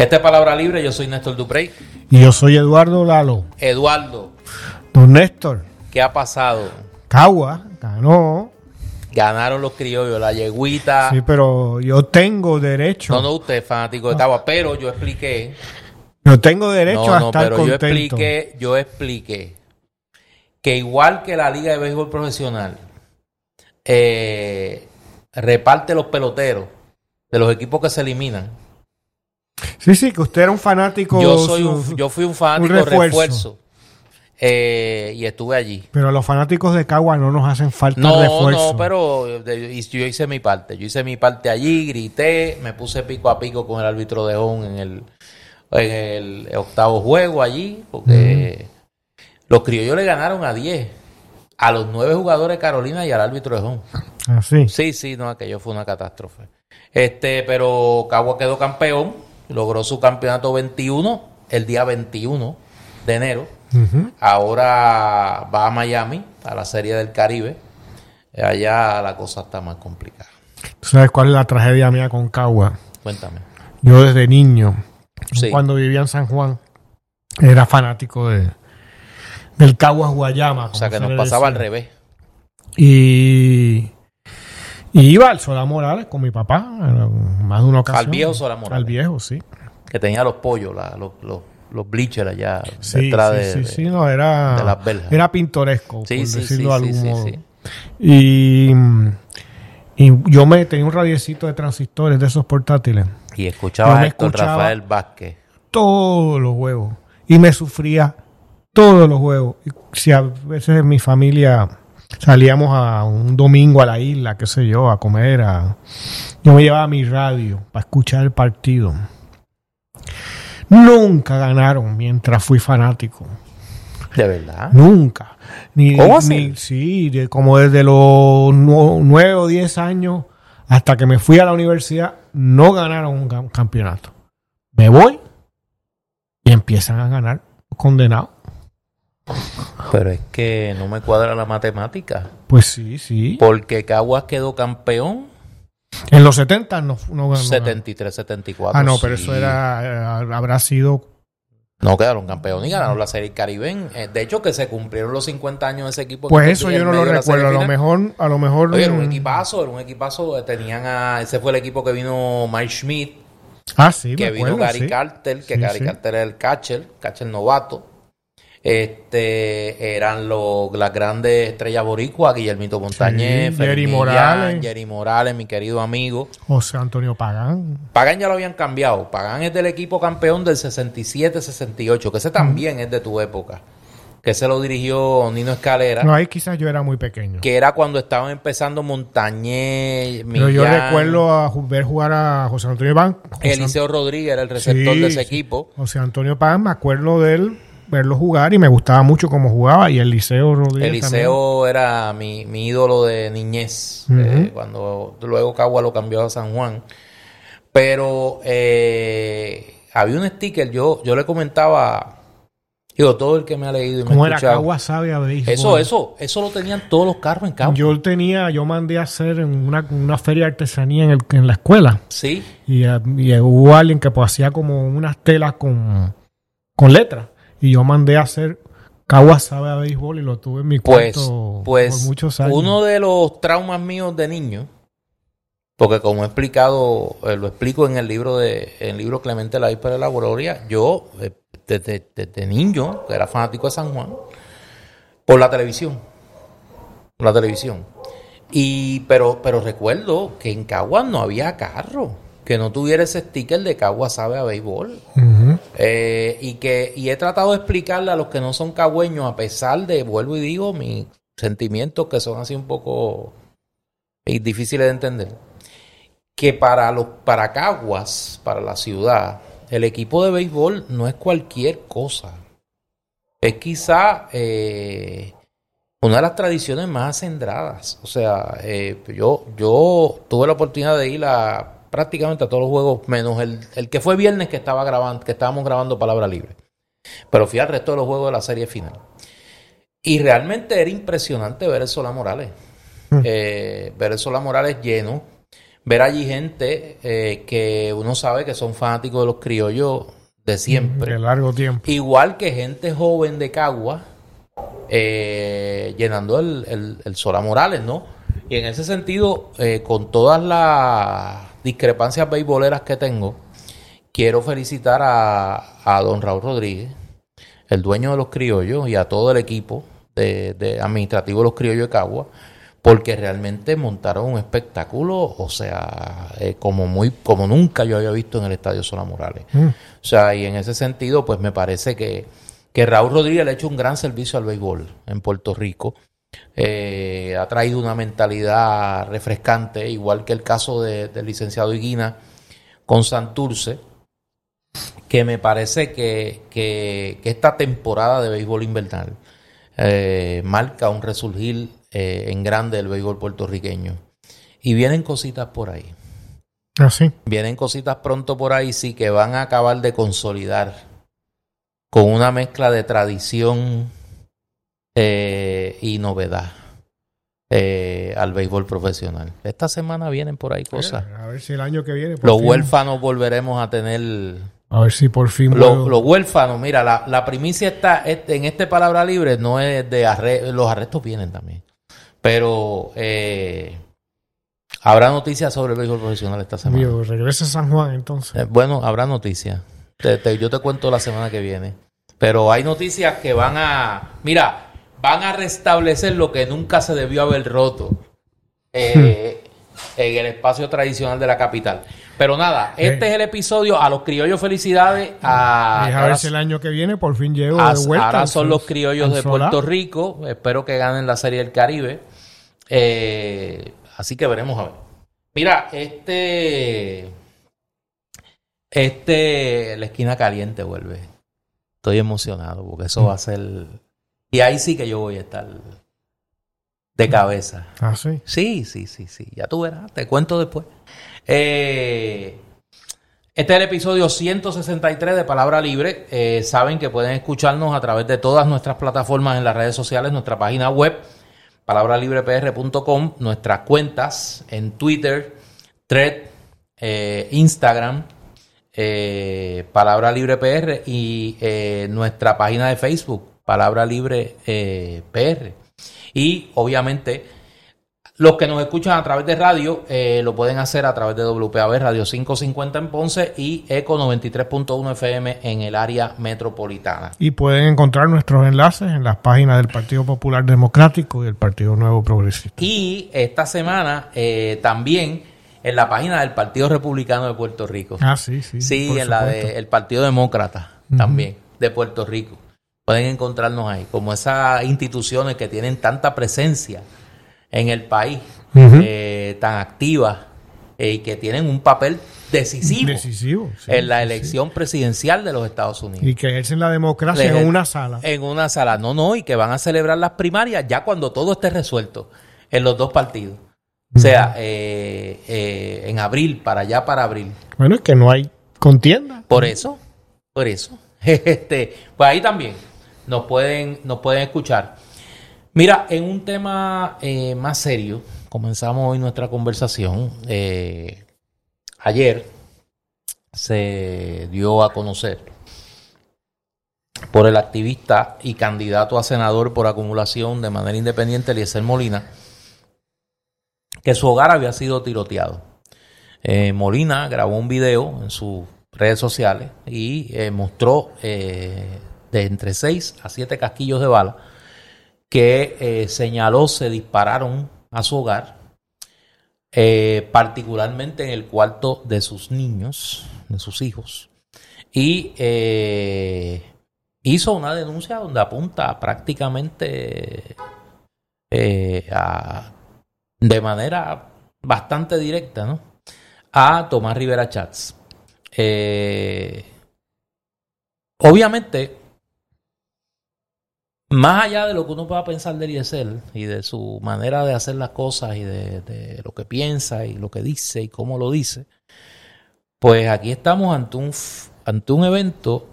Esta es Palabra Libre, yo soy Néstor Duprey. Y yo soy Eduardo Lalo. Eduardo, Don Néstor, ¿qué ha pasado? Cagua ganó. Ganaron los criollos, la yegüita. Sí, pero yo tengo derecho. No, no, usted es fanático de Cagua, pero yo expliqué. Yo tengo derecho No, a no, estar pero yo expliqué, yo expliqué que igual que la Liga de Béisbol Profesional eh, reparte los peloteros de los equipos que se eliminan. Sí, sí, que usted era un fanático. Yo soy un, yo fui un fanático un refuerzo. refuerzo, eh, y estuve allí. Pero los fanáticos de Cagua no nos hacen falta No, refuerzo. no, pero de- y yo hice mi parte. Yo hice mi parte allí, grité, me puse pico a pico con el árbitro de Hon en el, en el octavo juego allí, porque los criollos le ganaron a 10 a los nueve jugadores de Carolina y al árbitro de Hon. Así. Sí, sí, no, aquello fue una catástrofe. Este, pero Cagua quedó campeón, logró su campeonato 21 el día 21 de enero. Ahora va a Miami, a la Serie del Caribe. Allá la cosa está más complicada. ¿Tú ¿Sabes cuál es la tragedia mía con Cagua? Cuéntame. Yo desde niño, Sí. cuando vivía en San Juan, era fanático de del Caguas Guayama. O sea, que se nos pasaba al revés. Y, y iba al Solá Morales con mi papá, más de una ocasión. Al viejo Solá Morales. Al viejo, sí. Que tenía los pollos, la- los, los, los bleachers allá Sí, detrás sí, de, sí, sí, no, era, de las verjas. era pintoresco, Sí, por sí, decirlo de algún modo. Y, y yo me tenía un radiecito de transistores de esos portátiles, Y escuchaba Héctor escuchaba- Rafael Vázquez. todos los juegos, y me sufría todos los juegos. Y si a veces en mi familia salíamos a un domingo a la isla, qué sé yo, a comer, a... yo me llevaba mi radio para escuchar el partido. Nunca ganaron mientras fui fanático. De verdad. Nunca. Ni, ¿Cómo así? sí, de- como desde los nu- nueve o diez años hasta que me fui a la universidad, no ganaron un cam- campeonato. Me voy y empiezan a ganar condenados. Pero es que no me cuadra la matemática. Pues sí, sí. Porque Caguas quedó campeón En los 70 no, no ganó. 73-74. Ah, no, pero sí. eso era, eh, habrá sido. No quedaron campeones y ganaron la Serie Caribe. Eh, De hecho, que se cumplieron los 50 años de ese equipo. Pues eso yo no lo recuerdo. A lo mejor, a lo mejor. Oye, era un equipazo, era un equipazo. eh, Tenían a. Ese fue el equipo que vino Mike Schmidt, Ah, sí, que me vino acuerdo, Gary sí. Carter, que Sí, Gary. Carter era el catcher, catcher novato. Este eran los, las grandes estrellas boricuas, Guillermito Montañez, Sí, Jerry Morales. Jerry Morales, mi querido amigo. José Antonio Pagán. Pagán ya lo habían cambiado. Pagán es del equipo campeón del 67-68, que ese también es de tu época. Que se lo dirigió Nino Escalera, No, ahí quizás yo era muy pequeño. que era cuando estaban empezando Montañez, Pero yo recuerdo a ver jugar a José Antonio Pagán. Eliseo Rodríguez era el receptor Sí, de ese equipo. José Antonio Pagán, me acuerdo de él, verlo jugar y me gustaba mucho cómo jugaba. Y Eliseo Rodríguez. Eliseo era mi, mi ídolo de niñez, eh, cuando luego Cagua lo cambió a San Juan. Pero eh, había un sticker, yo, yo le comentaba, digo, todo el que me ha leído y me también. ¿Cómo ha era escuchado. Cagua sabe a béisbol? Eso, eso, eso lo tenían todos los carros en Cagua. Yo tenía, yo mandé a hacer en una, una feria de artesanía en, el, en la escuela. Sí, Y, eh, y hubo alguien que pues hacía como unas telas con, con letras. Y yo mandé a hacer Cagua sabe a béisbol y lo tuve en mi pues, cuarto pues por muchos años. uno de los traumas míos de niño, porque como he explicado, eh, lo explico en el libro de, en el libro Clemente la Víspera de la Gloria, yo eh, desde, desde niño, que era fanático de San Juan, por la televisión. Por la televisión. Y, pero, pero recuerdo que en Caguas no había carro. Que no tuviera ese sticker de Caguas sabe a béisbol. Ujú. Eh, y que y he tratado de explicarle a los que no son cagüeños, a pesar de, vuelvo y digo, mis sentimientos que son así un poco eh, difíciles de entender, que para los para Caguas, para la ciudad, el equipo de béisbol no es cualquier cosa. Es quizá eh, una de las tradiciones más acendradas. O sea, eh, yo, yo tuve la oportunidad de ir a prácticamente a todos los juegos, menos el, el que fue viernes que estaba grabando, que estábamos grabando Palabra Libre. Pero fui al resto de los juegos de la serie final. Y realmente era impresionante ver el Solá Morales. Mm. Eh, ver el Solá Morales lleno. ver allí gente eh, que uno sabe que son fanáticos de los criollos de siempre. De largo tiempo. Igual que gente joven de Cagua eh, llenando el, el, el Sola Morales, ¿no? Y en ese sentido, eh, con todas las discrepancias beisboleras que tengo, quiero felicitar a, a don Raúl Rodríguez, el dueño de los criollos, y a todo el equipo de, de administrativo de los criollos de Cagua, porque realmente montaron un espectáculo, o sea, eh, como muy, como nunca yo había visto en el Estadio Sola Morales. Mm. O sea, y en ese sentido, pues me parece que, que Raúl Rodríguez le ha hecho un gran servicio al béisbol en Puerto Rico. Eh, ha traído una mentalidad refrescante, igual que el caso de- del licenciado Higuina con Santurce, que me parece que, que- que esta temporada de béisbol invernal eh, marca un resurgir eh, en grande del béisbol puertorriqueño. Y vienen cositas por ahí. Así. Vienen cositas pronto por ahí, sí, que van a acabar de consolidar con una mezcla de tradición eh, y novedad eh, al béisbol profesional. Esta semana vienen por ahí cosas. A ver si el año que viene. Los fin- huérfanos volveremos a tener... A ver si por fin. Los, huérfanos, mira, la, la primicia está este- en este palabra libre, no es de arre- los arrestos vienen también. Pero eh, habrá noticias sobre el béisbol profesional esta semana. Mío, regresa a San Juan entonces. Eh, bueno, habrá noticias. Te- te- yo te cuento la semana que viene. Pero hay noticias que van a. Mira, van a restablecer lo que nunca se debió haber roto eh, en el espacio tradicional de la capital. Pero nada, este Eh. es el episodio. A los criollos, felicidades. A, Deja ver si el año que viene por fin llego a- de vuelta. ahora son los criollos de. Puerto Rico. Espero que ganen la Serie del Caribe. Eh, así que veremos a ver. Mira, este. Este. La esquina caliente vuelve. Estoy emocionado porque eso va a ser. Y ahí sí que yo voy a estar de cabeza. Ah, sí. Sí, sí, sí, sí. Ya tú verás, te cuento después. Eh, este es el episodio 163 de Palabra Libre. Eh, saben que pueden escucharnos a través de todas nuestras plataformas en las redes sociales, nuestra página web, palabralibrepr.com, nuestras cuentas en Twitter, Thread, eh, Instagram, eh, Palabra Libre PR y nuestra página de Facebook, Palabra Libre eh, PR. Y obviamente los que nos escuchan a través de radio eh, lo pueden hacer a través de WPAB Radio 550 en Ponce y Eco 93.1 FM en el área metropolitana. Y pueden encontrar nuestros enlaces en las páginas del Partido Popular Democrático y el Partido Nuevo Progresista. Y esta semana eh, también en la página del Partido Republicano de Puerto Rico. Ah, sí, sí. Sí, en la del Partido Demócrata también, de Puerto Rico. Pueden encontrarnos ahí, como esas instituciones que tienen tanta presencia en el país, eh, tan activas eh, y que tienen un papel decisivo, Decisivo. sí, en la sí, elección presidencial de los Estados. Unidos. Y que ejercen la democracia en una sala. En una sala, no, no, y que van a celebrar las primarias ya cuando todo esté resuelto en los dos partidos. O sea, eh, eh, en abril, para allá para abril. Bueno, es que no hay contienda. Por eso, por eso. Este, pues ahí también nos pueden, nos pueden escuchar. Mira, en un tema eh, más serio, comenzamos hoy nuestra conversación. Eh, ayer se dio a conocer por el activista y candidato a senador por acumulación de manera independiente, Eliezer Molina, que su hogar había sido tiroteado. Eh, Molina grabó un video en sus redes sociales y eh, mostró eh, de entre 6 a 7 casquillos de bala que eh, señaló se dispararon a su hogar, eh, particularmente en el cuarto de sus niños, de sus hijos, y eh, hizo una denuncia donde apunta prácticamente a- de manera bastante directa, ¿no? a Tomás Rivera Chats. Obviamente, más allá de lo que uno pueda pensar de Eliezer y de su manera de hacer las cosas y de, lo que piensa y lo que dice y cómo lo dice, pues aquí estamos ante un, ante un evento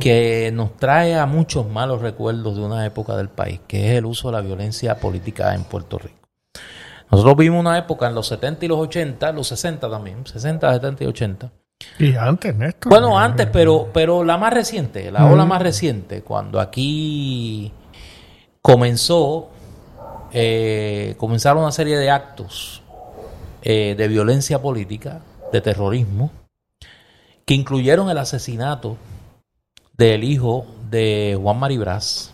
que nos trae a muchos malos recuerdos de una época del país, que es el uso de la violencia política en Puerto Rico. Nosotros vimos una época en los 70 y los 80, los 60 también, 60, 70 y 80. Y antes, Néstor. Bueno, antes, pero, pero la más reciente, la ola más reciente, cuando aquí comenzó, eh, comenzaron una serie de actos eh, de violencia política, de terrorismo, que incluyeron el asesinato del hijo de Juan Maribraz,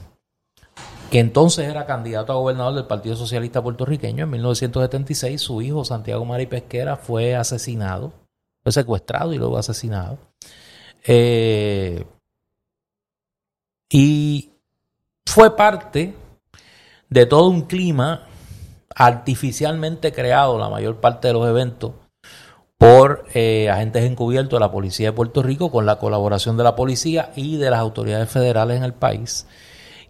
que entonces era candidato a gobernador del Partido Socialista Puertorriqueño. En 1976 su hijo, Santiago Mari Pesquera, fue asesinado, fue secuestrado y luego asesinado. Eh, y fue parte de todo un clima artificialmente creado, la mayor parte de los eventos, por eh, agentes encubiertos de la Policía de Puerto Rico con la colaboración de la policía y de las autoridades federales en el país,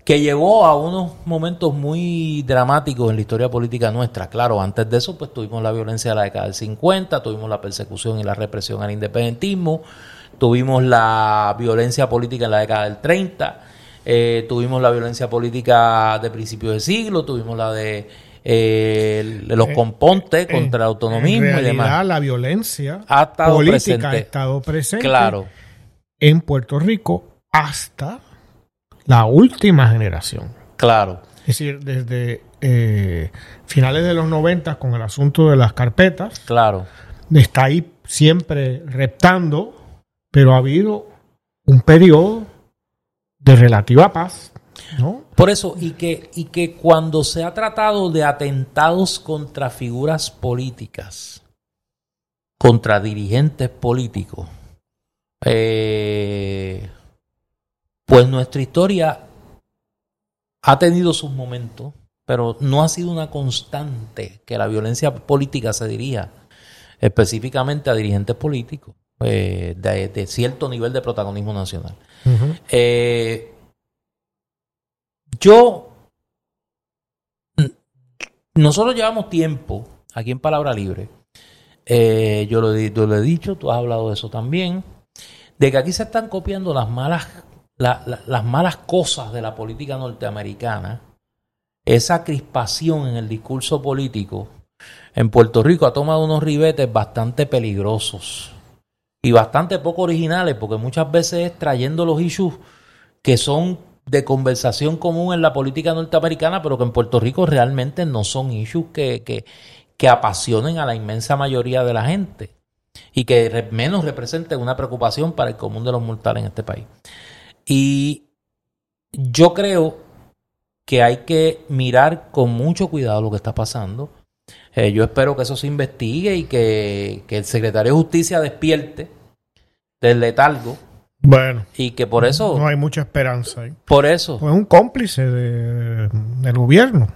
que llevó a unos momentos muy dramáticos en la historia política nuestra. Claro, antes de eso pues tuvimos la violencia de la década del 50, tuvimos la persecución y la represión al independentismo, tuvimos la violencia política en la década del 30, eh, tuvimos la violencia política de principios de siglo, tuvimos la de eh, los compontes contra el autonomismo en y demás. La violencia ha estado política presente. ha estado presente Claro, en Puerto Rico hasta la última generación. claro, Es decir, desde eh, finales de los 90 con el asunto de las carpetas, claro. está ahí siempre reptando, pero ha habido un periodo de relativa paz, ¿no? Por eso, y que, y que cuando se ha tratado de atentados contra figuras políticas, contra dirigentes políticos, eh, pues nuestra historia ha tenido sus momentos, pero no ha sido una constante que la violencia política se dirija específicamente a dirigentes políticos eh, de, de cierto nivel de protagonismo nacional. Eh, yo. Nosotros llevamos tiempo aquí en Palabra Libre. eh, yo, lo, yo lo he dicho, tú has hablado de eso también. De que aquí se están copiando las malas, la- la- las malas cosas de la política norteamericana. Esa crispación en el discurso político en Puerto Rico ha tomado unos ribetes bastante peligrosos y bastante poco originales, porque muchas veces es trayendo los issues que son de conversación común en la política norteamericana, pero que en Puerto Rico realmente no son issues que, que, apasionen a la inmensa mayoría de la gente y que menos representen una preocupación para el común de los mortales en este país. Y yo creo que hay que mirar con mucho cuidado lo que está pasando. Eh, yo espero que eso se investigue y que, que el secretario de Justicia despierte del letargo Bueno, y que por eso, no hay mucha esperanza ahí. por eso, Pues un cómplice de- del gobierno.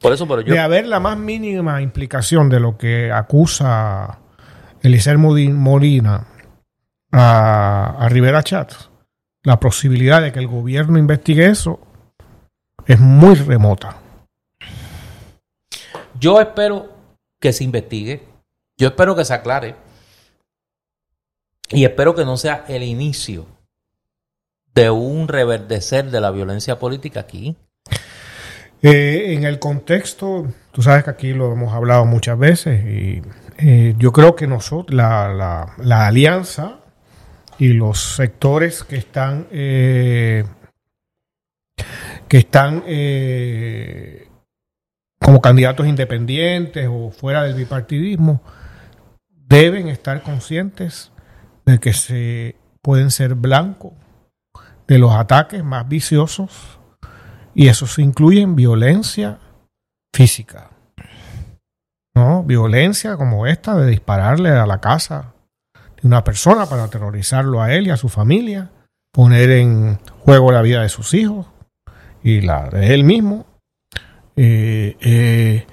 por eso, pero yo, de haber la más mínima implicación de lo que acusa Eliezer Molina a, a Rivera Chat, la posibilidad de que el gobierno investigue eso es muy remota. yo espero que se investigue, yo espero que se aclare y espero que no sea el inicio de un reverdecer de la violencia política aquí. Eh, en el contexto, tú sabes que aquí lo hemos hablado muchas veces y eh, yo creo que nosotros, la, la- la alianza y los sectores que están eh, que están eh, como candidatos independientes o fuera del bipartidismo deben estar conscientes de que se pueden ser blancos de los ataques más viciosos y eso se incluye en violencia física. ¿No? Violencia como esta de dispararle a la casa una persona para aterrorizarlo a él y a su familia, poner en juego la vida de sus hijos y la de él mismo. Eh, eh,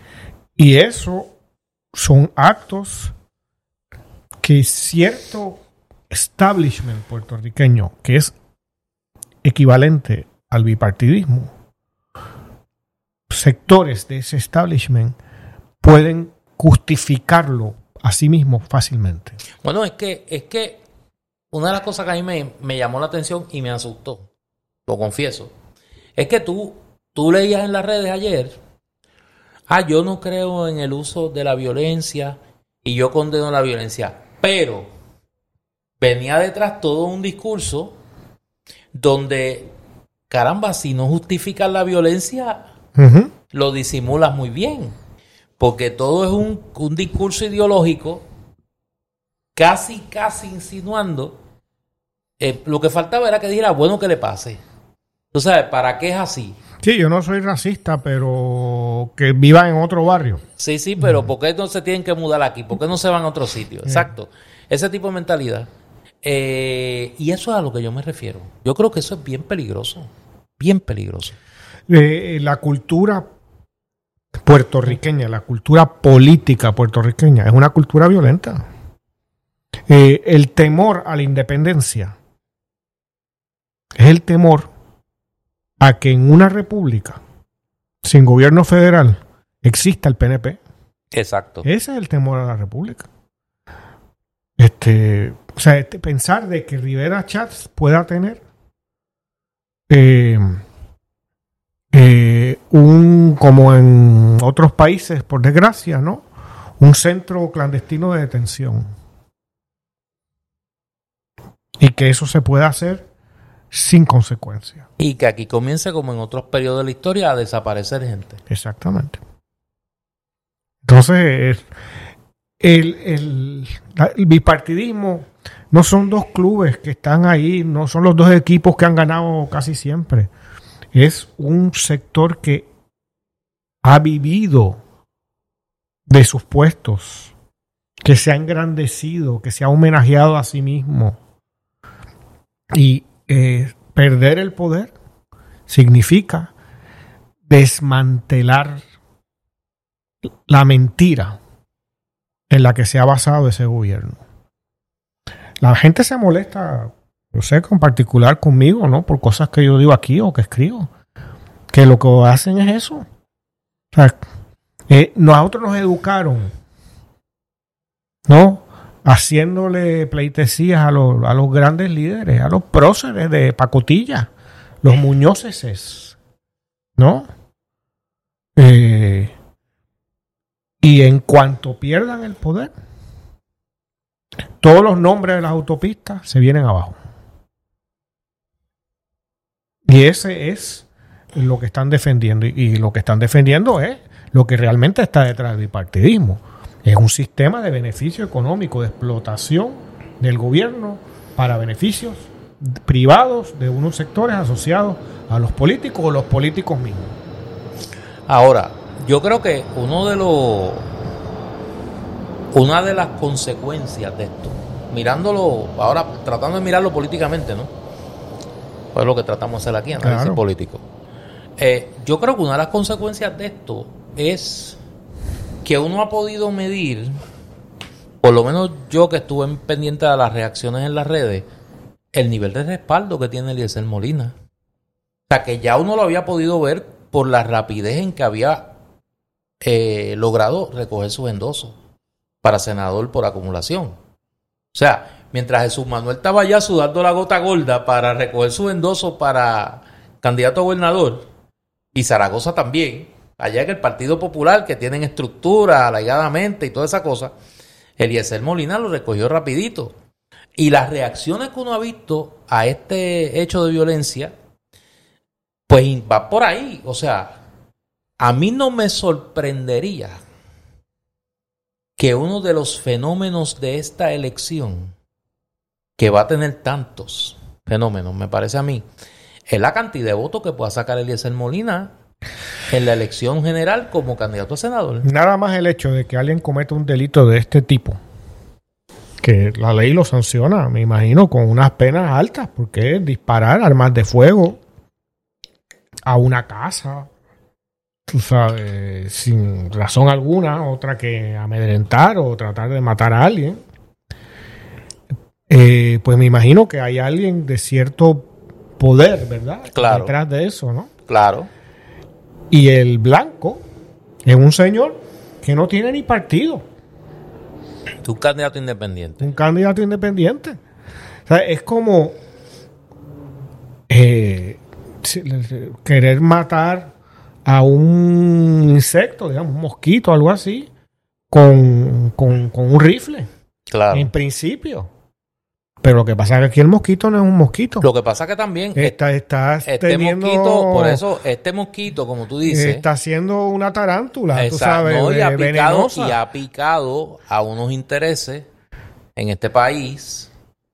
y eso son actos que cierto establishment puertorriqueño, que es equivalente al bipartidismo, sectores de ese establishment pueden justificarlo a sí mismo fácilmente. Bueno, es que, es que una de las cosas que a mí me, me llamó la atención y me asustó, lo confieso, es que tú, tú leías en las redes ayer ah, yo no creo en el uso de la violencia y yo condeno la violencia, pero venía detrás todo un discurso donde, caramba, si no justificas la violencia, lo disimulas muy bien, porque todo es un, un discurso ideológico casi, casi insinuando eh, lo que faltaba era que dijera, bueno, que le pase. Tú sabes, ¿para qué es así? Sí, yo no soy racista, pero que viva en otro barrio. Sí, sí, pero ¿por qué no se tienen que mudar aquí? ¿Por qué no se van a otro sitio? Exacto. Ese tipo de mentalidad. Eh, y eso es a lo que yo me refiero. Yo creo que eso es bien peligroso. Bien peligroso. Eh, la cultura puertorriqueña, la cultura política puertorriqueña, es una cultura violenta. el temor a la independencia es el temor a que en una república sin gobierno federal exista el PNP. Exacto. Ese es el temor a la república. Este, o sea, este, pensar de que Rivera Chats pueda tener eh, eh, un, como en otros países, por desgracia, ¿no? Un centro clandestino de detención. Y que eso se pueda hacer sin consecuencia. Y que aquí comience, como en otros periodos de la historia, a desaparecer gente. Exactamente. Entonces, el, el, el, bipartidismo no son dos clubes que están ahí, no son los dos equipos que han ganado casi siempre. Es un sector que ha vivido de sus puestos, que se ha engrandecido, que se ha homenajeado a sí mismo. Y eh, perder el poder significa desmantelar la mentira en la que se ha basado ese gobierno. La gente se molesta, yo sé, en particular conmigo, ¿no? Por cosas que yo digo aquí o que escribo. Que lo que hacen es eso. O sea, eh, nosotros nos educaron, ¿no? haciéndole pleitesías a los, a los grandes líderes, a los próceres de pacotilla, los muñoces, ¿no? Eh, y en cuanto pierdan el poder, todos los nombres de las autopistas se vienen abajo. Y ese es lo que están defendiendo. Y, lo que están defendiendo es lo que realmente está detrás del bipartidismo es un sistema de beneficio económico, de explotación del gobierno para beneficios privados de unos sectores asociados a los políticos o los políticos mismos. Ahora, yo creo que uno de los una de las consecuencias de esto, mirándolo, ahora tratando de mirarlo políticamente, ¿no? Pues lo que tratamos de hacer aquí, análisis claro. político. Eh, yo creo que una de las consecuencias de esto es que uno ha podido medir, por lo menos yo que estuve pendiente de las reacciones en las redes, el nivel de respaldo que tiene Eliezer Molina. O sea, que ya uno lo había podido ver por la rapidez en que había eh, logrado recoger su endoso para senador por acumulación. O sea, mientras Jesús Manuel estaba ya sudando la gota gorda para recoger su endoso para candidato a gobernador, y Zaragoza también, allá en el Partido Popular, que tienen estructura, alegadamente y toda esa cosa, Eliezer Molina lo recogió rapidito. Y las reacciones que uno ha visto a este hecho de violencia, pues va por ahí. O sea, a mí no me sorprendería que uno de los fenómenos de esta elección, que va a tener tantos fenómenos, me parece a mí, es la cantidad de votos que pueda sacar Eliezer Molina en la elección general como candidato a senador. Nada más el hecho de que alguien cometa un delito de este tipo, que la ley lo sanciona, me imagino, con unas penas altas, porque es disparar armas de fuego a una casa, tú sabes, sin razón alguna, otra que amedrentar o tratar de matar a alguien. Eh, pues me imagino que hay alguien de cierto poder, ¿verdad? Claro. Detrás de eso, ¿no? Claro. Y el blanco es un señor que no tiene ni partido. Un candidato independiente. Un candidato independiente. O sea, es como eh, querer matar a un insecto, digamos, un mosquito, algo así, con, con, con un rifle. Claro. En principio. Pero lo que pasa es que aquí el mosquito no es un mosquito. Lo que pasa que también Está, está este teniendo- mosquito, por eso, este mosquito, como tú dices, Está haciendo una tarántula, tú Exacto, sabes, no, y, ha picado, y ha picado a unos intereses en este país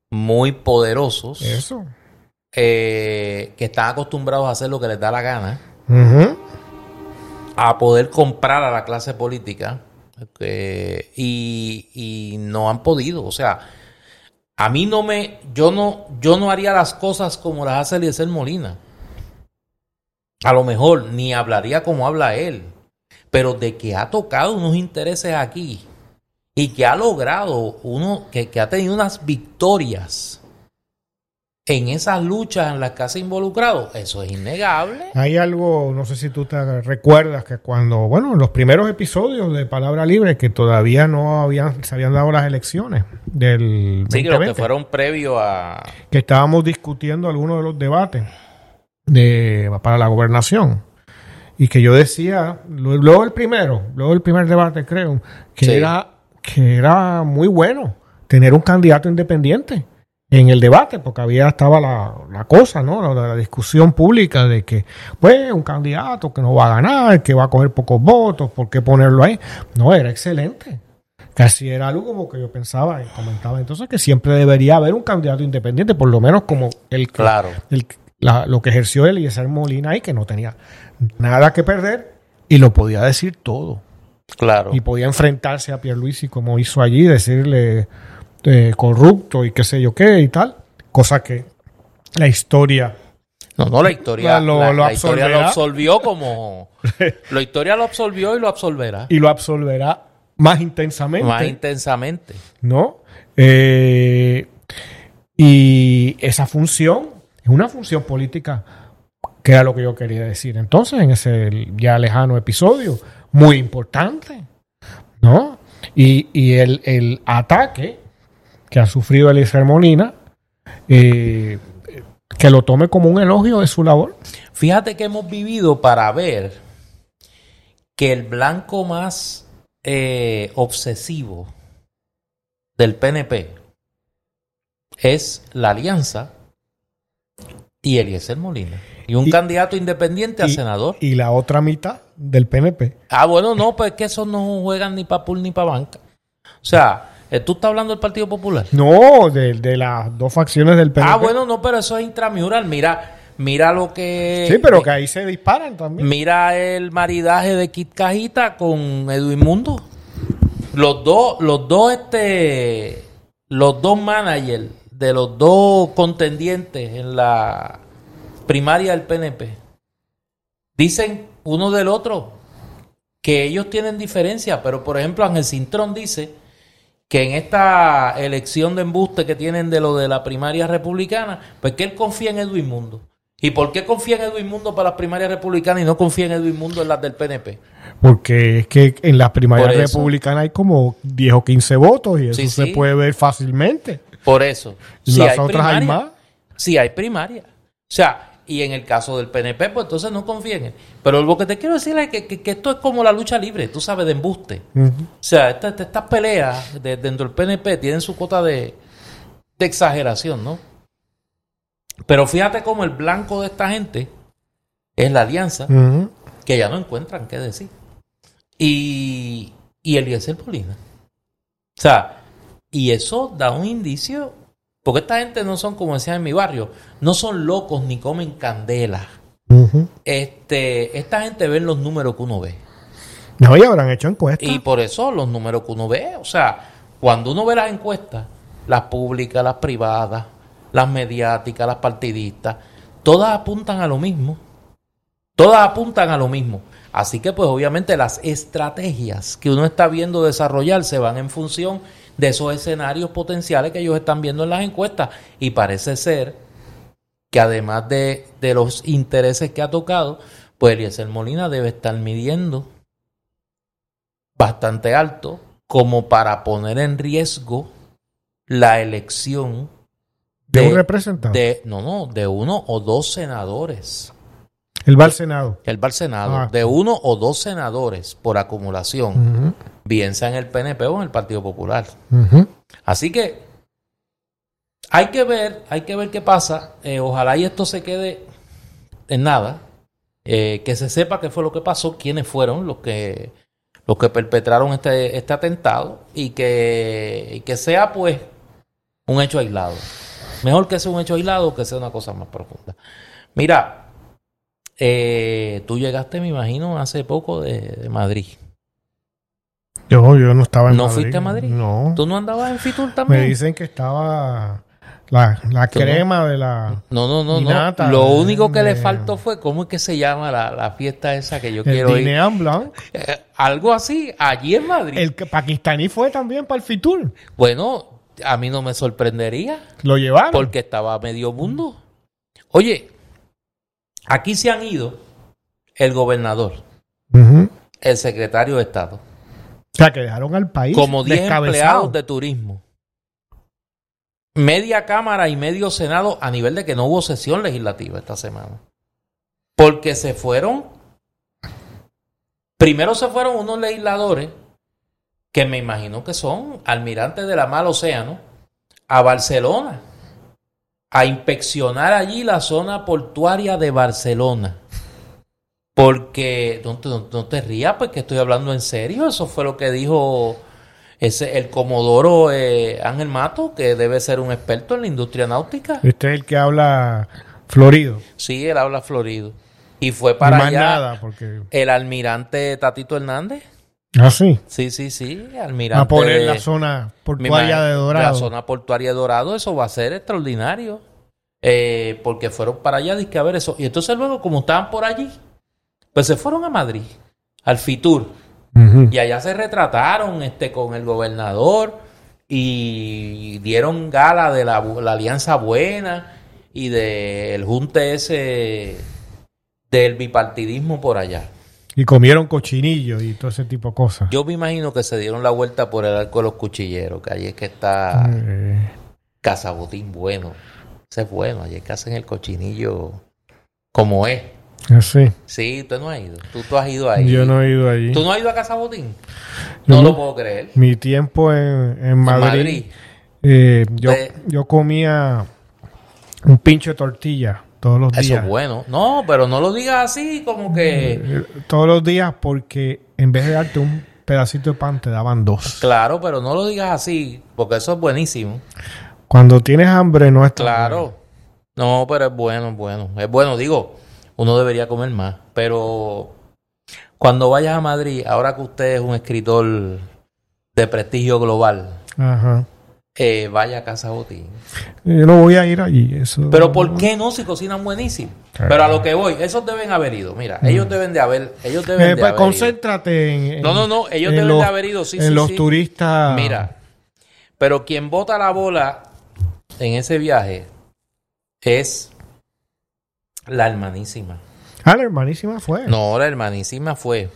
muy poderosos Eso. eh, que están acostumbrados a hacer lo que les da la gana, a poder comprar a la clase política eh, y, y no han podido. O sea, a mí no me, yo no, yo no haría las cosas como las hace Eliezer Molina. A lo mejor ni hablaría como habla él, pero de que ha tocado unos intereses aquí y que ha logrado uno, que, que ha tenido unas victorias en esas luchas en las que se ha involucrado, eso es innegable. Hay algo, no sé si tú te recuerdas que cuando, bueno, en los primeros episodios de Palabra Libre, que todavía no habían, se habían dado las elecciones del Sí, que los que 2020, fueron previo a... que estábamos discutiendo algunos de los debates de, para la gobernación. Y que yo decía, luego el primero, luego el primer debate creo, que, Sí. era, que era muy bueno tener un candidato independiente en el debate, porque había estaba la, la cosa, ¿no? La, la discusión pública de que, pues, un candidato que no va a ganar, que va a coger pocos votos, ¿por qué ponerlo ahí? No, era excelente. Casi era algo como que yo pensaba y comentaba entonces que siempre debería haber un candidato independiente, por lo menos como el que, Claro. el- la- lo que ejerció Eliezer Molina ahí, que no tenía nada que perder y lo podía decir todo. Claro. Y podía enfrentarse a Pierluisi como hizo allí, decirle eh, corrupto y qué sé yo qué y tal. Cosa que la historia No, no, la historia, Lo- la, lo la historia lo absolvió como... la historia lo absolvió y lo absolverá. y lo absolverá más intensamente. Más intensamente. ¿no? Eh, y esa función es una función política que era lo que yo quería decir entonces en ese ya lejano episodio, muy importante, ¿no? Y, y el, el ataque que ha sufrido Eliezer Molina, eh, que lo tome como un elogio de su labor. Fíjate que hemos vivido para ver que el blanco más eh, obsesivo del PNP es la alianza y Eliezer Molina. Y un Y- candidato independiente a y- senador. Y la otra mitad del PNP. Ah, bueno, no, pues que esos no juegan ni para pool ni para banca. O sea, tú estás hablando del Partido Popular. No, de, de las dos facciones del PNP. Ah, bueno, no, pero eso es intramural. Mira, mira lo que. Sí, pero que ahí se disparan también. Mira el maridaje de Kit Cajita con Edwin Mundo. Los dos, los dos, este, los dos managers de los dos contendientes en la primaria del PNP dicen uno del otro que ellos tienen diferencia, pero por ejemplo Ángel Cintrón dice que en esta elección de embuste que tienen de lo de la primaria republicana, pues que él confía en Edwin Mundo. ¿Y por qué confía en Edwin Mundo para las primarias republicanas y no confía en Edwin Mundo en las del PNP? Porque es que en las primarias republicanas hay como 10 o 15 votos y eso Sí, se sí. puede ver fácilmente. Por eso. Si las hay otras hay más. Si hay primaria. O sea, y en el caso del PNP, pues entonces no confía en él. Pero lo que te quiero decir es que, que- que esto es como la lucha libre, tú sabes, de embuste. O sea, esta- esta- estas peleas de- dentro del PNP tienen su cuota de, de exageración, ¿no? Pero fíjate cómo el blanco de esta gente es la alianza, que ya no encuentran qué decir. Y, y Eliezer Molina. O sea, y eso da un indicio, porque esta gente no son, como decían en mi barrio, no son locos ni comen candela. Este, esta gente ve los números que uno ve. No, y habrán hecho encuestas. Y por eso los números que uno ve, o sea, cuando uno ve las encuestas, las públicas, las privadas, las mediáticas, las partidistas, todas apuntan a lo mismo. Todas apuntan a lo mismo. Así que pues obviamente las estrategias que uno está viendo desarrollarse van en función de esos escenarios potenciales que ellos están viendo en las encuestas. Y parece ser que además de, de los intereses que ha tocado, pues Eliezer Molina debe estar midiendo bastante alto como para poner en riesgo la elección de un representante. de no no de uno o dos senadores Él va al Senado. Él va al Senado. Ah. De uno o dos senadores por acumulación, bien sea en el PNP o en el Partido Popular. Así que hay que ver, hay que ver qué pasa. Eh, ojalá y esto se quede en nada. Eh, que se sepa qué fue lo que pasó, quiénes fueron los que los que perpetraron este, este atentado y que, y que sea pues un hecho aislado. Mejor que sea un hecho aislado que sea una cosa más profunda. Mira, eh, tú llegaste, me imagino, hace poco de, de Madrid. Yo, yo no estaba en ¿No Madrid. fuiste a Madrid? No. ¿Tú no andabas en Fitur Me también? dicen que estaba la, la ¿Tú no? crema de la... No, no, no, no. Lo único que le faltó fue, ¿cómo es que se llama la, la fiesta esa que yo El quiero ir? Blanc. Eh, algo así, allí en Madrid. El pakistaní fue también para el Fitur. Bueno, a mí no me sorprendería, Lo llevaron. porque estaba medio mundo. Oye, aquí se han ido el gobernador, el secretario de Estado, O sea, que dejaron al país como 10 descabezado. empleados de turismo. Media Cámara y medio Senado a nivel de que no hubo sesión legislativa esta semana. Porque se fueron. Primero se fueron unos legisladores que me imagino que son almirantes de la mar océano a Barcelona a inspeccionar allí la zona portuaria de Barcelona. Porque no te, no- no te rías, porque estoy hablando en serio. Eso fue lo que dijo ese, el comodoro eh, Ángel Mato, que debe ser un experto en la industria náutica. Este es el que habla florido. Sí, él habla florido. Y fue Y para más allá nada, porque... el almirante Tatito Hernández. Ah, sí. Sí, sí, sí, almirante. A poner la zona portuaria de Dorado. La zona portuaria de Dorado, eso va a ser extraordinario. Eh, porque fueron para allá, dizque a ver eso. Y entonces luego, como estaban por allí, pues se fueron a Madrid, al Fitur. Y allá se retrataron este, con el gobernador y dieron gala de la alianza buena y del junte ese del bipartidismo por allá. Y comieron cochinillo y todo ese tipo de cosas. Yo me imagino que se dieron la vuelta por el arco de los cuchilleros, que allí es que está Eh, Cazabotín bueno. Ese es bueno, allí es que hacen el cochinillo como es. Así. Sí, tú no has ido. Tú, tú has ido ahí. Yo no he ido allí. ¿Tú no has ido a Cazabotín? Yo No no. lo puedo creer. Mi tiempo en, en Madrid, Madrid. eh, yo, De- yo comía un pincho de tortilla todos los Eso días. es bueno. No, pero no lo digas así como que... Eh, todos los días porque en vez de darte un pedacito de pan te daban dos. Claro, pero no lo digas así, porque eso es buenísimo. Cuando tienes hambre no es. Claro. No, pero es bueno, es bueno. Es bueno, digo, uno debería comer más. Pero cuando vayas a Madrid, ahora que usted es un escritor de prestigio global, Ajá. eh, vaya a Casa Botín. Yo no voy a ir allí. Eso, Pero ¿por qué no si cocinan buenísimo? Pero a lo que voy, esos deben haber ido. Mira, ellos deben de haber, ellos deben Eh, de pues, haber concéntrate en, en- No, no, no, ellos en deben los- de haber ido, sí, en sí, los sí. turistas. Mira, pero quien bota la bola en ese viaje es la hermanísima. Ah, la hermanísima fue. No, la hermanísima fue.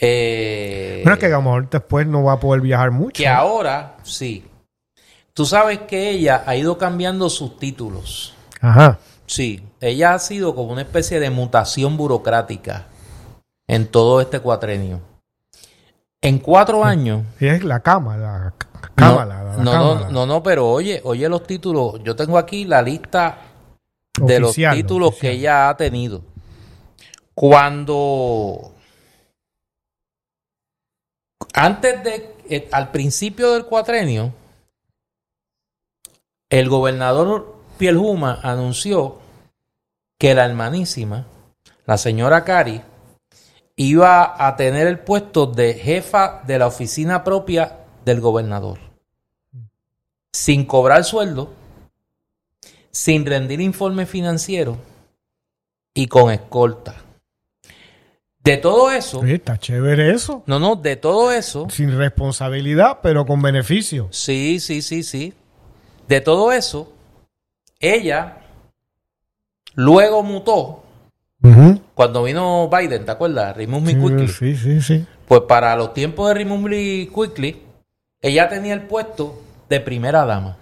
Eh, Bueno, es que a lo mejor después no va a poder viajar mucho. que ahora sí. Tú sabes que ella ha ido cambiando sus títulos. Ajá. Sí, ella ha sido como una especie de mutación burocrática en todo este cuatrenio. En cuatro años. Y es la cama, la c- No, cámara. la no, no, cámara. no, no, pero oye, oye los títulos. Yo tengo aquí la lista de los títulos oficial. que ella ha tenido. Cuando antes de eh, al principio del cuatrenio, el gobernador Pielhuma anunció que la hermanísima, la señora Cari, iba a tener el puesto de jefa de la oficina propia del gobernador. Sin cobrar sueldo, sin rendir informe financiero y con escolta. De todo eso, está chévere eso. no, no, de todo eso, Sin responsabilidad, pero con beneficio. sí, sí, sí, sí. De todo eso, ella luego mutó cuando vino Biden, ¿te acuerdas? Remove me sí, quickly. sí, sí, sí. Pues para los tiempos de Remove me quickly, ella tenía el puesto de primera dama.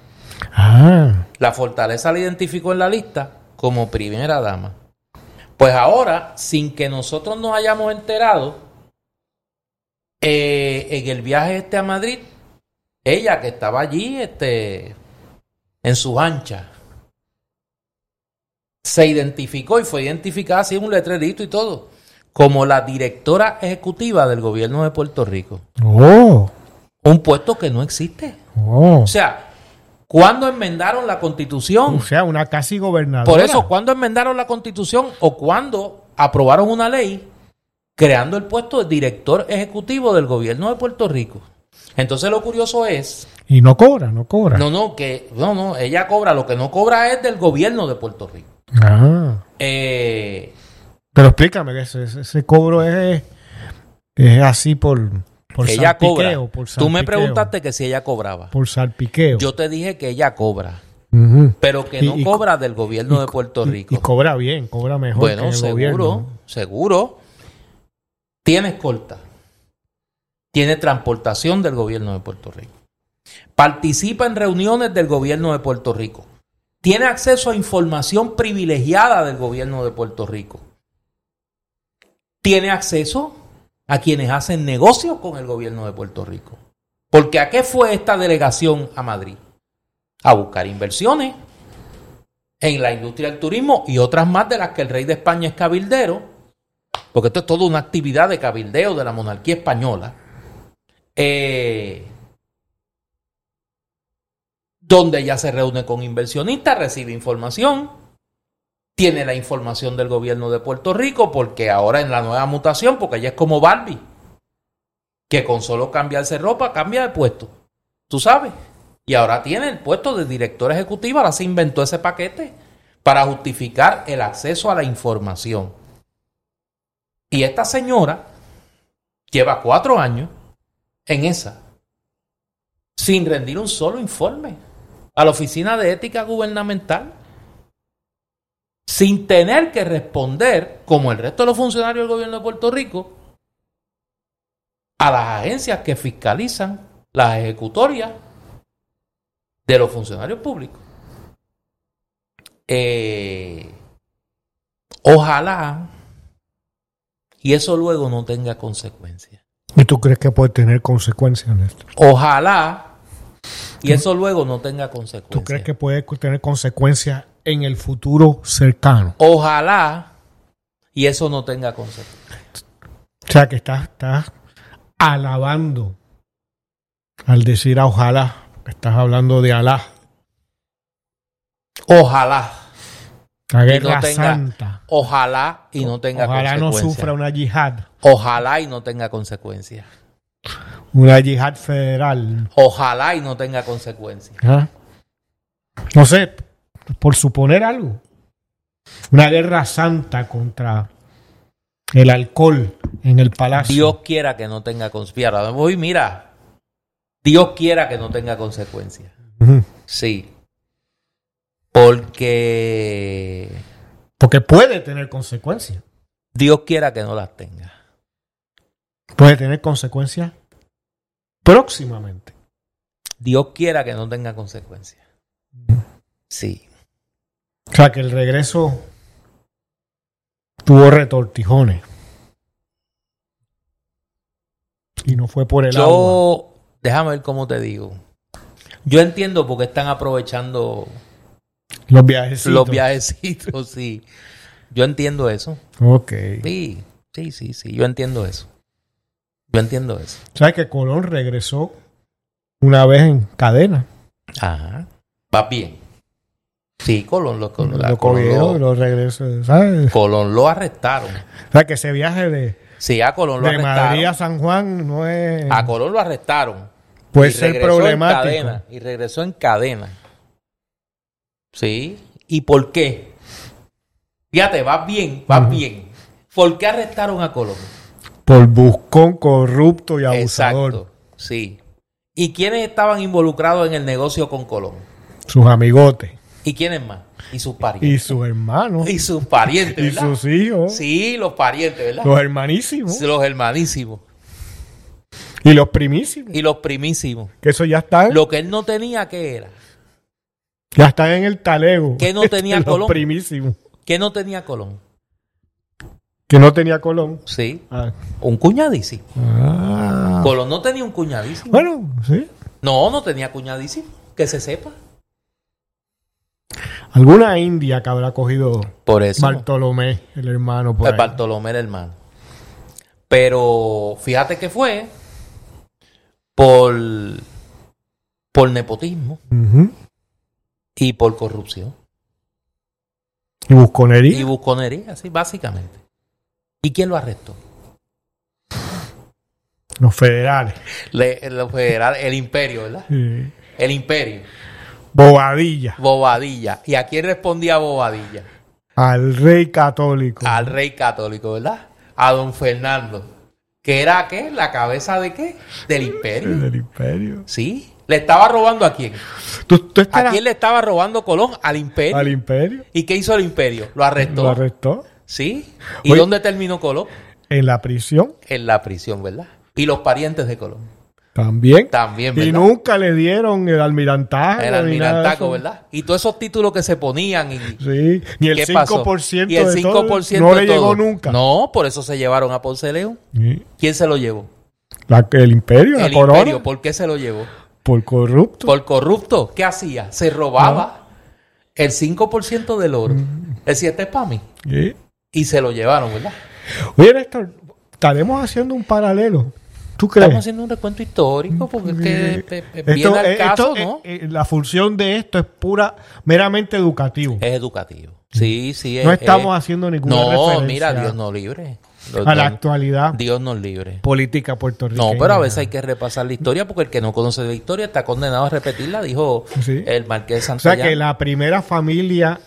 Ah, La fortaleza la identificó en la lista como primera dama. Pues ahora, sin que nosotros nos hayamos enterado, eh, en el viaje este a Madrid, ella que estaba allí este, en sus anchas, se identificó y fue identificada así en un letrerito y todo, como la directora ejecutiva del gobierno de Puerto Rico. Oh, Un puesto que no existe. oh. O sea, ¿cuándo enmendaron la constitución? O sea, una casi gobernadora. Por eso, ¿cuándo enmendaron la constitución o cuándo aprobaron una ley creando el puesto de director ejecutivo del gobierno de Puerto Rico? Entonces lo curioso es, Y no cobra, no cobra. no, no, que, no, no, ella cobra, lo que no cobra es del gobierno de Puerto Rico. Ah. Eh, Pero explícame que ese, ese- ese cobro es, es así por, por ella cobra. Por Tú me preguntaste que si ella cobraba. Por salpiqueo. Yo te dije que ella cobra, pero que no y- cobra del gobierno y- de Puerto Rico. Y, cobra bien, cobra mejor que en Bueno, el seguro, gobierno. seguro. Tiene escolta. Tiene transportación del gobierno de Puerto Rico. Participa en reuniones del gobierno de Puerto Rico. Tiene acceso a información privilegiada del gobierno de Puerto Rico. Tiene acceso a quienes hacen negocios con el gobierno de Puerto Rico. Porque ¿a qué fue esta delegación a Madrid? A buscar inversiones en la industria del turismo y otras más de las que el rey de España es cabildero, porque esto es toda una actividad de cabildeo de la monarquía española, eh, donde ella se reúne con inversionistas, recibe información, tiene la información del gobierno de Puerto Rico, porque ahora en la nueva mutación, porque ella es como Barbie, que con solo cambiarse ropa cambia de puesto, tú sabes. Y ahora tiene el puesto de director ejecutivo, ahora se inventó ese paquete para justificar el acceso a la información. Y esta señora lleva cuatro años en esa, sin rendir un solo informe a la Oficina de Ética Gubernamental, sin tener que responder, como el resto de los funcionarios del gobierno de Puerto Rico, a las agencias que fiscalizan las ejecutorias de los funcionarios públicos. Eh, ojalá y eso luego no tenga consecuencias. ¿Y tú crees que puede tener consecuencias, Néstor? Ojalá y eso luego no tenga consecuencias. ¿Tú crees que puede tener consecuencias en el futuro cercano? Ojalá y eso no tenga consecuencias. O sea, que estás, estás alabando al decir a ojalá. Estás hablando de Alá, Ojalá, la Y guerra no tenga- santa. ojalá y no tenga Ojalá no consecuencias. sufra una yihad, Ojalá y no tenga consecuencias. una yihad federal. Ojalá y no tenga consecuencias. ¿Ah? No sé, por suponer algo. Una guerra santa contra el alcohol en el palacio. Dios quiera que no tenga consecuencias. Ahora voy, mira, Dios quiera que no tenga consecuencias. Sí. Porque Porque puede tener consecuencias. Dios quiera que no las tenga. Puede tener consecuencias próximamente. Dios quiera que no tenga consecuencias. Sí. O sea, que el regreso tuvo retortijones. Y no fue por el agua. Yo, déjame ver cómo te digo. Yo entiendo por qué están aprovechando Los viajes. los viajecitos, sí. Yo entiendo eso. Ok. Sí, sí, sí, sí. Yo entiendo eso. Yo entiendo eso. ¿Sabes que Colón regresó una vez en cadena? Ajá. Va bien. Sí, Colón lo, Colón, lo cogieron, lo- lo regresó. ¿Sabes? Colón lo arrestaron. O sea, que ese viaje de, Sí, a Colón lo de Madrid a. San Juan no es. A Colón lo arrestaron. puede Y ser problemático. cadena, y regresó en cadena. Sí. ¿Y por qué? Fíjate, vas bien, vas bien. ¿Por qué arrestaron a Colón? Por buscón, corrupto y abusador. Exacto. Sí. ¿Y quiénes estaban involucrados en el negocio con Colón? Sus amigotes. ¿Y quiénes más? Y sus Y parientes. sus hermanos. Y, sus parientes, Y sus hijos. Sí, los parientes, ¿verdad? Los hermanísimos. Los hermanísimos. Y los primísimos. Y los primísimos. Que eso ya está. Lo que él no tenía, ¿qué era? Ya está en el talego. ¿Qué no tenía los Colón? primísimos. ¿Qué no tenía Colón? Que no tenía Colón. Sí, Ah. un cuñadísimo. Ah. Colón no tenía un cuñadísimo. Bueno, sí. No, no tenía cuñadísimo. Que se sepa. Alguna india que habrá cogido Por eso. Bartolomé, el hermano. Por el ahí. Bartolomé era hermano. Pero fíjate que fue por, por nepotismo y por corrupción. Y busconería. Y busconería, sí, básicamente. ¿Y quién lo arrestó? Los federales. Le- los federales, el imperio, ¿verdad? Sí. El imperio. Bobadilla. Bobadilla. ¿Y a quién respondía Bobadilla? Al rey católico. Al rey católico, ¿verdad? A don Fernando. ¿Que era qué? ¿La cabeza de qué? Del imperio. Del imperio. Sí. ¿Le estaba robando a quién? ¿Tú, tú ¿A quién le estaba robando Colón? Al imperio. Al imperio. ¿Y qué hizo el imperio? Lo arrestó. Lo arrestó ¿Sí? ¿Y Oye. dónde terminó Colón? en la prisión En la prisión, ¿verdad? Y los parientes de Colón. También. También, y nunca le dieron el almirantaje. El almirantaco. ¿verdad? Y todos esos títulos que se ponían y... Sí, ni el ¿Qué 5% pasó? Y el de todo, 5% no le todo. llegó nunca. No, por eso se llevaron a Ponce León. Sí. ¿Quién se lo llevó? La- el imperio, la el corona, imperio. ¿Por qué se lo llevó? por corrupto. Por corrupto. ¿Qué hacía? Se robaba el 5% del oro. Decía, este es para mí. Sí. Y se lo llevaron, ¿verdad? Oye, Néstor, estaremos haciendo un paralelo. ¿Tú crees? Estamos haciendo un recuento histórico porque es que eh, eh, Esto- viene al eh, caso, esto, ¿no? eh, eh, la función de esto es pura, meramente educativo. Es educativo. Sí, sí. no es- estamos es- haciendo ninguna No, referencia mira, Dios nos libre. A la actualidad Dios nos libre. política puertorriqueña. No, pero a veces hay que repasar la historia porque el que no conoce la historia está condenado a repetirla, dijo Sí. el marqués de O sea que la primera familia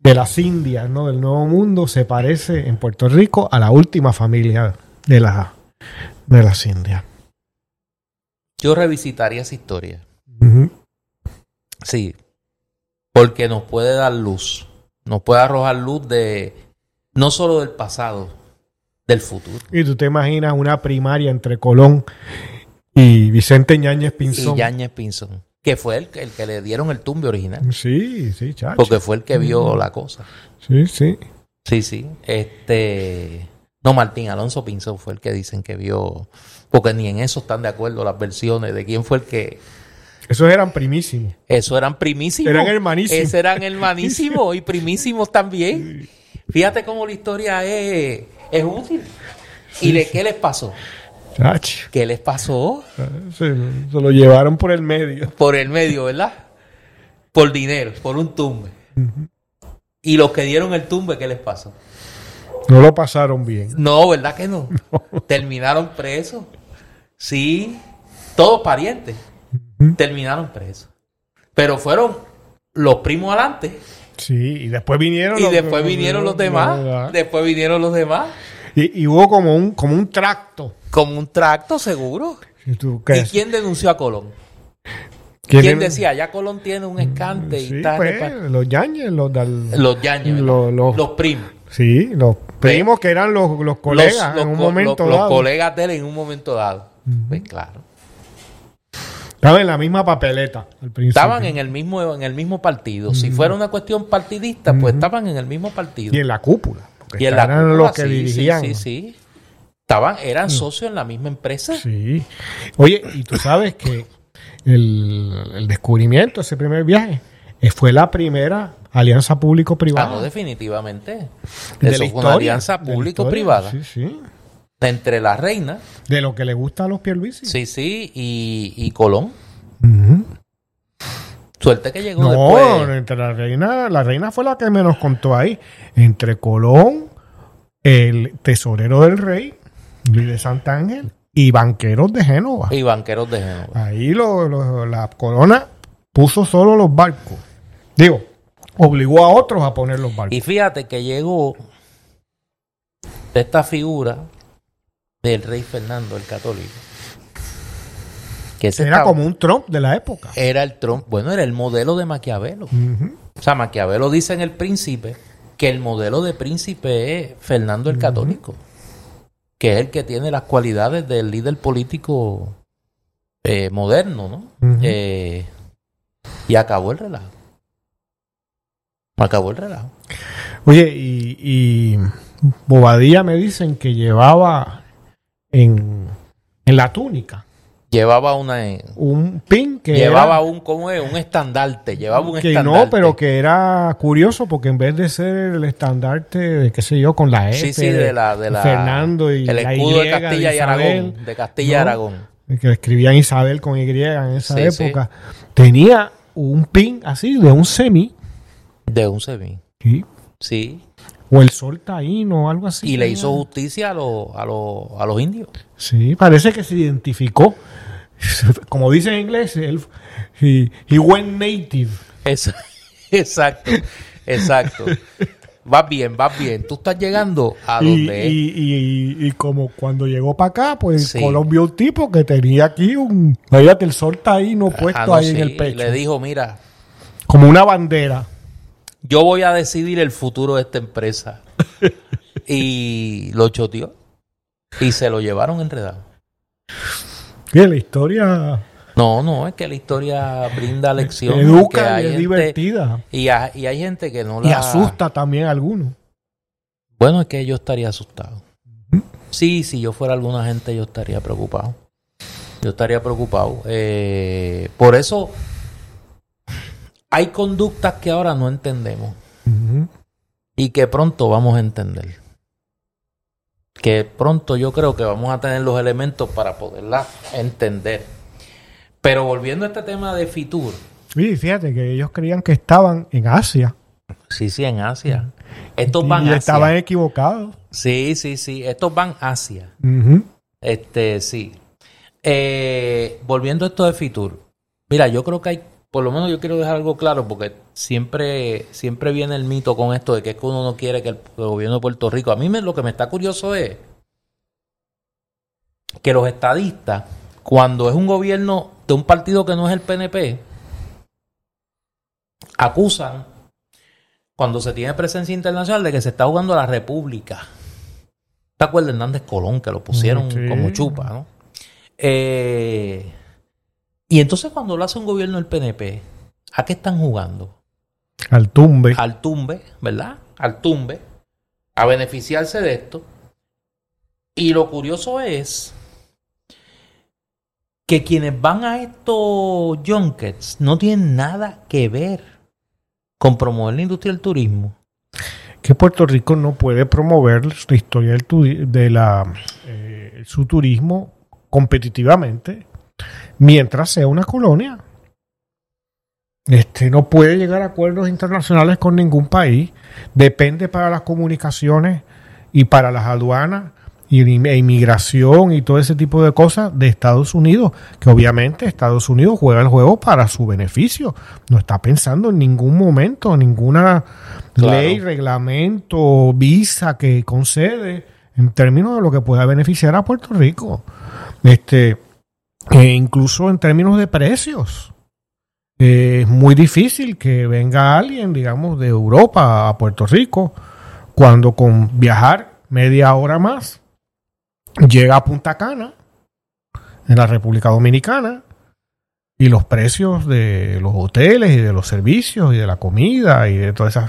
de las Indias, ¿no? Del Nuevo Mundo se parece en Puerto Rico a la última familia de, la, de las Indias. Yo revisitaría esa historia. Sí. Porque nos puede dar luz. Nos puede arrojar luz de no solo del pasado, del futuro. Y tú te imaginas una primaria entre Colón y Vicente Ñáñez Pinzón. Y Yáñez Pinzón, que fue el, el que le dieron el tumbe original. Sí, sí, chacho. Porque fue el que vio la cosa. Sí, sí. Sí, sí. Este. No, Martín Alonso Pinzón fue el que dicen que vio. Porque ni en eso están de acuerdo las versiones de quién fue el que. Esos eran primísimos. Eso eran primísimos. Eran hermanísimos. Esos eran hermanísimos y primísimos también. Fíjate cómo la historia es, es útil. ¿Y de qué les pasó? Chacho. ¿Qué les pasó? Se, se lo llevaron por el medio. Por el medio, ¿verdad? Por dinero, por un tumbe. Y los que dieron el tumbe, ¿qué les pasó? No lo pasaron bien. No, ¿verdad que no? Terminaron presos. Sí, todos parientes. Terminaron presos. Pero fueron los primos adelante. Sí, y después vinieron Y los- después vinieron los demás. Después vinieron los demás. Y, y hubo como un, como un tracto. Como un tracto, seguro. ¿Y tú qué? ¿Y quién denunció a Colón? ¿Quién decía? Ya Colón tiene un escante y está pues, los yañes, los. Los- los- los primos. Sí, los primos que eran los, los colegas Los- los en un momento los- los dado. colegas de él en un momento dado. Pues claro. Estaban en la misma papeleta al principio. Estaban en el mismo, en el mismo partido. Si fuera una cuestión partidista, pues estaban en el mismo partido. Y en la cúpula. porque Y en la eran cúpula, los que sí, dirigían. Sí, sí, sí. Estaban, eran socios en la misma empresa. Sí. Oye, y tú sabes que el, el descubrimiento, ese primer viaje, fue la primera alianza Ah, público-privada. no, definitivamente. de Eso la fue una alianza público-privada Sí, sí. entre la reina, De lo que le gusta a los Pierluisi. sí, sí, y, y Colón. Suerte que llegó No, después. entre la reina, la reina fue la que me nos contó ahí. Entre Colón, el tesorero del rey, Luis de Santa Ángel, y banqueros de Génova. Y banqueros de Génova. Ahí lo- lo- la corona puso solo los barcos. Digo, obligó a otros a poner los barcos. Y fíjate que llegó esta figura del rey Fernando el Católico. Que Era estaba- como un Trump de la época. era el Trump, bueno, era el modelo de Maquiavelo. O sea, Maquiavelo dice en El Príncipe que el modelo de príncipe es Fernando el Católico, que es el que tiene las cualidades del líder político eh, moderno, ¿no? Eh, y acabó el relajo. Acabó el relajo. Oye, y, y Bobadilla me dicen que llevaba en, en la túnica Llevaba una. un pin que llevaba era- un, ¿cómo es? Un estandarte. Llevaba un que estandarte. no, pero que era curioso porque en vez de ser el estandarte de qué sé yo con la F Sí, sí, de la. De la Fernando y el la escudo Y de Castilla y Isabel, Aragón. De Castilla y. Aragón. que escribían Isabel con Y en esa Sí, sí. época, tenía un pin así de un semi De un semi. ¿sí? Sí. o el sol taíno o algo así. Y le hizo justicia a, los a, los a los indios. Sí, parece que se identificó. Como dice en inglés, él, he, he went native. Exacto. Exacto. Vas bien, vas bien. Tú estás llegando a Y, donde es. y, y- y como cuando llegó para acá, pues Sí. Colón vio un tipo que tenía aquí un. Fíjate, el sol taíno puesto Ah, no, ahí en el pecho. Le dijo, mira, Como una bandera. Yo voy a decidir el futuro de esta empresa. y lo choteó. Y se lo llevaron enredado. Y la historia No, no, es que la historia brinda lección. educa y es gente- divertida. Y, ha- y hay gente que no la... Y asusta también a algunos. Bueno, es que yo estaría asustado. Sí, si yo fuera alguna gente, yo estaría preocupado. Yo estaría preocupado. Eh, por eso hay conductas que ahora no entendemos y que pronto vamos a entender. Que pronto yo creo que vamos a tener los elementos para poderlas entender. Pero volviendo a este tema de Fitur, Sí, fíjate que ellos creían que estaban en Asia. sí, sí, en Asia. Estos van y estaban equivocados. Sí, sí, sí. Estos van Asia. Este, sí. Eh, volviendo a esto de Fitur. Mira, yo creo que hay, por lo menos yo quiero dejar algo claro, porque siempre, siempre viene el mito con esto de que es que uno no quiere que el, el gobierno de Puerto Rico. A mí me, lo que me está curioso es que los estadistas, cuando es un gobierno de un partido que no es el PNP, acusan cuando se tiene presencia internacional de que se está jugando a la República. ¿Te acuerdas de Hernández Colón que lo pusieron Sí. como chupa, no? Eh, y entonces cuando lo hace un gobierno del PNP, ¿a qué están jugando? Al tumbe. Al tumbe, ¿verdad? Al tumbe, a beneficiarse de esto. Y lo curioso es que quienes van a estos junkets no tienen nada que ver con promover la industria del turismo. que Puerto Rico no puede promover la historia del de la eh, su turismo competitivamente mientras sea una colonia. Este no puede llegar a acuerdos internacionales con ningún país. Depende para las comunicaciones y para las aduanas y e inmigración y todo ese tipo de cosas de Estados Unidos, que obviamente Estados Unidos juega el juego para su beneficio. No está pensando en ningún momento, ninguna Claro. ley, reglamento, visa que concede en términos de lo que pueda beneficiar a Puerto Rico. Este, e incluso en términos de precios. Es muy difícil que venga alguien, digamos, de Europa a Puerto Rico, cuando con viajar media hora más llega a Punta Cana, en la República Dominicana, y los precios de los hoteles y de los servicios y de la comida y de todo ese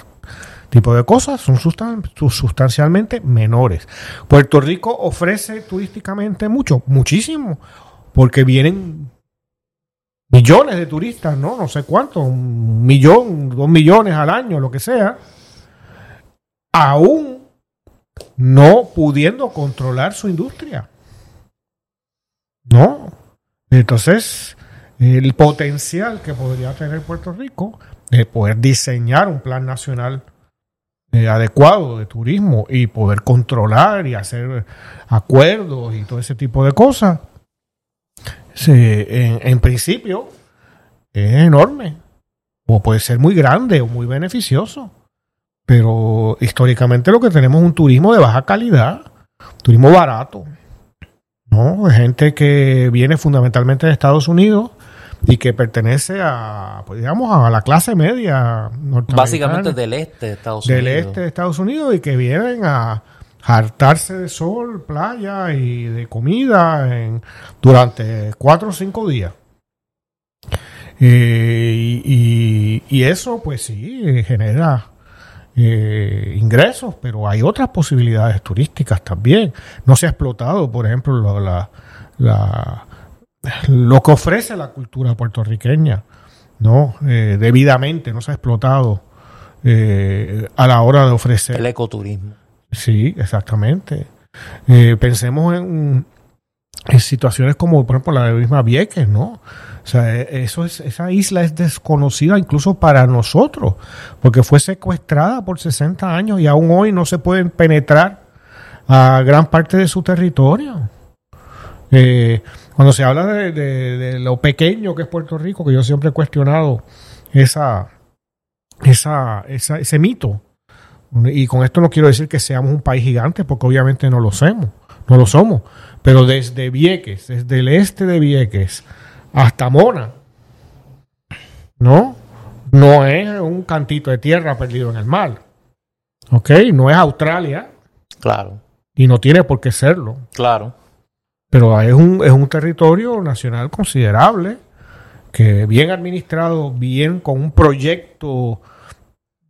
tipo de cosas son sustan- su- sustancialmente menores. Puerto Rico ofrece turísticamente mucho, muchísimo, porque vienen millones de turistas, ¿no? No sé cuánto, un millón, dos millones al año, lo que sea, aún no pudiendo controlar su industria. No. Entonces, el potencial que podría tener Puerto Rico de poder diseñar un plan nacional eh, adecuado de turismo y poder controlar y hacer acuerdos y todo ese tipo de cosas, se- en, en principio es enorme. O puede ser muy grande o muy beneficioso. Pero históricamente lo que tenemos es un turismo de baja calidad, turismo barato. ¿no? De gente que viene fundamentalmente de Estados Unidos y que pertenece a, pues, digamos, a la clase media norteamericana Básicamente del este de Estados del Unidos. este de Estados Unidos y que vienen a hartarse de sol, playa y de comida durante cuatro o cinco días. Eh, y, y- eso, pues sí, genera eh, ingresos, pero hay otras posibilidades turísticas también. No se ha explotado, por ejemplo, lo, la, la- lo que ofrece la cultura puertorriqueña, ¿no? Eh, debidamente, no se ha explotado eh, a la hora de ofrecer. El ecoturismo. Sí, exactamente. Eh, pensemos en, situaciones como, por ejemplo, la misma Vieques, ¿no? O sea, e- esa isla es desconocida incluso para nosotros, porque fue secuestrada por 60 años y aún hoy no se pueden penetrar a gran parte de su territorio. Eh, cuando se habla de, de- de lo pequeño que es Puerto Rico, que yo siempre he cuestionado esa, esa, esa- ese mito. Y con esto no quiero decir que seamos un país gigante, porque obviamente no lo somos, no lo somos. Pero desde Vieques, desde el este de Vieques hasta Mona, ¿no? No es un cantito de tierra perdido en el mar. ¿Ok? No es Australia Claro, y no tiene por qué serlo. claro. Pero es un, es un territorio nacional considerable, que bien administrado, bien con un proyecto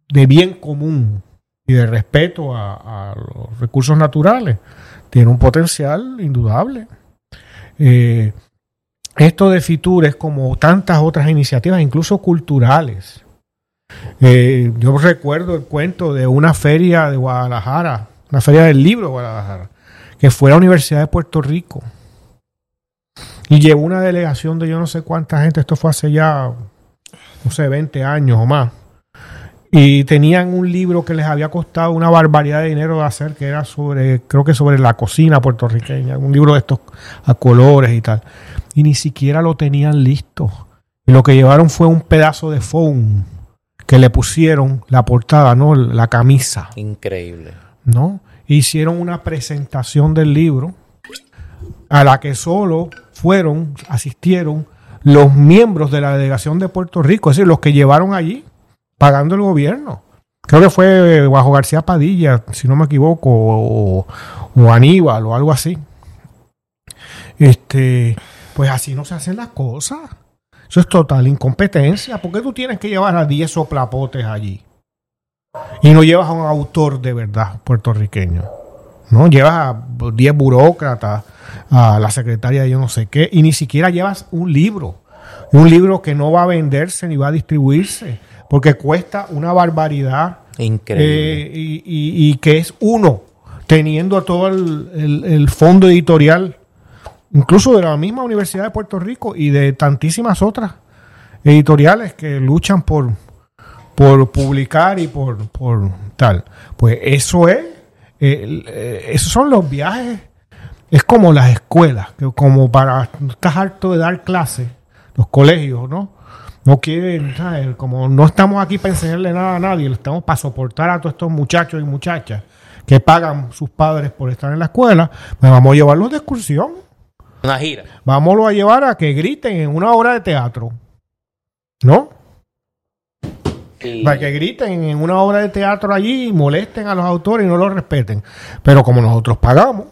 de bien común y de respeto a, los recursos naturales, tiene un potencial indudable. Eh, esto de Fitur es como tantas otras iniciativas, incluso culturales. Eh, yo recuerdo el cuento de una feria de Guadalajara, una feria del libro de Guadalajara, que fue a la Universidad de Puerto Rico y llevó una delegación de yo no sé cuánta gente, esto fue hace ya, no sé, 20 años o más. Y tenían un libro que les había costado una barbaridad de dinero de hacer, que era sobre, creo que sobre la cocina puertorriqueña, un libro de estos a colores y tal. Y ni siquiera lo tenían listo. Y lo que llevaron fue un pedazo de foam que le pusieron la portada, ¿no? La camisa. Increíble. ¿no? Hicieron una presentación del libro a la que solo fueron, asistieron los miembros de la delegación de Puerto Rico, es decir, los que llevaron allí, pagando el gobierno. Creo que fue bajo García Padilla, si no me equivoco, o, o Aníbal o algo así. Este, pues así no se hacen las cosas. Eso es total incompetencia. ¿Por qué tú tienes que llevar a 10 soplapotes allí? Y no llevas a un autor de verdad puertorriqueño. No llevas a 10 burócratas, a la secretaria de yo no sé qué, y ni siquiera llevas un libro. Un libro que no va a venderse ni va a distribuirse, porque cuesta una barbaridad Increíble. eh, y, y- y que es uno, teniendo todo el, el- el fondo editorial, incluso de la misma Universidad de Puerto Rico y de tantísimas otras editoriales que luchan por, por publicar y por, por tal. Pues eso es, eh, esos son los viajes, es como las escuelas, que como para, estás harto de dar clases, los colegios, ¿no? No quieren, ¿sabes? como no estamos aquí para enseñarle nada a nadie, estamos para soportar a todos estos muchachos y muchachas que pagan sus padres por estar en la escuela, pues vamos a llevarlos de excursión. Una gira. Vámonos a llevar a que griten en una obra de teatro. ¿No? Para que griten en una obra de teatro allí y molesten a los autores y no los respeten. Pero como nosotros pagamos,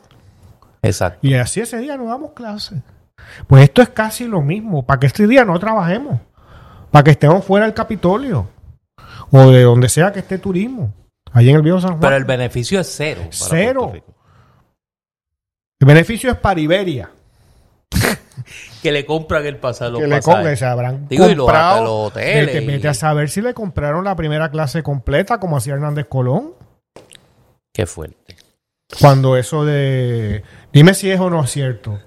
Exacto. y así ese día no damos clase. Pues esto es casi lo mismo. Para que este día no trabajemos. Para que estemos fuera del Capitolio. O de donde sea que esté turismo. Allí en el viejo San Juan. Pero el beneficio es cero. para Cero. El beneficio es para Iberia. Que le compran el pasaje. los que le compren, se habrán Digo, y los- comprado. hoteles vete, vete a saber si le compraron la primera clase completa, como hacía Hernández Colón. Qué fuerte. Cuando eso de. Dime si es o no es cierto.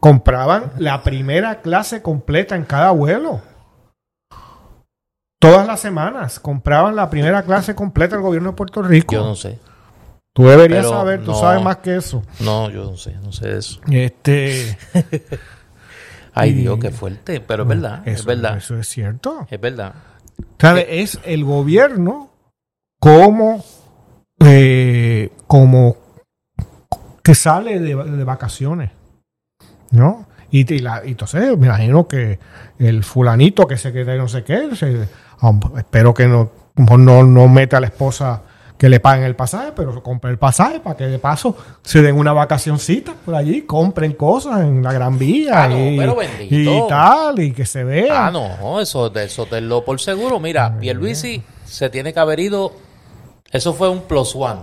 Compraban la primera clase completa en cada vuelo. Todas las semanas compraban la primera clase completa del gobierno de Puerto Rico. Yo no sé. Tú deberías Pero saber, tú no. sabes más que eso. No, yo no sé. No sé eso. Este, Ay, Dios, qué fuerte. Pero es verdad. eso, es verdad. Eso es cierto. Es verdad. ¿Sabe? Es el gobierno como, eh, como que sale de, de vacaciones, ¿no? Y, y la- y entonces me imagino que el fulanito que se quede no sé qué, se- um, espero que no, no, no meta a la esposa que le paguen el pasaje, pero compre el pasaje para que de paso se den una vacacioncita por allí, compren cosas en la Gran Vía Ah, no, y, pero bendito. y tal, y que se vea. Ah, no, eso, eso te lo por seguro. Mira, Pierluisi se tiene que haber ido Eso fue un plus one.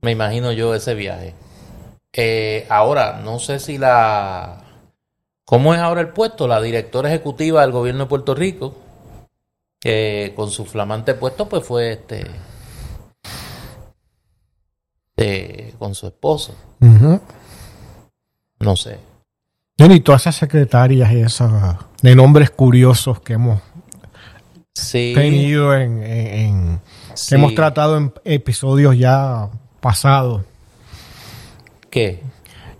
Me imagino yo ese viaje. Eh, ahora, no sé si la... ¿Cómo es ahora el puesto? La directora ejecutiva del gobierno de Puerto Rico, que con su flamante puesto, pues fue este... eh, con su esposo. No sé. Y todas esas secretarias y esas de nombres curiosos que hemos Sí. tenido en, en- en- sí. que hemos tratado en episodios ya pasados ¿Qué?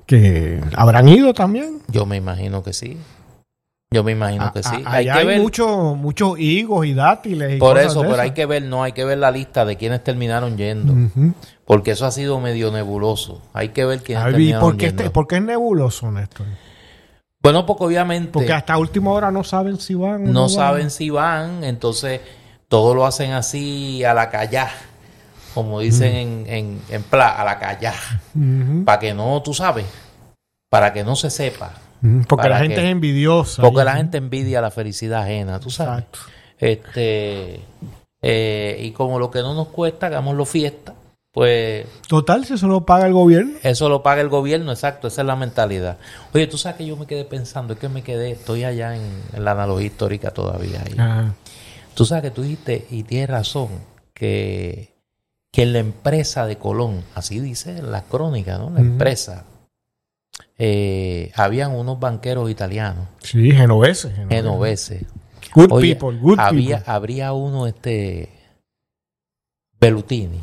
que habrán ido también. Yo me imagino que sí. Yo me imagino que sí. a- Hay allá que hay ver. muchos muchos higos y dátiles. Y Por cosas eso, de pero hay que ver, no, hay que ver la lista de quienes terminaron yendo. Porque eso ha sido medio nebuloso. Hay que ver quiénes ¿y terminaron ¿por qué, yendo. este- por qué es nebuloso, Néstor? Bueno, porque obviamente Porque hasta última hora no saben si van no van. saben si van, entonces todo lo hacen así a la callá, como dicen en, en, en pla, a la callá, Ujú. para que no, tú sabes, para que no se sepa. Porque la gente que- es envidiosa. Porque y- la gente envidia la felicidad ajena, tú sabes. Exacto. Este, eh, y como lo que no nos cuesta, hagámoslo fiesta, pues Total, si eso lo paga el gobierno. eso lo paga el gobierno, exacto, esa es la mentalidad. Oye, tú sabes que yo me quedé pensando, es que me quedé, estoy allá en, en la analogía histórica todavía. ahí. Ajá. Tú sabes que tú dijiste, y tienes razón, que, que en la empresa de Colón, así dice la crónica, ¿no? La empresa, eh, habían unos banqueros italianos, Sí, genoveses. genoveses. Good Oye, people, good había, people. habría uno, este, Bellutini.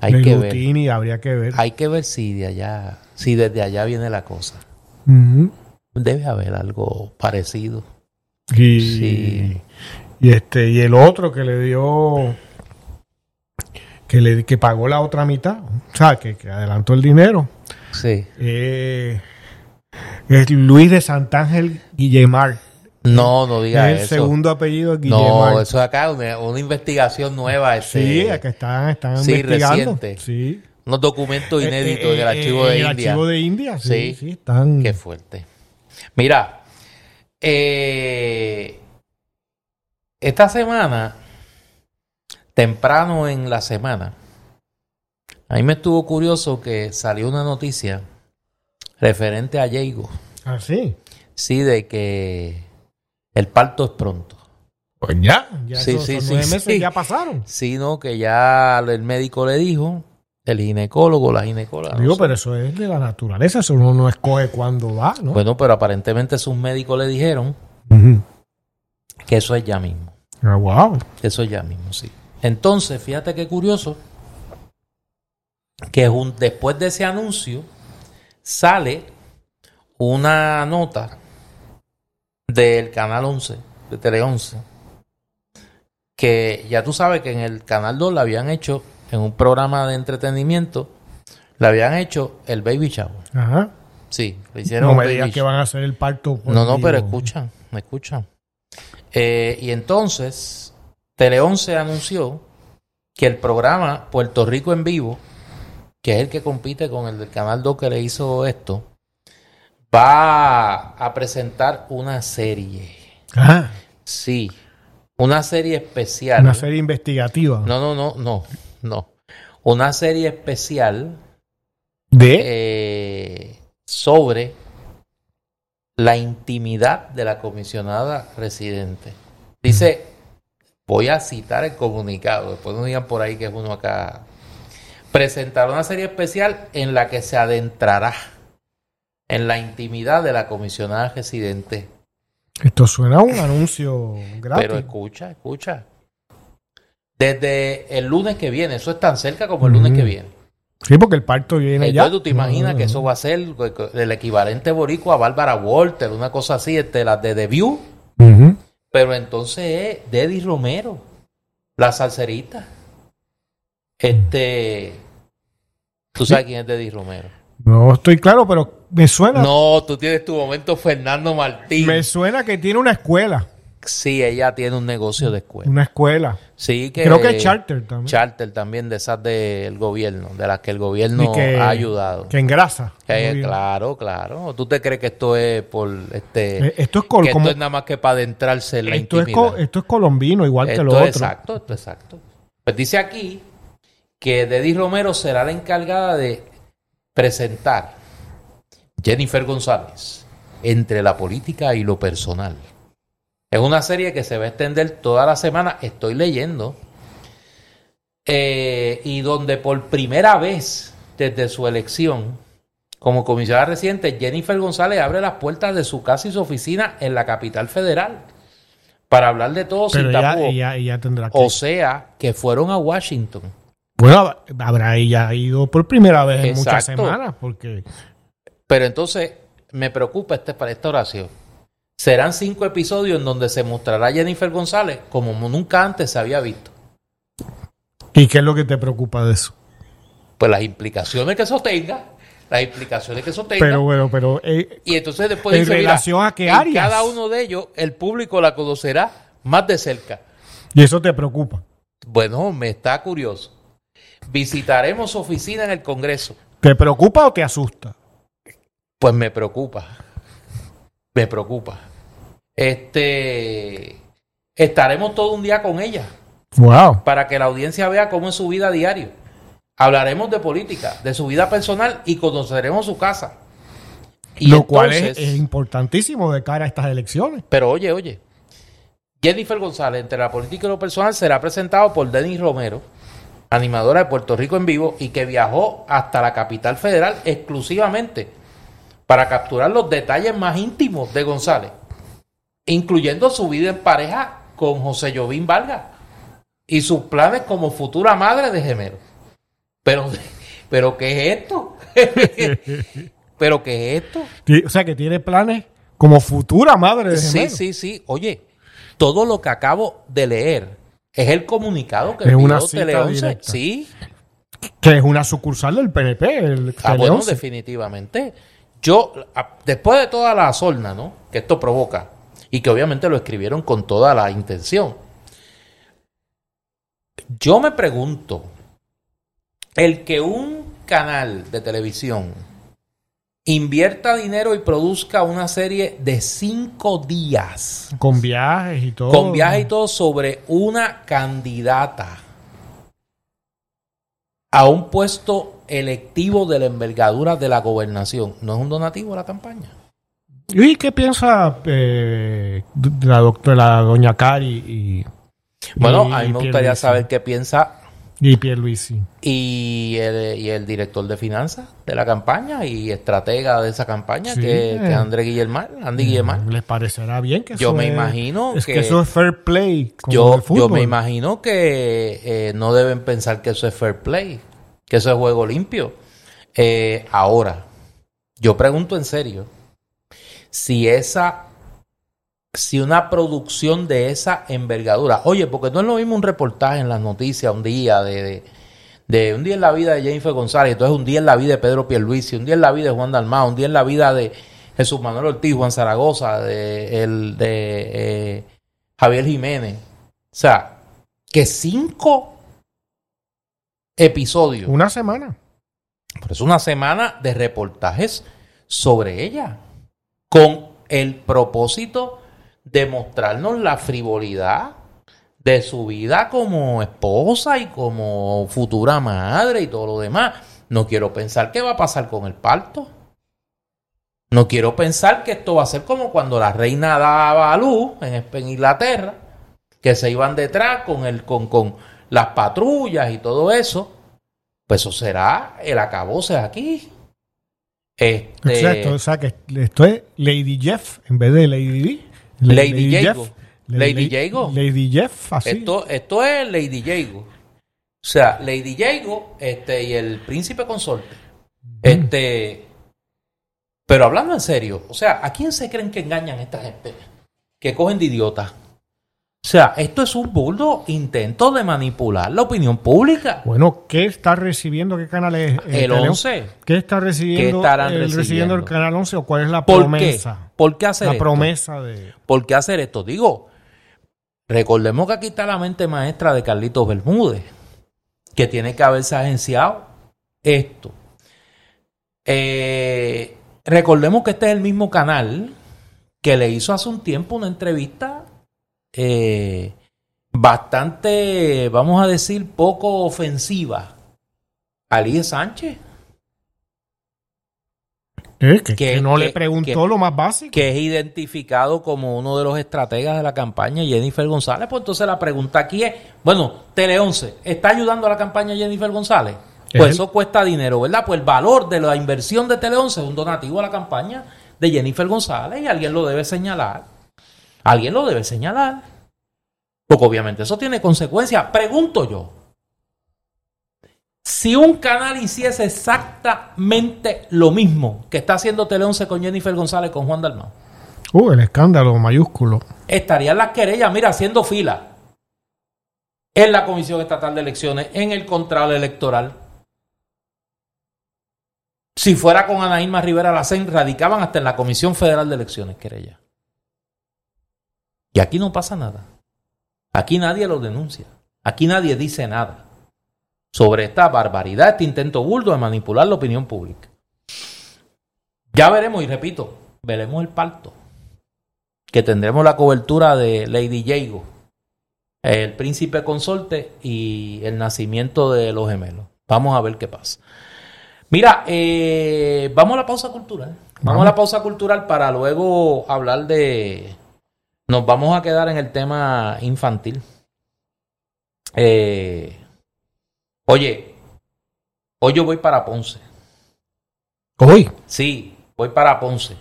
Hay que ver. Habría que ver. Hay que ver si de allá, si desde allá viene la cosa. Debe haber algo parecido. Y, Sí. y este y el otro que le dio que le que pagó la otra mitad, o sea, que, que adelantó el dinero, Sí. eh, es Luis de Santángel Guillemar. No, no diga el eso. segundo apellido es Guillemar. no, eso acá una, una investigación nueva. Este, sí, es que están, están sí, investigando. reciente. Sí. Unos documentos inéditos Eh, en el eh, archivo eh, de el India. archivo de India, sí, Sí. sí, están. Qué fuerte. Mira, eh, esta semana, temprano en la semana, a mí me estuvo curioso que salió una noticia referente a Diego. Ah, sí. Sí, de que el parto es pronto. Pues ya, ya Sí, esos- sí, esos sí, meses sí. ya pasaron. Sino que ya el médico le dijo, el ginecólogo, la ginecóloga. no Digo, sé. pero eso es de la naturaleza, eso uno no escoge cuándo va, ¿no? Bueno, pero aparentemente sus médicos le dijeron que eso es ya mismo. Ah, wow. Eso ya mismo, sí. Entonces, fíjate qué curioso que jun- después de ese anuncio sale una nota del canal 11, de Tele 11, que ya tú sabes que en el canal 2 le habían hecho, en un programa de entretenimiento, le habían hecho el baby shower. Ajá. Sí, le hicieron No un me digas que van a hacer el parto. no, no, pero escuchan, me escuchan. Eh, y entonces, Tele 11 anunció que el programa Puerto Rico en Vivo, que es el que compite con el del Canal 2 que le hizo esto, va a presentar una serie. Sí, una serie especial. una serie investigativa. No, no, no, no, no. Una serie especial de. eh, sobre la intimidad de la comisionada residente. Dice, voy a citar el comunicado, después no digan por ahí que es uno acá. Presentará una serie especial en la que se adentrará en la intimidad de la comisionada residente. Esto suena a un anuncio gratis. Pero escucha, escucha. Desde el lunes que viene, eso es tan cerca como el lunes Mm. que viene. sí, porque el parto viene ya. Entonces tú te imaginas que eso va a ser el equivalente boricua a Bárbara Walter, una cosa así, este, las de The View, pero entonces es Deddy Romero, la salserita. Este, tú sabes quién es Deddy Romero. No estoy claro, pero me suena. No, tú tienes tu momento Fernando Martín. Me suena que tiene una escuela. Sí, ella tiene un negocio de escuela. Una escuela. Sí, que Creo que es charter también. Charter también de esas del gobierno, de las que el gobierno que- ha ayudado. Que engrasa. Eh, claro, claro. ¿Tú te crees que esto es por este Eh, Esto es, col- que como- esto es nada más que para adentrarse en la esto, es intimidad? co- esto es colombino, igual que lo es otro. exacto, esto es exacto. Pues dice aquí que Deddy Romero será la encargada de presentar Jennifer González entre la política y lo personal. Es una serie que se va a extender toda la semana, estoy leyendo, eh, y donde por primera vez desde su elección como comisionada reciente, Jennifer González abre las puertas de su casa y su oficina en la capital federal para hablar de todo Pero sin ella, tapujos. ella, ella tendrá que... O sea, que fueron a Washington. Bueno, habrá ella ido por primera vez en muchas semanas, porque... Pero entonces me preocupa este, para esta oración. Serán cinco episodios en donde se mostrará a Jennifer González como nunca antes se había visto. ¿Y qué es lo que te preocupa de eso? Pues las implicaciones que eso tenga, las implicaciones que eso tenga. Pero bueno, pero... eh, y entonces después ¿En dice, mira, relación a qué áreas? cada uno de ellos el público la conocerá más de cerca. y eso te preocupa. Bueno, me está curioso. Visitaremos su oficina en el Congreso. ¿Te preocupa o te asusta? Pues me preocupa. Me preocupa. Este. Estaremos todo un día con ella Wow. para que la audiencia vea cómo es su vida diario. Hablaremos de política, de su vida personal y conoceremos su casa. Y Lo cual es, es importantísimo de cara a estas elecciones. Pero oye, oye. Jennifer González, entre la política y lo personal, será presentado por Denis Romero, animadora de Puerto Rico en vivo, y que viajó hasta la capital federal exclusivamente para capturar los detalles más íntimos de González, incluyendo su vida en pareja con José Jovín Vargas y sus planes como futura madre de gemelos. Pero, pero ¿qué es esto? ¿Pero qué es esto? O sea, que tiene planes como futura madre de Sí, gemelos. sí, sí. Oye, todo lo que acabo de leer es el comunicado que Es envió una cita Tele 11. directa. Sí, Que es una sucursal del PNP. El ah, Tele bueno, 11. definitivamente. Yo, después de toda la sorna, ¿no? Que esto provoca, y que obviamente lo escribieron con toda la intención. Yo me pregunto, el que un canal de televisión invierta dinero y produzca una serie de cinco días Con viajes y todo. con viaje y todo sobre una candidata a un puesto electivo de la envergadura de la gobernación. ¿No es un donativo a la campaña? ¿Y qué piensa eh, la doctora, doña Cari y, Bueno, y- a mí me gustaría saber qué piensa Y Pierluisi. y el, y el director de finanzas de la campaña y estratega de esa campaña, Sí, que, eh. que André Guillermar, Andy Guillermar. ¿Les parecerá bien que Yo eso me es- imagino es que- que, eso es fair play. como Yo, el fútbol. yo me imagino que eh, no deben pensar que eso es fair play, que eso es juego limpio. Eh, ahora, yo pregunto en serio, si esa, si una producción de esa envergadura, oye, porque no es lo mismo un reportaje en las noticias un día de, de, de un día en la vida de Jennifer González, entonces un día en la vida de Pedro Pierluisi, un día en la vida de Juan Dalmao, un día en la vida de Jesús Manuel Ortiz, Juan Zaragoza, de, el, de eh, Javier Jiménez. O sea, que cinco episodios. Una semana. Por eso una semana de reportajes sobre ella. Con el propósito de mostrarnos la frivolidad de su vida como esposa y como futura madre y todo lo demás. No quiero pensar qué va a pasar con el parto. No quiero pensar que esto va a ser como cuando la reina daba a luz en, en Inglaterra, que se iban detrás con, el, con, con las patrullas y todo eso. Pues eso será el acabose aquí. Este, Exacto. O sea, que esto es Lady Jeff en vez de Lady D. Lady Jago. Lady Jago. Lady Jeff, así. Esto, esto es Lady Jago. O sea, Lady Jago este, y el príncipe consorte. Este, pero hablando en serio, o sea, ¿a quién se creen que engañan esta gente? Que cogen de idiota. O sea, esto es un burdo intento de manipular la opinión pública. Bueno, ¿qué está recibiendo? ¿Qué canal es? eh, El Tele 11. ¿Qué está recibiendo, ¿Qué estarán el, recibiendo? recibiendo el canal 11 o cuál es la ¿Por qué? promesa? ¿Por qué hacer La esto? promesa de... ¿Por qué hacer esto? Digo, recordemos que aquí está la mente maestra de Carlitos Bermúdez, que tiene que haberse agenciado esto. Eh, recordemos que este es el mismo canal que le hizo hace un tiempo una entrevista eh, bastante, vamos a decir, poco ofensiva Ali Sánchez. Eh, que, que, no le preguntó lo más básico. Que es identificado como uno de los estrategas de la campaña, Jennifer González. Pues entonces la pregunta aquí es, bueno, Tele 11, ¿está ayudando a la campaña Jennifer González? Pues eso cuesta dinero, ¿verdad? Pues el valor de la inversión de Tele 11 es un donativo a la campaña de Jennifer González y alguien lo debe señalar. Alguien lo debe señalar. Porque obviamente eso tiene consecuencias. Pregunto yo, si un canal hiciese exactamente lo mismo que está haciendo Tele 11 con Jennifer González, con Juan Dalmau. Uh, el escándalo mayúsculo. Estarían las querellas, mira, haciendo fila en la Comisión Estatal de Elecciones, en el Contral Electoral. Si fuera con Ana Irma Rivera Lacén, radicaban hasta en la Comisión Federal de Elecciones, querella. Y aquí no pasa nada. Aquí nadie lo denuncia. Aquí nadie dice nada sobre esta barbaridad, este intento burdo de manipular la opinión pública. Ya veremos, y repito, veremos el parto, que tendremos la cobertura de Lady Jago, el príncipe consorte y el nacimiento de los gemelos. Vamos a ver qué pasa. Mira, eh, vamos a la pausa cultural. Vamos. a la pausa cultural para luego hablar de... Nos vamos a quedar en el tema infantil. Eh, Oye, hoy yo voy para Ponce. ¿Hoy? Sí, voy para Ponce.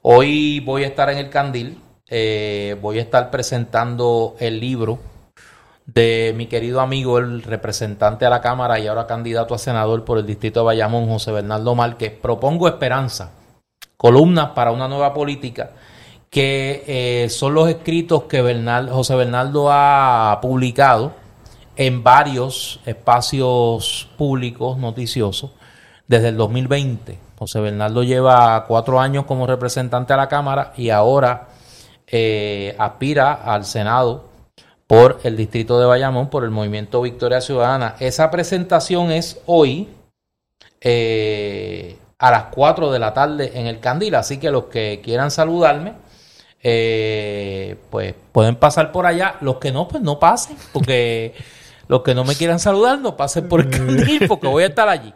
Hoy voy a estar en el Candil. Eh, voy a estar presentando el libro de mi querido amigo, el representante a la Cámara y ahora candidato a senador por el distrito de Bayamón, José Bernardo Márquez. Propongo esperanza, columnas para una nueva política, que eh, son los escritos que José Bernardo ha publicado en varios espacios públicos noticiosos desde el 2020. José Bernardo lleva cuatro años como representante a la Cámara y ahora eh, aspira al Senado por el distrito de Bayamón, por el movimiento Victoria Ciudadana. Esa presentación es hoy eh, a las 4 de la tarde en el Candil, así que los que quieran saludarme, eh, pues pueden pasar por allá. Los que no, pues no pasen, porque los que no me quieran saludar, no pasen por el candil porque voy a estar allí.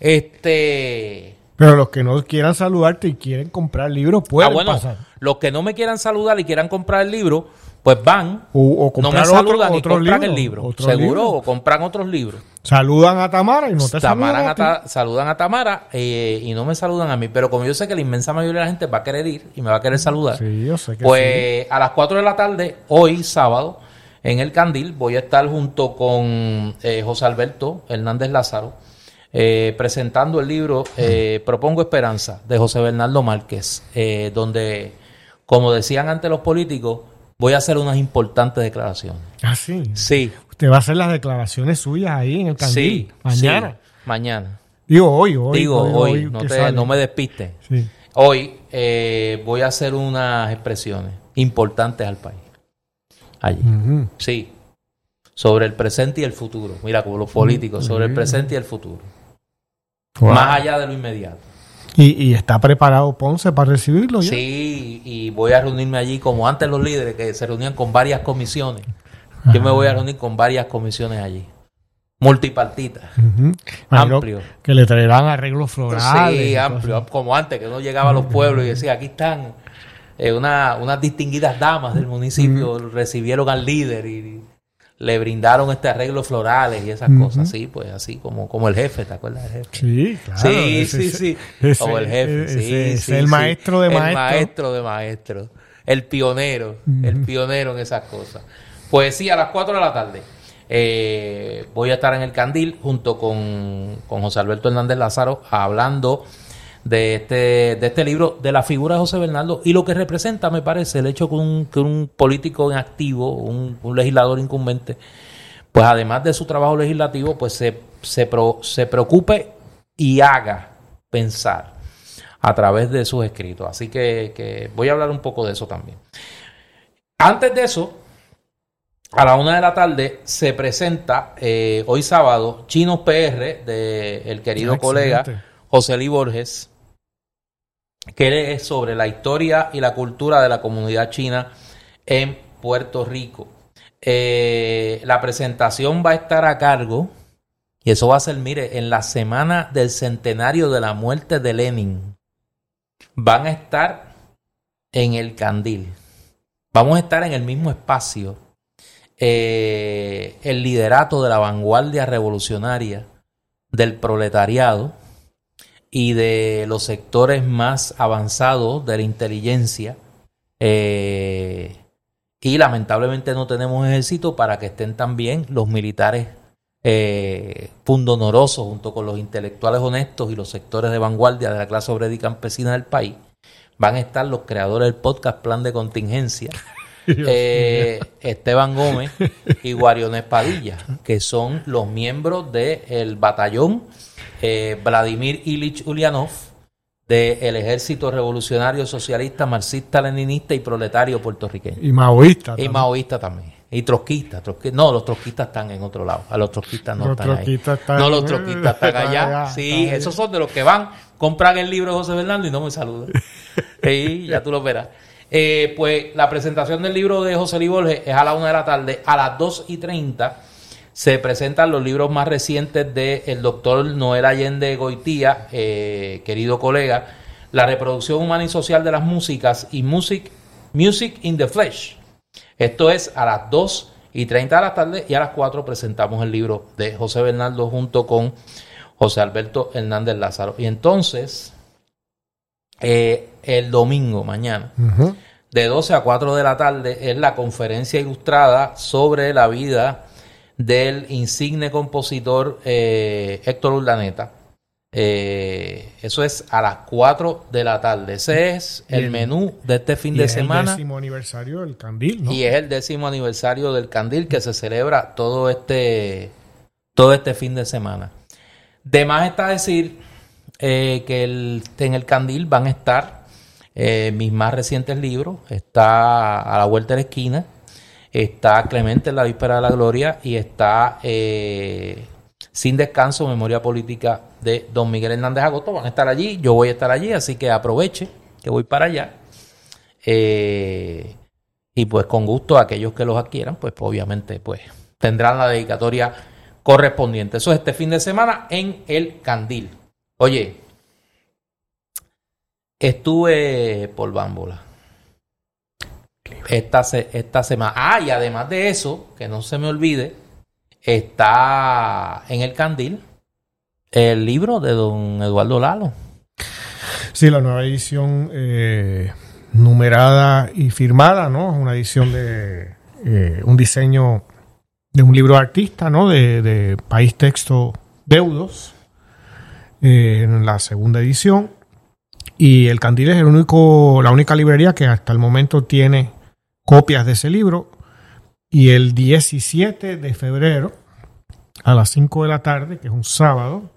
Este. Pero los que no quieran saludarte y quieren comprar el libro, pueden ah, bueno, pasar. Los que no me quieran saludar y quieran comprar el libro, pues van, o, no me saludan y compran el libro. Seguro, o compran otros libros. Saludan a Tamara y no te saludan. A saludan a Tamara eh, y no me saludan a mí. Pero como yo sé que la inmensa mayoría de la gente va a querer ir y me va a querer saludar, pues a las 4 de la tarde, hoy sábado, en el Candil. Voy a estar junto con eh, José Alberto Hernández Lázaro eh, presentando el libro eh, Propongo Esperanza de José Bernardo Márquez, donde, como decían antes los políticos, voy a hacer unas importantes declaraciones. Ah, sí. Sí. Usted va a hacer las declaraciones suyas ahí en el Candil. Sí. Mañana. mañana. Digo hoy, hoy. Digo hoy, no, no, me despiste. Hoy voy a hacer unas expresiones importantes al país allí. Sí. Sobre el presente y el futuro. Mira, como los políticos, sobre el presente y el futuro. Más allá de lo inmediato. ¿Y, está preparado Ponce para recibirlo ya? Sí, y voy a reunirme allí como antes los líderes que se reunían con varias comisiones. Yo me voy a reunir con varias comisiones allí. Multipartitas. Amplio. Que le traerán arreglos florales. Sí, amplio. Como antes, que uno llegaba a los pueblos y decía, aquí están eh, una, unas distinguidas damas del municipio recibieron al líder y le brindaron este arreglo florales y esas cosas, sí, pues así como, como el jefe, ¿te acuerdas del jefe? Sí, claro. Sí, sí, sí. como el jefe, sí, sí, El maestro de maestro. El maestro de maestro. El pionero, el pionero en esas cosas. Pues sí, a las 4 de la tarde. Eh, voy a estar en el Candil junto con, con José Alberto Hernández Lázaro hablando de este, de este libro, de la figura de José Bernardo y lo que representa, me parece, el hecho que un, que un político en activo, un, legislador incumbente, pues además de su trabajo legislativo, pues se, se, se preocupe y haga pensar a través de sus escritos. Así que, voy a hablar un poco de eso también. Antes de eso, a la una de la tarde se presenta eh, hoy sábado Chino PR de el querido ah, colega José Luis Borges, que es sobre la historia y la cultura de la comunidad china en Puerto Rico. Eh, la presentación va a estar a cargo, Y eso va a ser, mire, en la semana del centenario de la muerte de Lenin, van a estar en el candil. Vamos a estar en el mismo espacio. Eh, el liderato de la vanguardia revolucionaria del proletariado y de los sectores más avanzados de la inteligencia. Eh, y lamentablemente no tenemos ejército para que estén también los militares eh, pundonorosos junto con los intelectuales honestos y los sectores de vanguardia de la clase obrera y campesina del país. Van a estar los creadores del podcast Plan de Contingencia, eh, Esteban Gómez y Guariones Padilla, que son los miembros del batallón eh, Vladimir Ilich Ulyanov del Ejército Revolucionario Socialista, Marxista, Leninista y Proletario puertorriqueño. Y maoísta. Y maoísta también. Y trotskista, No, los trotskistas están en otro lado. A los trotskistas no están ahí. no, los trotskistas están allá. sí, esos son de los que van, compran el libro de José Bernardo y no me saludan. sí, ya tú lo verás. Eh, pues la presentación del libro de José Luis es a la una de la tarde. A las dos y treinta se presentan los libros más recientes del doctor Noel Allende Goitía, eh, querido colega, La reproducción humana y social de las músicas y Music, Music in the Flesh. Esto es a las 2 y 30 de la tarde y a las 4 presentamos el libro de José Bernardo junto con José Alberto Hernández Lázaro. Y entonces, eh, el domingo, mañana, de 12 a 4 de la tarde, es la conferencia ilustrada sobre la vida del insigne compositor eh, Héctor Urdaneta. Eh, eso es a las 4 de la tarde. Ese es el, menú de este fin de semana. Es el décimo aniversario del Candil, ¿no? Y es el décimo aniversario del Candil que se celebra todo este, todo este fin de semana. De más está decir eh, que en el Candil van a estar mis más recientes libros. Está a la vuelta de la esquina está Clemente en la víspera de la gloria y está eh, Sin Descanso, Memoria Política de Don Miguel Hernández Agosto. Van a estar allí, yo voy a estar allí, así que aproveche que voy para allá. Eh, y pues con gusto aquellos que los adquieran, pues obviamente pues tendrán la dedicatoria correspondiente. Eso es este fin de semana en el Candil. Oye, estuve por Bámbola esta, esta semana. Ah, y además de eso, que no se me olvide, está en el candil el libro de don Eduardo Lalo. Sí, la nueva edición eh, numerada y firmada, ¿no? Una edición de eh, un diseño de un libro artista, ¿no? De, País Texto Deudos, eh, en la segunda edición. Y el Candil es el único, la única librería que hasta el momento tiene copias de ese libro. Y el 17 de febrero, a las 5 de la tarde, que es un sábado,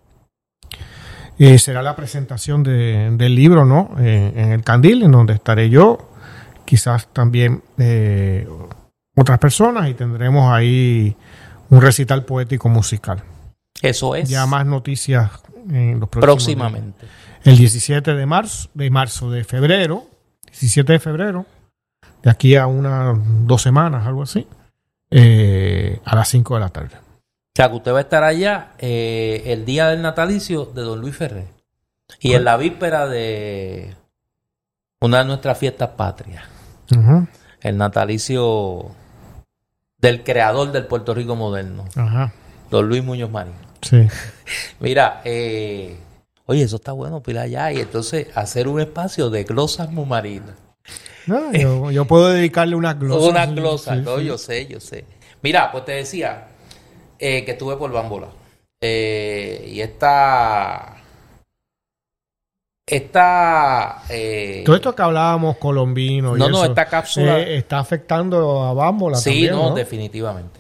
eh, será la presentación del libro, ¿no? Eh, en el Candil, en donde estaré yo, quizás también eh, otras personas, y tendremos ahí un recital poético musical. Eso es. Ya más noticias en los próximamente. El 17 de marzo, de marzo, de febrero, 17 de febrero, de aquí a unas dos semanas, algo así, eh, a las 5 de la tarde. O sea, que usted va a estar allá eh, el día del natalicio de don Luis Ferrer y en la víspera de una de nuestras fiestas patrias, el natalicio del creador del Puerto Rico moderno, don Luis Muñoz Marín. Sí. Mira, eh, oye, eso está bueno, pila allá, y entonces hacer un espacio de glosas mumarinas. No, yo, puedo dedicarle una glosa. Una glosa, no, yo sé, yo sé. Mira, pues te decía eh, que estuve por Bambola. Eh, y esta. Esta. Eh, Todo esto que hablábamos colombino. No, no, esta cápsula. está afectando a Bambola sí, no, definitivamente.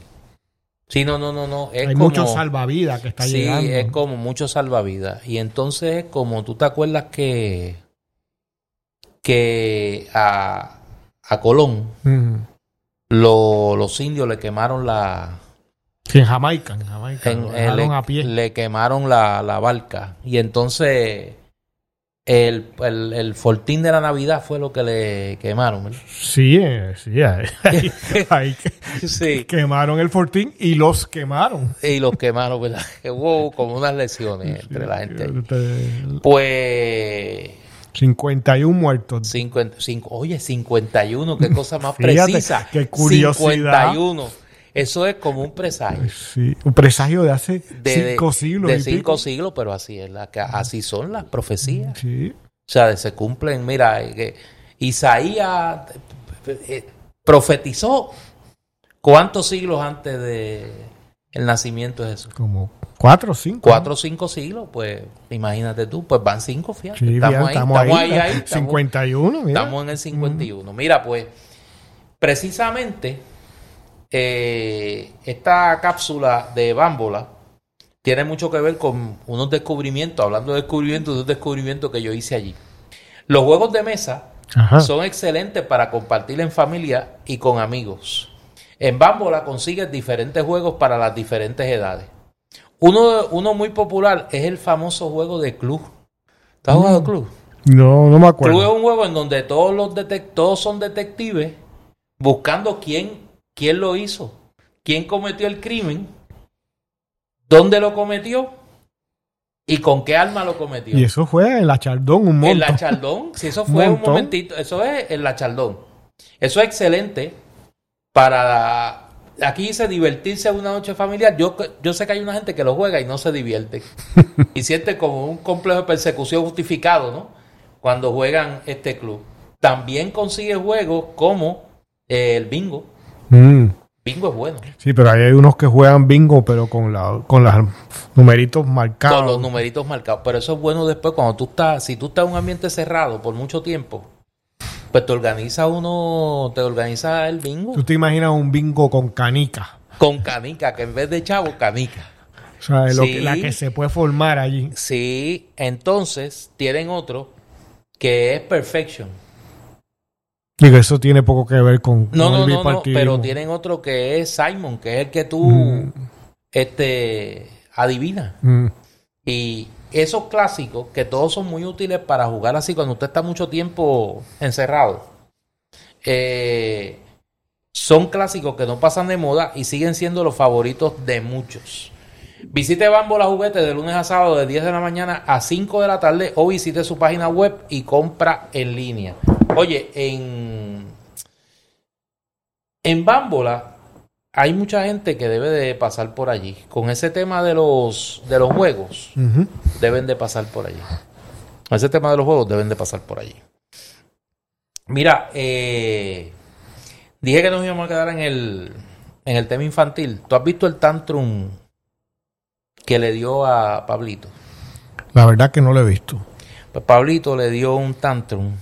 Sí, no, no, no, no. Hay mucho salvavidas que está llegando. Sí, es como mucho salvavidas. Y entonces, como tú te acuerdas que que a, a Colón los indios le quemaron la... en Jamaica, en Jamaica. le, a pie. le, quemaron la, la, barca. Y entonces el, el, el fortín de la Navidad fue lo que le quemaron. ¿verdad? Sí, eh, sí, ahí, ahí- ahí que- Sí. quemaron el Fortín y los quemaron. Y los quemaron, ¿verdad? Hubo como unas lesiones entre la gente. Este, Pues 51 muertos. 55, oye, 51, qué cosa más Fíjate, precisa. qué curiosidad. 51. Eso es como un presagio. Sí, un presagio de hace De, cinco siglos. De cinco pico. siglos, pero así es. La, que- así son las profecías. Sí. O sea, se cumplen. Mira, eh, Isaías eh, eh, profetizó cuántos siglos antes de el nacimiento de Jesús. Como cuatro o cinco. Cuatro o cinco siglos, pues imagínate tú, pues van cinco, fíjate. Sí, estamos, bien, ahí, estamos ahí, ahí, estamos- 51, mira. Estamos en el 51. Mira, pues, precisamente, eh, esta cápsula de Bámbola tiene mucho que ver con unos descubrimientos, hablando de descubrimientos, de un descubrimiento que yo hice allí. Los juegos de mesa Ajá. son excelentes para compartir en familia y con amigos. En Bámbola consigues diferentes juegos para las diferentes edades. Uno, uno muy popular es el famoso juego de club. ¿Tú has jugado club? No, no me Club es acuerdo. un juego en donde todos los todos son detectives buscando quién, quién lo hizo, quién cometió el crimen, dónde lo cometió y con qué arma lo cometió. Y eso fue en la Chardón un En montón. la Chaldón, si eso fue un Montón. momentito, eso es en la Chaldón. Eso es excelente para aquí dice divertirse una noche familiar. Yo, yo sé que hay una gente que lo juega y no se divierte. y siente como un complejo de persecución justificado, ¿no? Cuando juegan este club. También consigue juegos como eh, el bingo. Mm. Bingo es bueno. Sí, pero hay unos que juegan bingo, pero con la con los numeritos marcados. Con los numeritos marcados. Pero eso es bueno después cuando tú estás, si tú estás en un ambiente cerrado por mucho tiempo, pues te organiza uno, te organiza el bingo Tú te imaginas un bingo con canica. con canica, que en vez de chavo, canica. O sea, lo Sí. que- la que se puede formar allí. Sí, entonces tienen otro que es Perfection. Digo, eso tiene poco que ver con, No, con no, el no, pero tienen otro que es Simon, que es el que tú Mm. este adivinas. Mm. Y esos clásicos, que todos son muy útiles para jugar así cuando usted está mucho tiempo encerrado, eh, son clásicos que no pasan de moda y siguen siendo los favoritos de muchos. Visite Bambola Juguete de lunes a sábado de 10 de la mañana a 5 de la tarde o visite su página web y compra en línea. Oye, en, en Bambola hay mucha gente que debe de pasar por allí. Con ese tema de los, de los juegos, deben de pasar por allí. Con ese tema de los juegos, deben de pasar por allí. Mira, eh, dije que nos íbamos a quedar en el, en el tema infantil. ¿Tú has visto el tantrum que le dio a Pablito? La verdad que no lo he visto. Pues Pablito le dio un tantrum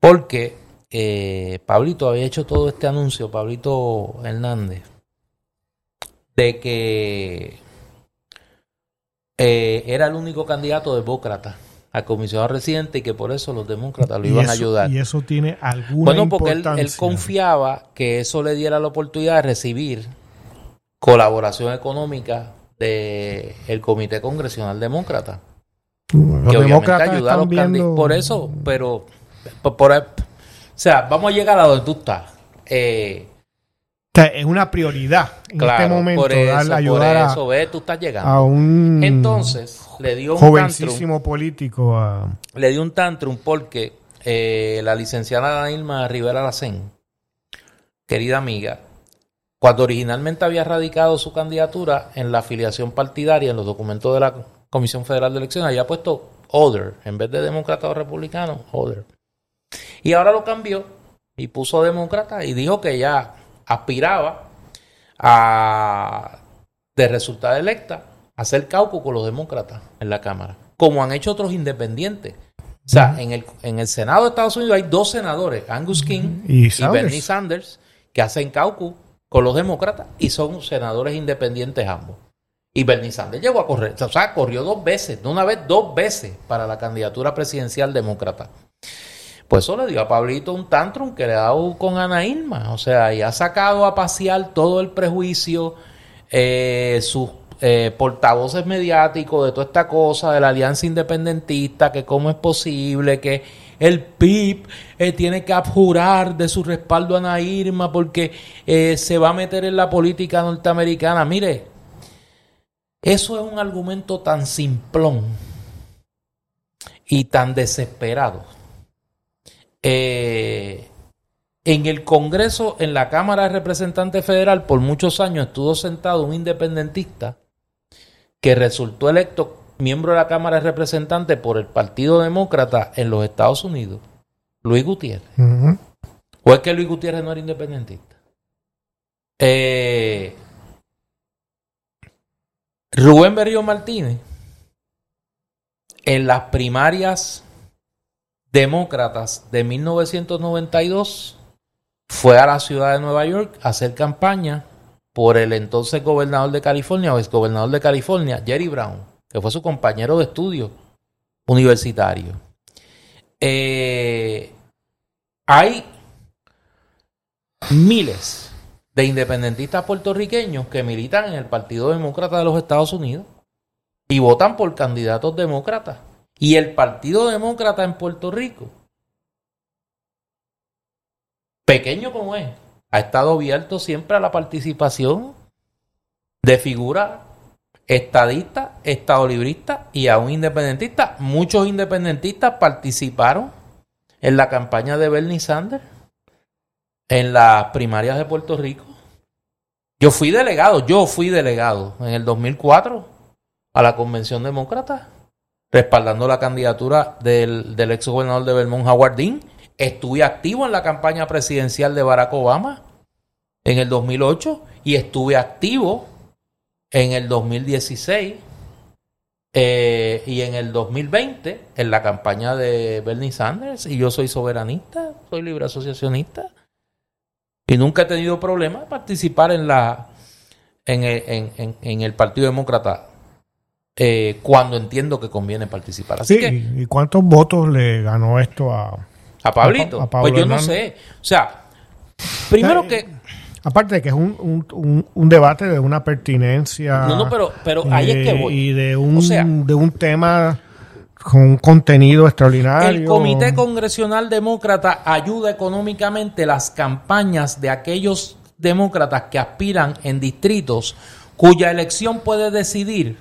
porque eh, Pablito había hecho todo este anuncio, Pablito Hernández, de que eh, era el único candidato demócrata a comisionado residente y que por eso los demócratas lo iban a ayudar. Y eso tiene alguna Bueno, porque él, él confiaba que eso le diera la oportunidad de recibir colaboración económica del Comité Congresional Demócrata Los que obviamente los viendo- candidatos. Por eso, pero. Por, sea, vamos a llegar a donde tú estás. Eh, O sea, es una prioridad en claro, este momento por eso, darle por ayudar a- eso, ve, tú estás llegando. a, un Entonces, le dio un tantrum. jovencísimo político a Le dio un tantrum porque eh, la licenciada Irma Rivera Lacén, querida amiga, cuando originalmente había radicado su candidatura en la afiliación partidaria, en los documentos de la Comisión Federal de Elecciones, había puesto Other, en vez de demócrata o republicano, Other. Y ahora lo cambió y puso demócrata y dijo que ya aspiraba a, de resultar electa, a hacer caucus con los demócratas en la Cámara, como han hecho otros independientes. O sea, en el, en el Senado de Estados Unidos hay dos senadores, Angus King Y. Bernie Sanders, que hacen caucus con los demócratas y son senadores independientes ambos. Y Bernie Sanders llegó a correr, o sea, corrió dos veces, no una vez, dos veces para la candidatura presidencial demócrata. Pues eso le dio a Pablito un tantrum que le ha dado con Ana Irma. O sea, y ha sacado a pasear todo el prejuicio, eh, sus eh, portavoces mediáticos de toda esta cosa de la alianza independentista, que cómo es posible que el PIB eh, tiene que abjurar de su respaldo a Ana Irma porque eh, se va a meter en la política norteamericana. Mire, eso es un argumento tan simplón y tan desesperado. Eh, en el Congreso, en la Cámara de Representantes Federal, por muchos años estuvo sentado un independentista que resultó electo miembro de la Cámara de Representantes por el Partido Demócrata en los Estados Unidos, Luis Gutiérrez. ¿O es que Luis Gutiérrez no era independentista? Eh, Rubén Berrío Martínez, en las primarias demócratas de 1992, fue a la ciudad de Nueva York a hacer campaña por el entonces gobernador de California o ex gobernador de California, Jerry Brown, que fue su compañero de estudio universitario. Eh, hay miles de independentistas puertorriqueños que militan en el Partido Demócrata de los Estados Unidos y votan por candidatos demócratas. Y el Partido Demócrata en Puerto Rico, pequeño como es, ha estado abierto siempre a la participación de figuras estadistas, estadolibristas y aún independentistas. Muchos independentistas participaron en la campaña de Bernie Sanders en las primarias de Puerto Rico. Yo fui delegado, yo fui delegado en el 2004 a la Convención Demócrata, respaldando la candidatura del, del ex gobernador de Vermont, Howard Dean. Estuve activo en la campaña presidencial de Barack Obama en el 2008 y estuve activo en el 2016 eh, y en el 2020 en la campaña de Bernie Sanders. Y yo soy soberanista, soy libre asociacionista. Y nunca he tenido problema de participar en la en el, en, el Partido Demócrata eh, cuando entiendo que conviene participar. Así sí, ¿Y cuántos votos le ganó esto a, a Pablito? pues yo no sé. O sea, primero que... Aparte de que es un, un, un, debate de una pertinencia. No, no, pero, pero ahí es que voy. Y de un, de un tema con un contenido extraordinario. El Comité Congresional Demócrata ayuda económicamente las campañas de aquellos demócratas que aspiran en distritos cuya elección puede decidir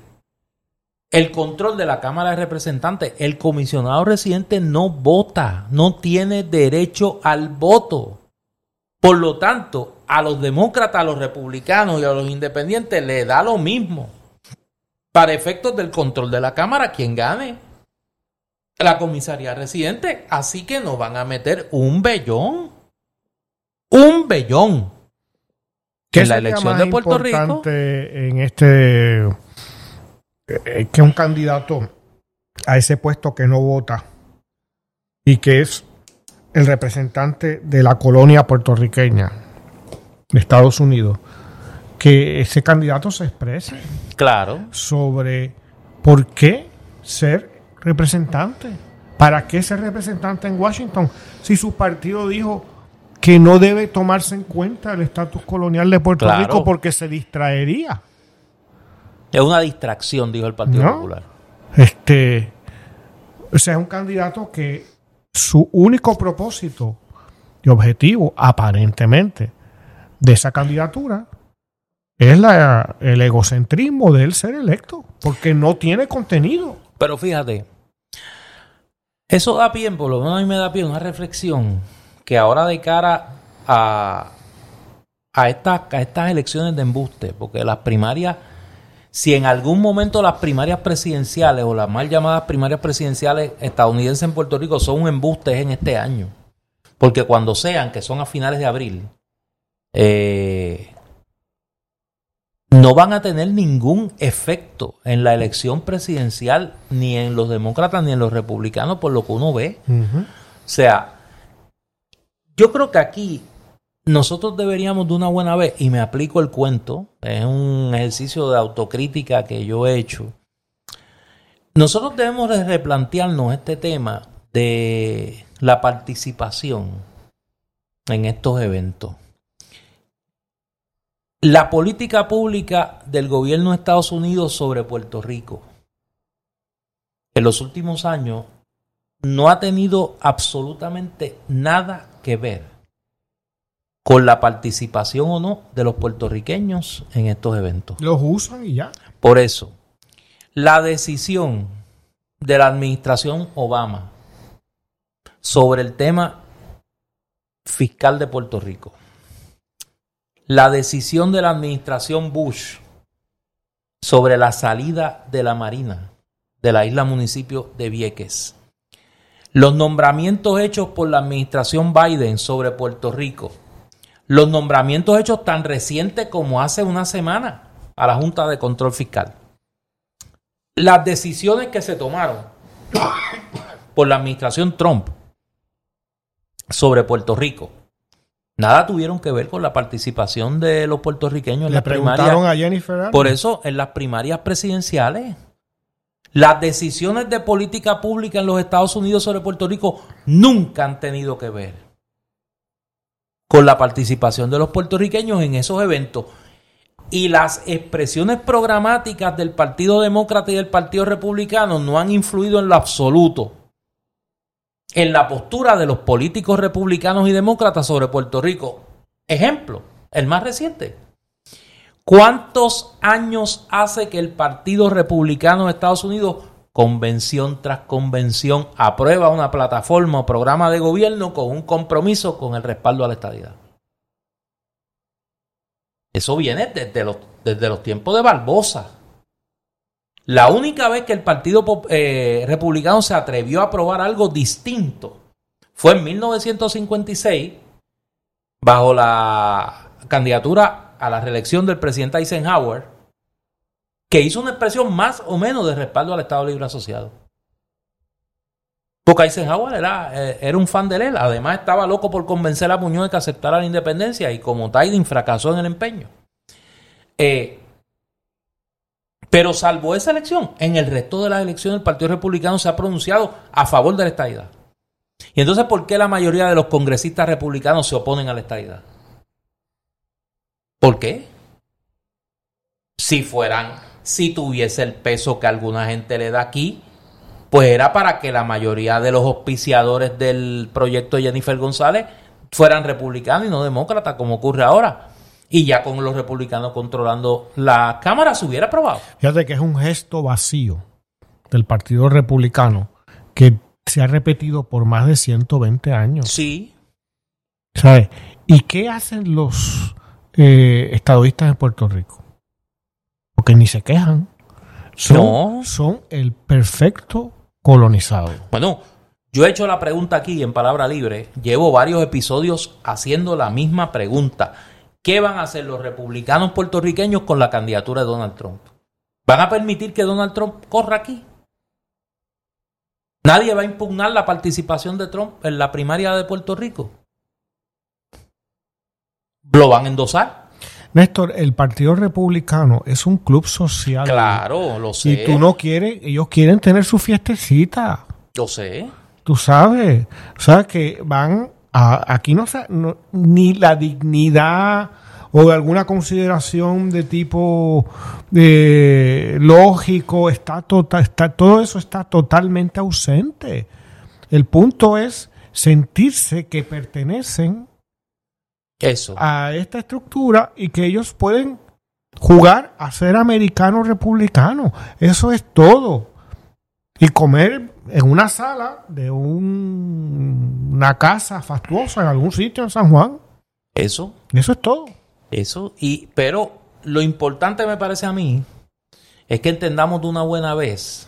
el control de la Cámara de Representantes. El comisionado residente no vota, no tiene derecho al voto. Por lo tanto, a los demócratas, a los republicanos y a los independientes le da lo mismo. Para efectos del control de la Cámara, quien gane la comisaría residente. Así que nos van a meter un bellón. Un bellón. Que en la elección de Puerto Rico. En este. Eh, que un candidato a ese puesto que no vota y que es el representante de la colonia puertorriqueña de Estados Unidos, que ese candidato se exprese. Claro. Sobre por qué ser representante. ¿Para qué ser representante en Washington si su partido dijo que no debe tomarse en cuenta el estatus colonial de Puerto Rico porque se distraería? Es una distracción, dijo el Partido Popular. Este, o sea, es un candidato que su único propósito y objetivo, aparentemente, de esa candidatura es la, el egocentrismo de él ser electo, porque no tiene contenido. Pero fíjate, eso da pie, por lo menos a mí me da pie una reflexión que ahora de cara a, a, estas, a estas elecciones de embuste, porque las primarias, si en algún momento las primarias presidenciales o las mal llamadas primarias presidenciales estadounidenses en Puerto Rico son un embuste en este año, porque cuando sean, que son a finales de abril, eh, no van a tener ningún efecto en la elección presidencial, ni en los demócratas ni en los republicanos, por lo que uno ve. O sea, yo creo que aquí nosotros deberíamos de una buena vez, y me aplico el cuento, es un ejercicio de autocrítica que yo he hecho. Nosotros debemos de replantearnos este tema de la participación en estos eventos. La política pública del gobierno de Estados Unidos sobre Puerto Rico en los últimos años no ha tenido absolutamente nada que ver con la participación o no de los puertorriqueños en estos eventos. Los usan y ya. Por eso, la decisión de la administración Obama sobre el tema fiscal de Puerto Rico, la decisión de la administración Bush sobre la salida de la Marina de la isla municipio de Vieques, los nombramientos hechos por la administración Biden sobre Puerto Rico, los nombramientos hechos tan recientes como hace una semana a la Junta de Control Fiscal, las decisiones que se tomaron por la administración Trump sobre Puerto Rico, nada tuvieron que ver con la participación de los puertorriqueños en Le las preguntaron primarias. a Jennifer. Aniston. Por eso, en las primarias presidenciales, las decisiones de política pública en los Estados Unidos sobre Puerto Rico nunca han tenido que ver con la participación de los puertorriqueños en esos eventos. Y las expresiones programáticas del Partido Demócrata y del Partido Republicano no han influido en lo absoluto en la postura de los políticos republicanos y demócratas sobre Puerto Rico. Ejemplo, el más reciente. ¿Cuántos años hace que el Partido Republicano de Estados Unidos, convención tras convención, aprueba una plataforma o programa de gobierno con un compromiso con el respaldo a la estadidad? Eso viene desde los, desde los tiempos de Barbosa. La única vez que el Partido eh, Republicano se atrevió a aprobar algo distinto fue en 1956, bajo la candidatura a la reelección del presidente Eisenhower, que hizo una expresión más o menos de respaldo al Estado Libre Asociado. Porque Eisenhower era, eh, era un fan de él. Además, estaba loco por convencer a Muñoz de que aceptara la independencia y como Tiding fracasó en el empeño. Eh, pero salvo esa elección, en el resto de las elecciones el Partido Republicano se ha pronunciado a favor de la estadidad. Y entonces, ¿por qué la mayoría de los congresistas republicanos se oponen a la estadidad? ¿Por qué? Si fueran, si tuviese el peso que alguna gente le da aquí, pues era para que la mayoría de los auspiciadores del proyecto de Jennifer González fueran republicanos y no demócratas, como ocurre ahora. Y ya con los republicanos controlando la Cámara se hubiera aprobado. Fíjate que es un gesto vacío del Partido Republicano que se ha repetido por más de 120 años. Sí, ¿Sabes? ¿Y qué hacen los eh, estadistas en Puerto Rico? Porque ni se quejan. Son, No. son el perfecto colonizado. Bueno, yo he hecho la pregunta aquí en Palabra Libre. Llevo varios episodios haciendo la misma pregunta. ¿Qué van a hacer los republicanos puertorriqueños con la candidatura de Donald Trump? ¿Van a permitir que Donald Trump corra aquí? ¿Nadie va a impugnar la participación de Trump en la primaria de Puerto Rico? ¿Lo van a endosar? Néstor, el Partido Republicano es un club social. Claro, lo sé. Y tú no quieres, ellos quieren tener su fiestecita. Lo sé. Tú sabes. O sea, que van a. Aquí no, se- no- ni la dignidad o alguna consideración de tipo eh, lógico está, tota- está todo eso está totalmente ausente. El punto es sentirse que pertenecen Eso. a esta estructura y que ellos pueden jugar a ser americanos republicanos. Eso es todo. Y comer en una sala de un- una casa fastuosa en algún sitio en San Juan. Eso. Eso es todo. Eso, y, pero lo importante me parece a mí es que entendamos de una buena vez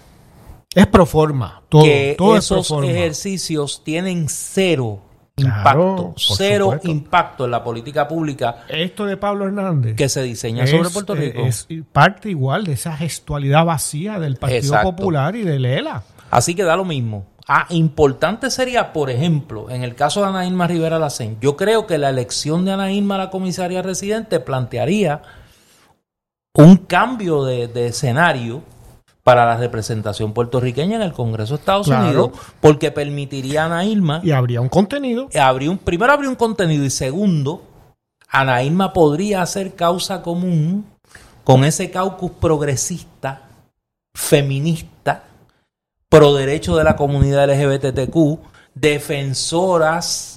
Es pro forma. Todo, que todo esos ejercicios tienen cero impacto, cero supuesto. impacto en la política pública Esto de Pablo Hernández que se diseña sobre Puerto Rico. es parte igual de esa gestualidad vacía del Partido Exacto. Popular y de Lela. Así que da lo mismo. Ah, importante sería, por ejemplo, en el caso de Ana Irma Rivera Lacén, yo creo que la elección de Ana Irma a la comisaría residente plantearía un cambio de, de escenario para la representación puertorriqueña en el Congreso de Estados Claro. Unidos, porque permitiría a Ana Irma Y habría un contenido. un, primero abrir un contenido y segundo Ana Irma podría hacer causa común con ese caucus progresista, feminista, pro derecho de la comunidad LGBTQ, defensoras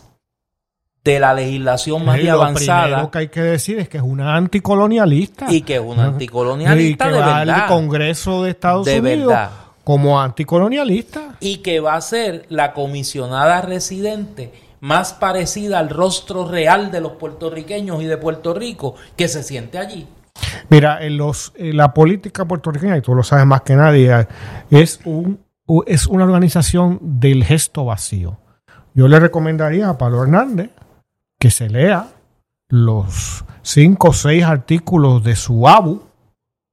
de la legislación más lo avanzada. Lo que hay que decir es que es una anticolonialista. Y que es una anticolonialista y que de va verdad. al Congreso de Estados De Unidos verdad. como anticolonialista. y que va a ser la comisionada residente más parecida al rostro real de los puertorriqueños y de Puerto Rico que se siente allí. Mira, en los, en la política puertorriqueña, y tú lo sabes más que nadie, es, un, es una organización del gesto vacío. Yo le recomendaría a Pablo Hernández que se lea los cinco o seis artículos de su ABU,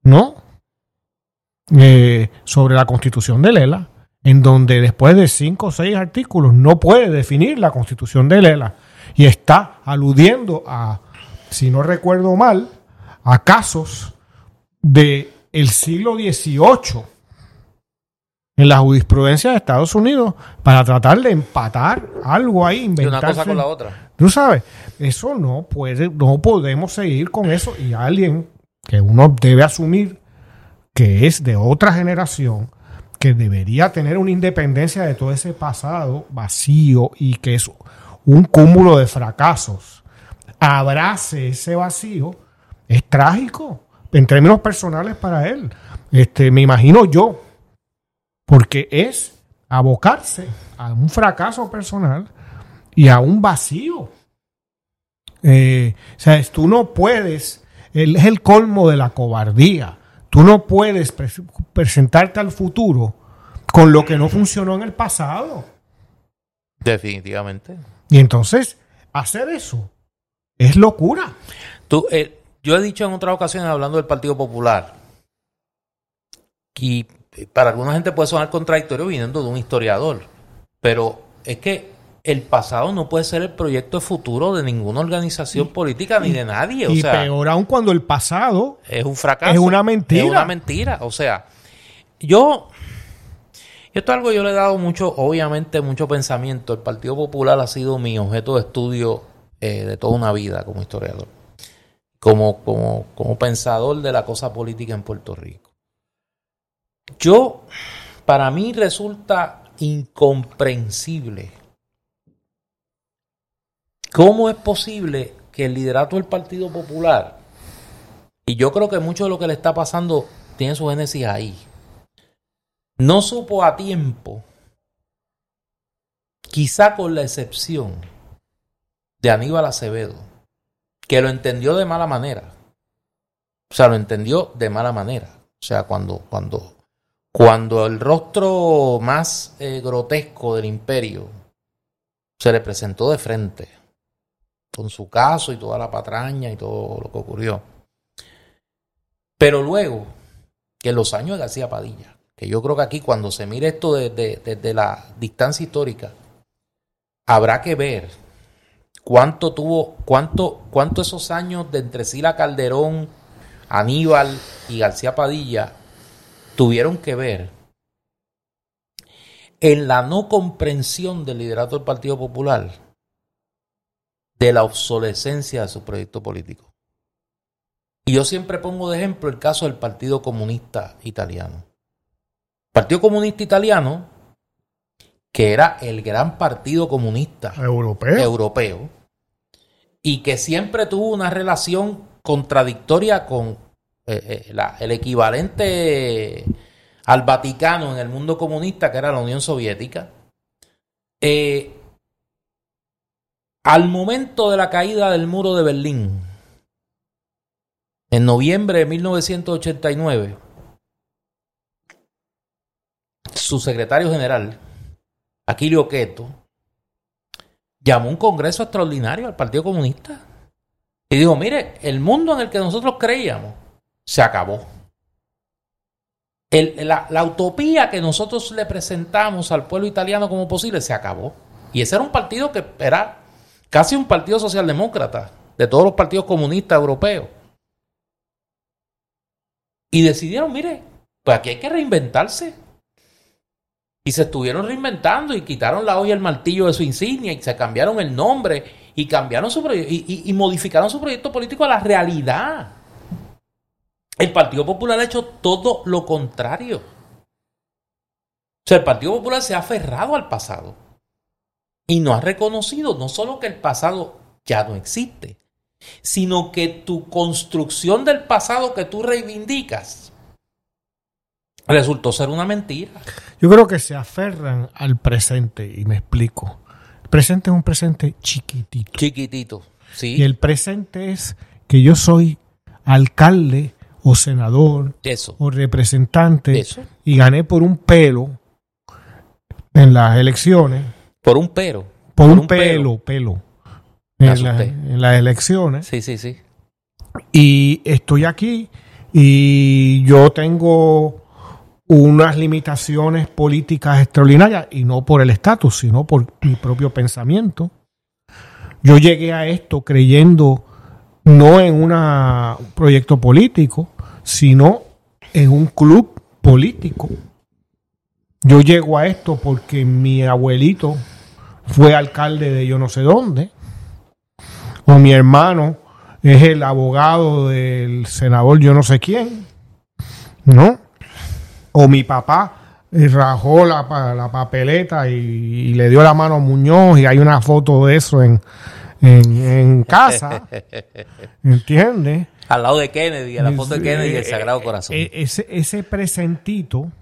¿no? Eh, sobre la constitución de Lela, en donde después de cinco o seis artículos no puede definir la constitución de Lela y está aludiendo a, si no recuerdo mal, a casos de el siglo XVIII en la jurisprudencia de Estados Unidos para tratar de empatar algo ahí, una cosa con la otra. Tú sabes, eso no puede, no podemos seguir con eso. Y alguien que uno debe asumir que es de otra generación, que debería tener una independencia de todo ese pasado vacío y que es un cúmulo de fracasos, abrace ese vacío, es trágico en términos personales para él. Este, me imagino yo, porque es abocarse a un fracaso personal y a un vacío. Eh, o sea, tú no puedes, el- es el colmo de la cobardía. Tú no puedes pres- presentarte al futuro con lo que no funcionó en el pasado. Definitivamente. Y entonces, hacer eso es locura. Tú, eh, yo he dicho en otras ocasiones, hablando del Partido Popular, y para alguna gente puede sonar contradictorio viniendo de un historiador, pero es que el pasado no puede ser el proyecto de futuro de ninguna organización política ni de nadie. O y sea, peor aún cuando el pasado es un fracaso. Es una mentira. Es una mentira. O sea, yo. Esto es algo que yo le he dado mucho, obviamente, mucho pensamiento. El Partido Popular ha sido mi objeto de estudio eh, de toda una vida como historiador. Como, como, como pensador de la cosa política en Puerto Rico. Yo, para mí resulta incomprensible cómo es posible que el liderato del Partido Popular y yo creo que mucho de lo que le está pasando tiene su génesis ahí. No supo a tiempo, quizá con la excepción de Aníbal Acevedo, que lo entendió de mala manera. O sea, lo entendió de mala manera. O sea, cuando, cuando, cuando el rostro más eh, grotesco del imperio se le presentó de frente, con su caso y toda la patraña y todo lo que ocurrió. Pero luego, que en los años de García Padilla, que yo creo que aquí cuando se mire esto desde de, de la distancia histórica, habrá que ver cuánto tuvo, cuánto, cuánto esos años de entre Sila Calderón, Aníbal y García Padilla tuvieron que ver en la no comprensión del liderato del Partido Popular de la obsolescencia de su proyecto político. Y yo siempre pongo de ejemplo el caso del Partido Comunista Italiano. El Partido Comunista Italiano, que era el gran partido comunista europeo. europeo, y que siempre tuvo una relación contradictoria con eh, eh, la- el equivalente al Vaticano en el mundo comunista, que era la Unión Soviética. Eh, al momento de la caída del muro de Berlín, en noviembre de 1989, su secretario general, Aquilio Queto, llamó un congreso extraordinario al Partido Comunista y dijo, mire, el mundo en el que nosotros creíamos se acabó. La, la utopía que nosotros le presentamos al pueblo italiano como posible se acabó. Y ese era un partido que era casi un partido socialdemócrata de todos los partidos comunistas europeos. Y decidieron, mire, pues aquí hay que reinventarse. Y se estuvieron reinventando y quitaron la olla y el martillo de su insignia y se cambiaron el nombre y cambiaron su proyecto y, modificaron su proyecto político a la realidad. El Partido Popular ha hecho todo lo contrario. O sea, el Partido Popular se ha aferrado al pasado y no ha reconocido no solo que el pasado ya no existe, sino que tu construcción del pasado que tú reivindicas resultó ser una mentira. Yo creo que se aferran al presente y me explico. El presente es un presente chiquitito. Chiquitito, sí. Y el presente es que yo soy alcalde o senador o representante y gané por un pelo en las elecciones. Por un pelo. Por, un, pelo, pelo. en, las elecciones. Sí, sí, sí. Y estoy aquí y yo tengo unas limitaciones políticas extraordinarias y no por el estatus, sino por mi propio pensamiento. Yo llegué a esto creyendo no en un proyecto político, sino en un club político. Yo llego a esto porque mi abuelito fue alcalde de yo no sé dónde, o mi hermano es el abogado del senador yo no sé quién, ¿no? o mi papá eh, rajó la, la papeleta y, le dio la mano a Muñoz y hay una foto de eso en, en, casa. ¿Entiendes? Al lado de Kennedy, a la foto de Kennedy y el Sagrado Corazón. Eh, ese, ese presentito.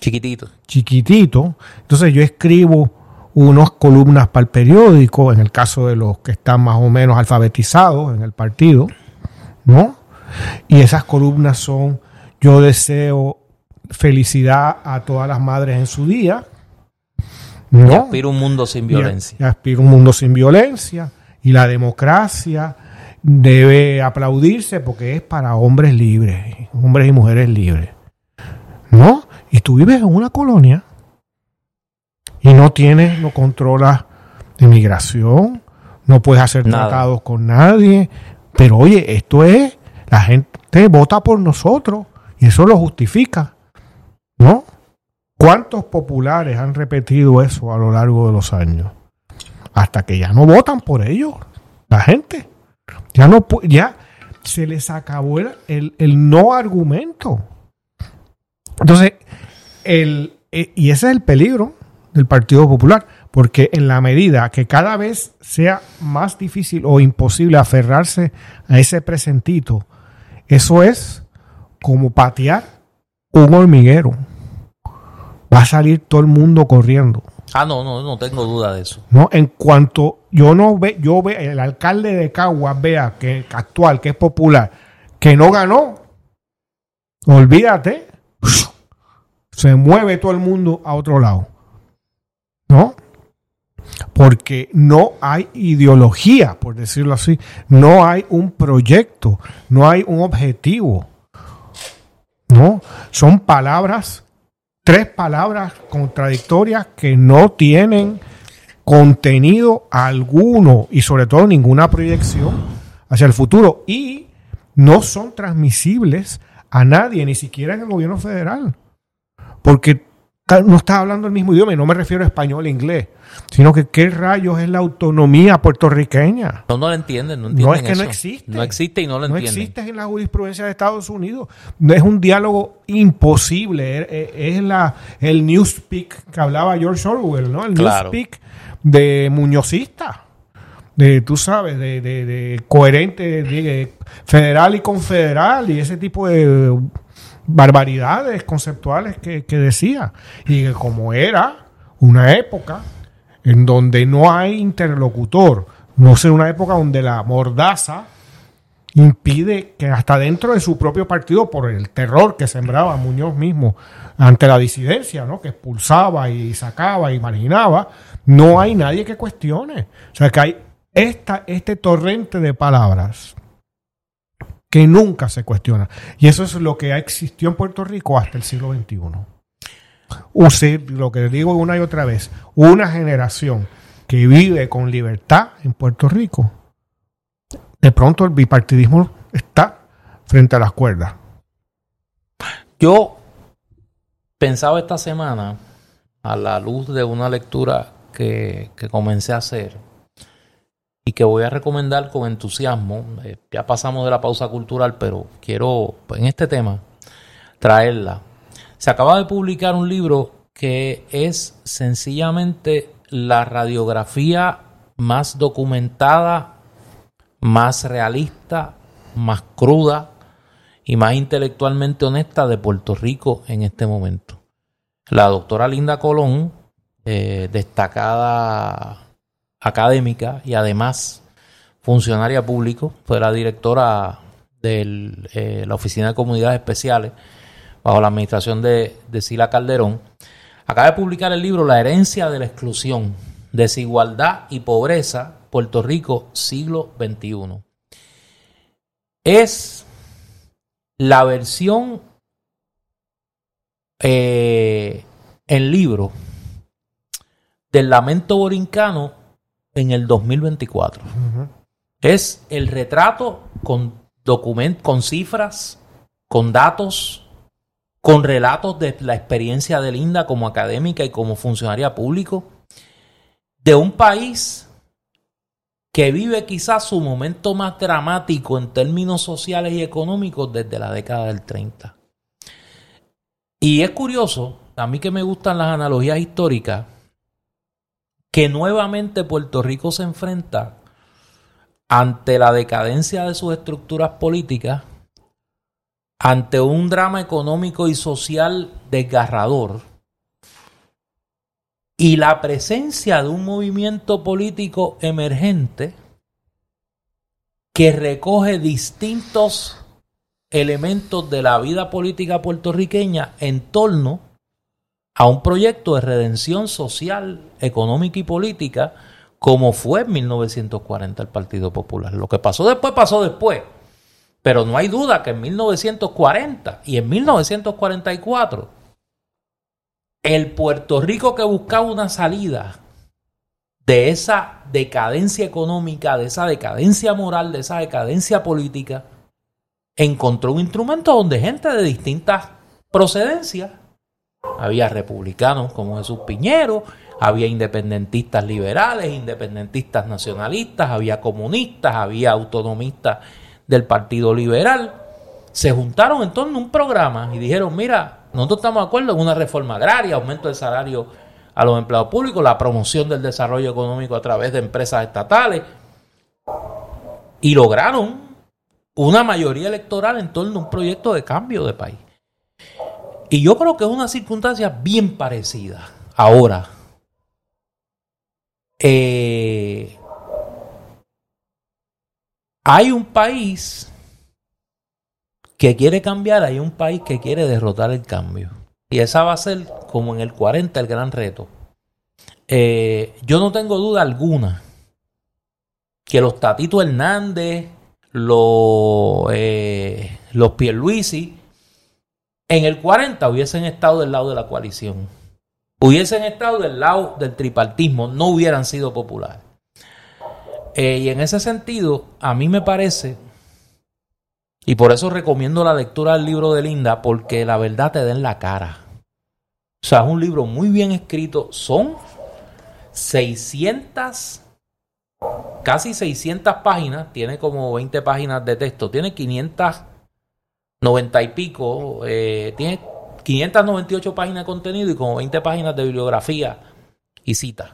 Chiquitito. Chiquitito. Entonces yo escribo unas columnas para el periódico, en el caso de los que están más o menos alfabetizados en el partido, ¿no? Y esas columnas son, yo deseo felicidad a todas las madres en su día. ¿no? Y aspiro un mundo sin violencia. Y aspiro un mundo sin violencia. Y la democracia debe aplaudirse porque es para hombres libres, hombres y mujeres libres. ¿No? Y tú vives en una colonia y no tienes, no controlas inmigración, no puedes hacer tratados con nadie. Pero oye, esto es, la gente vota por nosotros y eso lo justifica. ¿No? ¿Cuántos populares han repetido eso a lo largo de los años? Hasta que ya no votan por ellos, la gente. Ya no ya se les acabó el, no argumento. Entonces, el, e, y ese es el peligro del Partido Popular, porque en la medida que cada vez sea más difícil o imposible aferrarse a ese presentito, eso es como patear un hormiguero. Va a salir todo el mundo corriendo. Ah, no, no, no tengo duda de eso. No, en cuanto yo no ve, yo ve, el alcalde de Caguas vea que actual, que es popular, que no ganó, olvídate, se mueve todo el mundo a otro lado. Porque no hay ideología, por decirlo así, no hay un proyecto, no hay un objetivo. No, son palabras, tres palabras contradictorias que no tienen contenido alguno y sobre todo ninguna proyección hacia el futuro y no son transmisibles a nadie, ni siquiera en el gobierno federal. Porque no está hablando el mismo idioma y no me refiero a español e inglés, sino que qué rayos es la autonomía puertorriqueña. No, no lo entienden, no entienden. No es que no existe. No existe y no lo entienden. No existe en la jurisprudencia de Estados Unidos. No es un diálogo imposible. Es, la, el newspeak que hablaba George Orwell, ¿no? El newspeak de muñozista. De, tú sabes, de, de, de coherente, de, federal y confederal y ese tipo de barbaridades conceptuales que, decía. Y como era una época en donde no hay interlocutor, no sé, una época donde la mordaza impide que hasta dentro de su propio partido, por el terror que sembraba Muñoz mismo ante la disidencia, ¿no? que expulsaba y sacaba y marginaba, no hay nadie que cuestione. O sea que hay esta, este torrente de palabras que nunca se cuestiona. Y eso es lo que existió en Puerto Rico hasta el siglo XXI. Usted, lo que digo una y otra vez, una generación que vive con libertad en Puerto Rico, de pronto el bipartidismo está frente a las cuerdas. Yo pensaba esta semana, a la luz de una lectura que, que comencé a hacer, y que voy a recomendar con entusiasmo. Eh, ya pasamos de la pausa cultural, pero quiero pues, en este tema traerla. Se acaba de publicar un libro que es sencillamente la radiografía más documentada, más realista, más cruda y más intelectualmente honesta de Puerto Rico en este momento. La doctora Linda Colón, eh, destacada académica y además funcionaria público, fue la directora de eh, la Oficina de Comunidades Especiales bajo la administración de, de Sila Calderón. Acaba de publicar el libro La herencia de la exclusión, desigualdad y pobreza, Puerto Rico, siglo XXI. Es la versión eh, en libro del lamento borincano en el 2024. Es el retrato con documentos, con cifras, con datos, con relatos de la experiencia de Linda como académica y como funcionaria público de un país que vive quizás su momento más dramático en términos sociales y económicos desde la década del 30. Y es curioso, a mí que me gustan las analogías históricas, que nuevamente Puerto Rico se enfrenta ante la decadencia de sus estructuras políticas, ante un drama económico y social desgarrador, y la presencia de un movimiento político emergente que recoge distintos elementos de la vida política puertorriqueña en torno a un proyecto de redención social, económica y política como fue en 1940 el Partido Popular. Lo que pasó después pasó después. Pero no hay duda que en 1940 y en 1944 el Puerto Rico que buscaba una salida de esa decadencia económica, de esa decadencia moral, de esa decadencia política, encontró un instrumento donde gente de distintas procedencias, había republicanos como Jesús Piñero, había independentistas liberales, independentistas nacionalistas, había comunistas, había autonomistas del Partido Liberal, se juntaron en torno a un programa y dijeron, mira, nosotros estamos de acuerdo en una reforma agraria, aumento del salario a los empleados públicos, la promoción del desarrollo económico a través de empresas estatales. Y lograron una mayoría electoral en torno a un proyecto de cambio de país. Y yo creo que es una circunstancia bien parecida. Ahora, eh, hay un país que quiere cambiar, hay un país que quiere derrotar el cambio. Y esa va a ser, como en el 40, el gran reto. Eh, yo no tengo duda alguna que los Tatito Hernández, los, eh, los Pierluisi, en el 40 hubiesen estado del lado de la coalición. Hubiesen estado del lado del tripartismo, no hubieran sido populares. Eh, y en ese sentido, a mí me parece y por eso recomiendo la lectura del libro de Linda, porque la verdad te da en la cara. O sea, es un libro muy bien escrito. Son 600, casi 600 páginas. Tiene como 20 páginas de texto. Tiene 590 y pico. Eh, tiene 598 páginas de contenido y como 20 páginas de bibliografía y citas.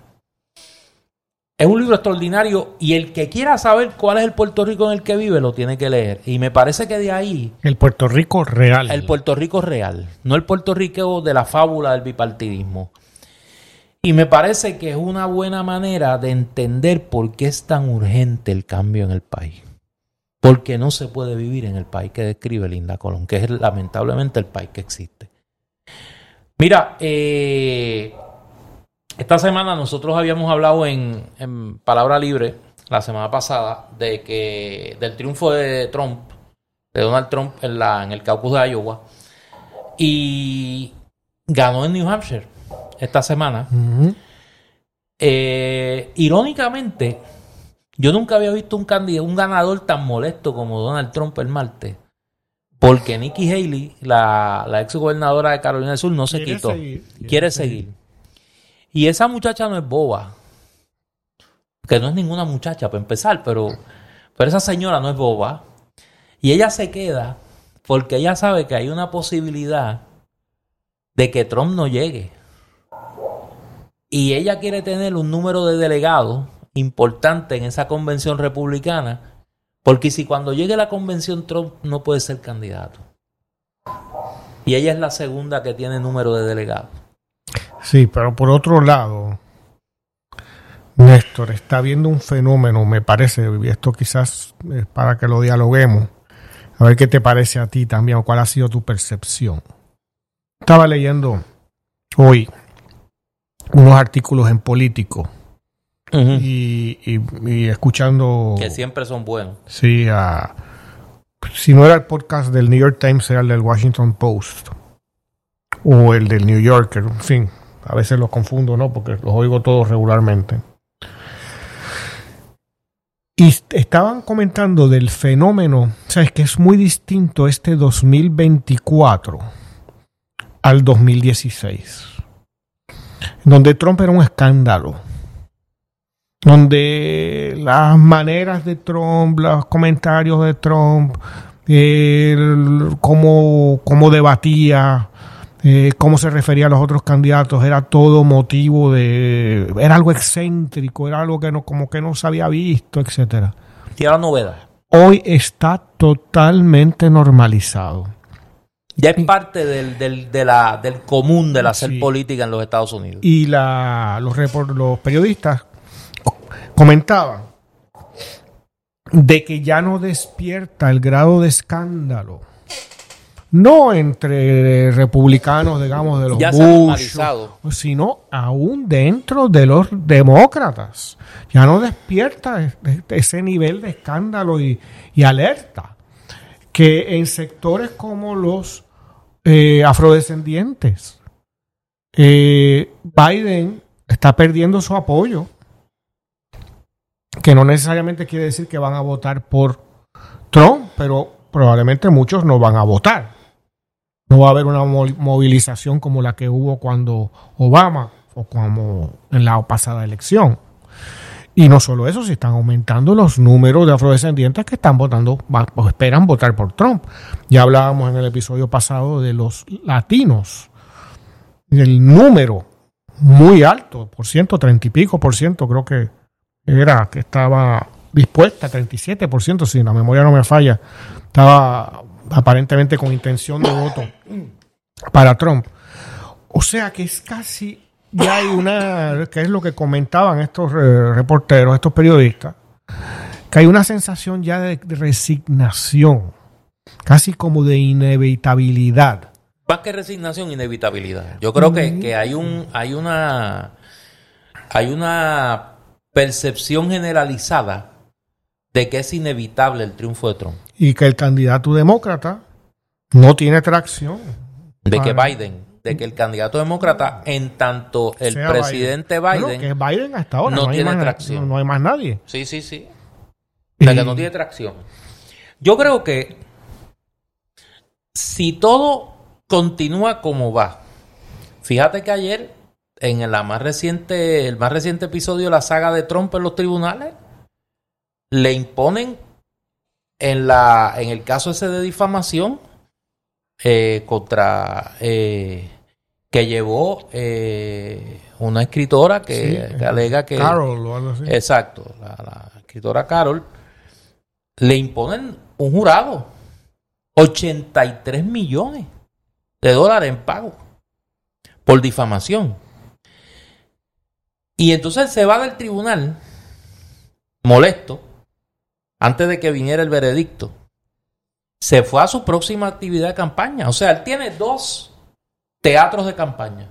Es un libro extraordinario y el que quiera saber cuál es el Puerto Rico en el que vive lo tiene que leer. Y me parece que de ahí... El Puerto Rico real. El Puerto Rico real, no el Puerto Rico de la fábula del bipartidismo. Y me parece que es una buena manera de entender por qué es tan urgente el cambio en el país. Porque no se puede vivir en el país que describe Linda Colón, que es lamentablemente el país que existe. Mira, eh, esta semana nosotros habíamos hablado en, Palabra Libre, la semana pasada, de que del triunfo de Trump, de Donald Trump en, la, en el caucus de Iowa, y ganó en New Hampshire esta semana. Eh, irónicamente, yo nunca había visto un, candidato, un ganador tan molesto como Donald Trump el martes. Porque Nikki Haley, la, la ex gobernadora de Carolina del Sur, no se quitó. quiere, seguir. Y esa muchacha no es boba. que no es ninguna muchacha para empezar, pero, pero esa señora no es boba. Y ella se queda porque ella sabe que hay una posibilidad de que Trump no llegue. Y ella quiere tener un número de delegados importante en esa convención republicana, porque si cuando llegue la convención Trump no puede ser candidato. Y ella es la segunda que tiene número de delegados. Sí, pero por otro lado, Néstor, está viendo un fenómeno, me parece, y esto quizás es para que lo dialoguemos, a ver qué te parece a ti también, o cuál ha sido tu percepción. Estaba leyendo hoy unos artículos en Político y, y, escuchando... Que siempre son buenos. Sí, si no era el podcast del New York Times, era el del Washington Post o el del New Yorker, en fin, a veces los confundo, ¿no? Porque los oigo todos regularmente. Y estaban comentando del fenómeno, sabes que es muy distinto este 2024 al 2016, donde Trump era un escándalo, donde las maneras de Trump, los comentarios de Trump, cómo, cómo debatía, eh, cómo se refería a los otros candidatos, era todo motivo de, era algo excéntrico, era algo que no, como que no se había visto, etcétera. Tiene novedad. Hoy está totalmente normalizado. Ya es parte del, del, de la, del común de la hacer política en los Estados Unidos. Y la, los, los periodistas comentaban de que ya no despierta el grado de escándalo no entre republicanos, digamos, de los Bush, sino aún dentro de los demócratas. Ya no despierta ese nivel de escándalo y, alerta que en sectores como los eh, afrodescendientes, eh, Biden está perdiendo su apoyo, que no necesariamente quiere decir que van a votar por Trump, pero probablemente muchos no van a votar. No va a haber una movilización como la que hubo cuando Obama o como en la pasada elección. Y no solo eso, se están aumentando los números de afrodescendientes que están votando o esperan votar por Trump. Ya hablábamos en el episodio pasado de los latinos. El número muy alto, por ciento, treinta y pico por ciento, creo que era que estaba dispuesta, 37 por ciento, si la memoria no me falla, estaba aparentemente con intención de voto para Trump. O sea que es casi, ya hay una, que es lo que comentaban estos eh, reporteros, estos periodistas, que hay una sensación ya de resignación, casi como de inevitabilidad. Más que resignación, inevitabilidad. Yo creo que, que hay un, hay una, hay una percepción generalizada de que es inevitable el triunfo de Trump. Y que el candidato demócrata no tiene tracción. De que Biden, de que el candidato demócrata, en tanto el presidente Biden, que Biden hasta ahora no, tiene tracción. No, hay más nadie. Sí, sí, sí. O sea, que no tiene tracción. Yo creo que si todo continúa como va, fíjate que ayer en la más reciente, el más reciente episodio de la saga de Trump en los tribunales, le imponen en la en el caso ese de difamación eh, contra eh, que llevó eh, una escritora que, alega que Carol o algo así. exacto la, la, escritora Carol le imponen un jurado 83 millones de dólares en pago por difamación y entonces se va del tribunal molesto antes de que viniera el veredicto, se fue a su próxima actividad de campaña. O sea, él tiene dos teatros de campaña.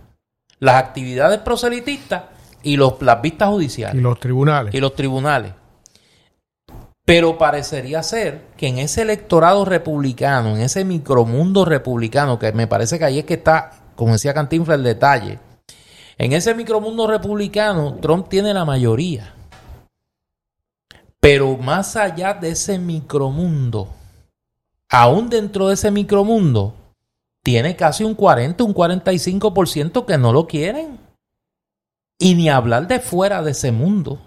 Las actividades proselitistas y los, las vistas judiciales. Y los tribunales. Y los tribunales. Pero parecería ser que en ese electorado republicano, en ese micromundo republicano, que me parece que ahí es que está, como decía Cantinflas, el detalle. En ese micromundo republicano, Trump tiene la mayoría. Pero más allá de ese micromundo, aún dentro de ese micromundo, tiene casi un 40, un 45% que no lo quieren. Y ni hablar de fuera de ese mundo.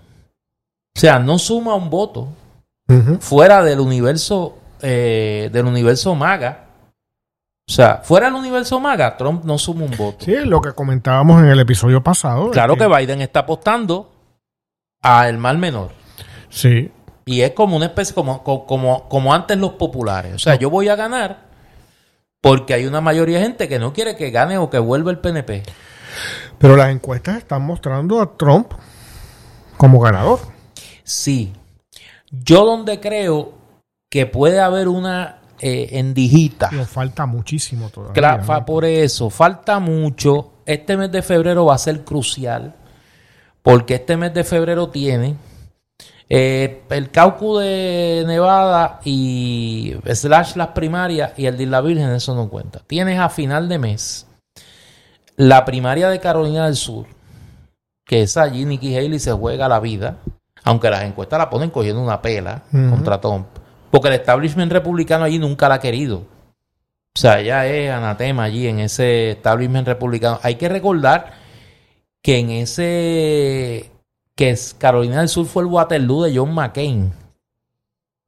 O sea, no suma un voto fuera del universo eh, del universo maga. O sea, fuera del universo maga, Trump no suma un voto. Sí, lo que comentábamos en el episodio pasado. Claro es que Biden está apostando a el mal menor. Sí, Y es como una especie, como, co- como, como antes los populares. O sea, yo voy a ganar porque hay una mayoría de gente que no quiere que gane o que vuelva el PNP. pero las encuestas están mostrando a Trump como ganador. Sí. Yo donde creo que puede haber una eh, endijita. Nos falta muchísimo todavía. Claro, ¿no? fa- por eso, falta mucho. Este mes de febrero va a ser crucial porque este mes de febrero tiene eh, el caucus de Nevada y slash las primarias y el de la Virgen, eso no cuenta. Tienes a final de mes la primaria de Carolina del Sur, que es allí Nikki Haley se juega la vida, aunque las encuestas la ponen cogiendo una pela contra Trump, porque el establishment republicano allí nunca la ha querido. O sea, ella es anatema allí en ese establishment republicano. Hay que recordar que en ese que Carolina del Sur fue el Waterloo de John McCain.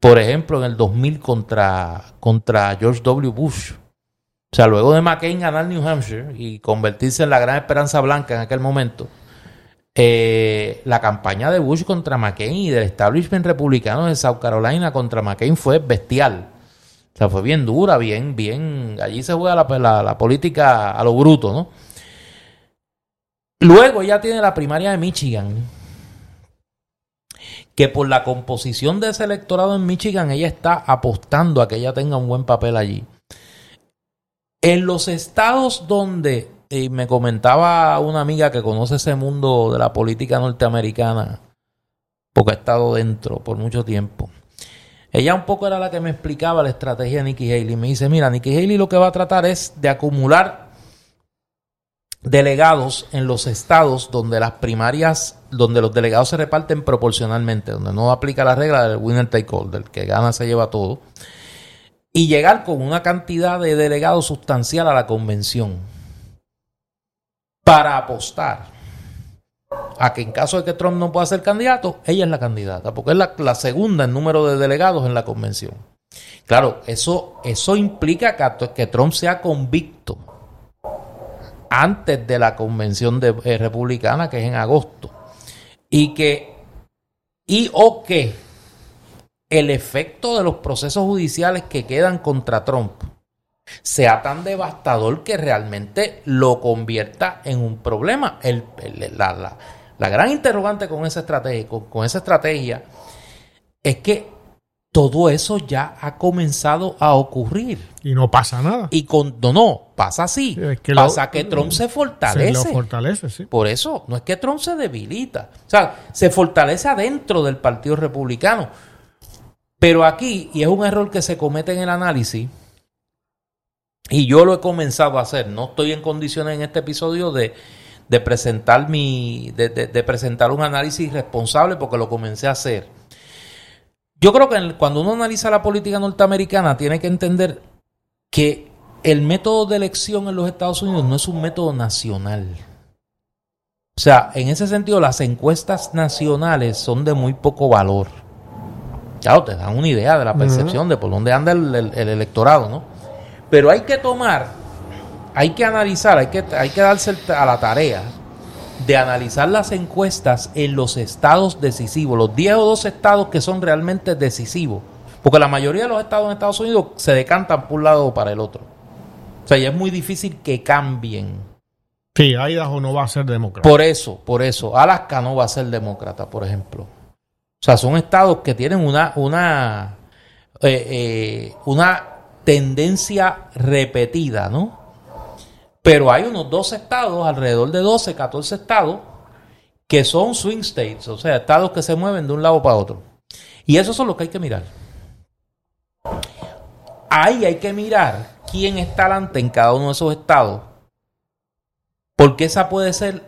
Por ejemplo, en el 2000 contra, contra George W. Bush. O sea, luego de McCain ganar New Hampshire y convertirse en la gran esperanza blanca en aquel momento, eh, la campaña de Bush contra McCain y del establishment republicano de South Carolina contra McCain fue bestial. O sea, fue bien dura, bien, bien. Allí se juega la, la- política a lo bruto, ¿no? Luego ya tiene la primaria de Michigan. Que por la composición de ese electorado en Michigan, ella está apostando a que ella tenga un buen papel allí. En los estados donde, y me comentaba una amiga que conoce ese mundo de la política norteamericana, porque ha estado dentro por mucho tiempo. Ella un poco era la que me explicaba la estrategia de Nikki Haley. Me dice, mira, Nikki Haley lo que va a tratar es de acumular delegados en los estados donde las primarias, donde los delegados se reparten proporcionalmente, donde no aplica la regla del winner take all, del que gana se lleva todo, y llegar con una cantidad de delegados sustancial a la convención para apostar a que en caso de que Trump no pueda ser candidato, ella es la candidata, porque es la, segunda en número de delegados en la convención. Claro, eso, eso implica que, que Trump sea convicto antes de la convención de, eh, republicana, que es en agosto, y que, y o que el efecto de los procesos judiciales que quedan contra Trump sea tan devastador que realmente lo convierta en un problema. El, el- la, la- la gran interrogante con esa estrategia, con, con esa estrategia es que todo eso ya ha comenzado a ocurrir. Y no pasa nada. Y con no, no, pasa así. Sí, es que lo- pasa que Trump se Se fortalece. lo fortalece, sí. Por eso, no es que Trump se debilita. O sea, se fortalece adentro del Partido Republicano. Pero aquí, y es un error que se comete en el análisis, y yo lo he comenzado a hacer, no estoy en condiciones en este episodio de, de presentar mi, de, de- de presentar un análisis responsable porque lo comencé a hacer. Yo creo que cuando uno analiza la política norteamericana tiene que entender que el método de elección en los Estados Unidos no es un método nacional. O sea, en ese sentido, las encuestas nacionales son de muy poco valor. Claro, te dan una idea de la percepción de por dónde anda el, el- el electorado, ¿no? Pero hay que tomar, hay que analizar, hay que, hay que darse a la tarea de analizar las encuestas en los estados decisivos, los 10 o 12 estados que son realmente decisivos. Porque la mayoría de los estados en Estados Unidos se decantan por un lado o para el otro. O sea, ya es muy difícil que cambien. Sí, Idaho no va a ser demócrata. Por eso, por eso, Alaska no va a ser demócrata, por ejemplo. O sea, son estados que tienen una, una, eh, eh, una tendencia repetida, ¿no? Pero hay unos 12 estados, alrededor de 12, 14 estados, que son swing states, o sea, estados que se mueven de un lado para otro. Y esos son los que hay que mirar. Ahí hay que mirar quién está adelante en cada uno de esos estados porque esa puede ser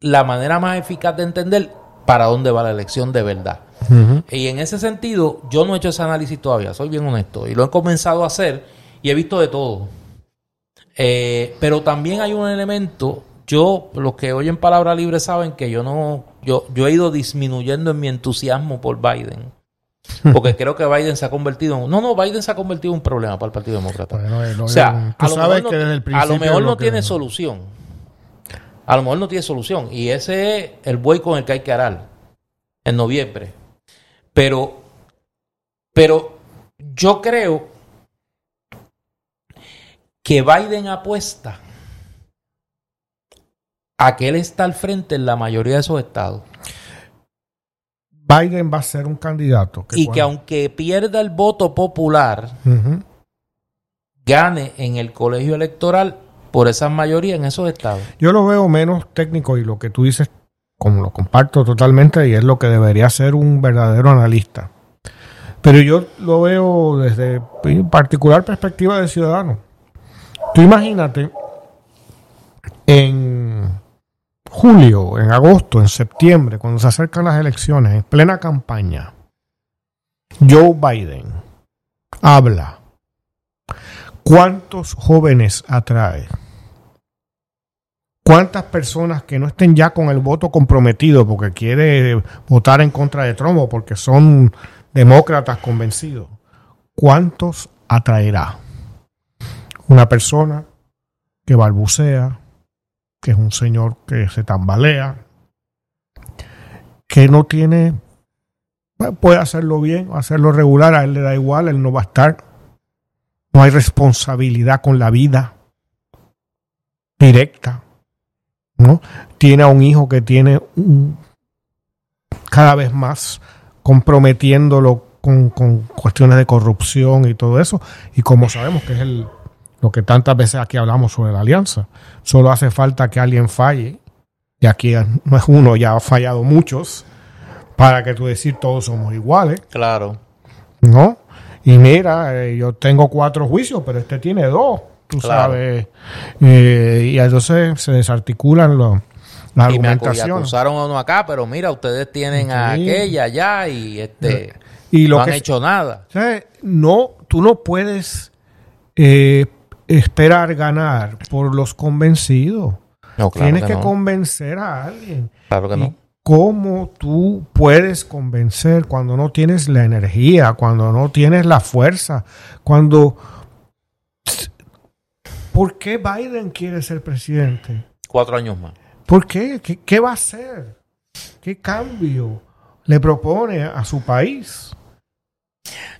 la manera más eficaz de entender para dónde va la elección de verdad. Y en ese sentido, yo no he hecho ese análisis todavía, soy bien honesto, y lo he comenzado a hacer y he visto de todo. Eh, pero también hay un elemento, yo, los que oyen palabra libre saben que yo no yo, yo he ido disminuyendo en mi entusiasmo por Biden. Porque creo que Biden se ha convertido en... No, no, Biden se ha convertido en un problema para el Partido Demócrata. Bueno, eh, no, o sea, tú a lo sabes mejor que no, desde el a lo principio mejor lo no que- tiene solución. A lo mejor no tiene solución. Y ese es el buey con el que hay que arar en noviembre. Pero, pero yo creo que Biden apuesta a que él está al frente en la mayoría de esos estados. Biden va a ser un candidato. y que aunque pierda el voto popular, gane en el colegio electoral por esa mayoría en esos estados. Yo lo veo menos técnico y lo que tú dices, como lo comparto totalmente, y es lo que debería ser un verdadero analista. Pero yo lo veo desde particular perspectiva de ciudadano. Tú imagínate en julio, en agosto, en septiembre, cuando se acercan las elecciones, en plena campaña, Joe Biden habla. ¿Cuántos jóvenes atrae? ¿Cuántas personas que no estén ya con el voto comprometido porque quiere votar en contra de Trump o porque son demócratas convencidos? ¿Cuántos atraerá? Una persona que balbucea, que es un señor que se tambalea, que no tiene, puede hacerlo bien hacerlo regular, a él le da igual, él no va a estar. No hay responsabilidad con la vida directa. ¿No? Tiene a un hijo que tiene un- cada vez más comprometiéndolo con, con cuestiones de corrupción y todo eso. Y como sabemos que es el, lo que tantas veces aquí hablamos sobre la alianza, solo hace falta que alguien falle, y aquí no es uno, ya ha fallado muchos, para que tú decir todos somos iguales, Claro. ¿no? Y mira, eh, yo tengo cuatro juicios, pero este tiene dos, tú Claro. sabes. Eh, y entonces se desarticulan los, las Y me acusaron a uno acá, pero mira, ustedes tienen a aquella allá y este Y lo no que han hecho nada. ¿sabes? no, tú no puedes eh, esperar ganar por los convencidos. No, claro Tienes que que, no. convencer a alguien. Claro que ¿Y no. ¿Cómo tú puedes convencer cuando no tienes la energía, cuando no tienes la fuerza, cuando... ¿Por qué Biden quiere ser presidente? Cuatro años más. ¿Por qué? ¿Qué, qué va a hacer? ¿Qué cambio le propone a su país?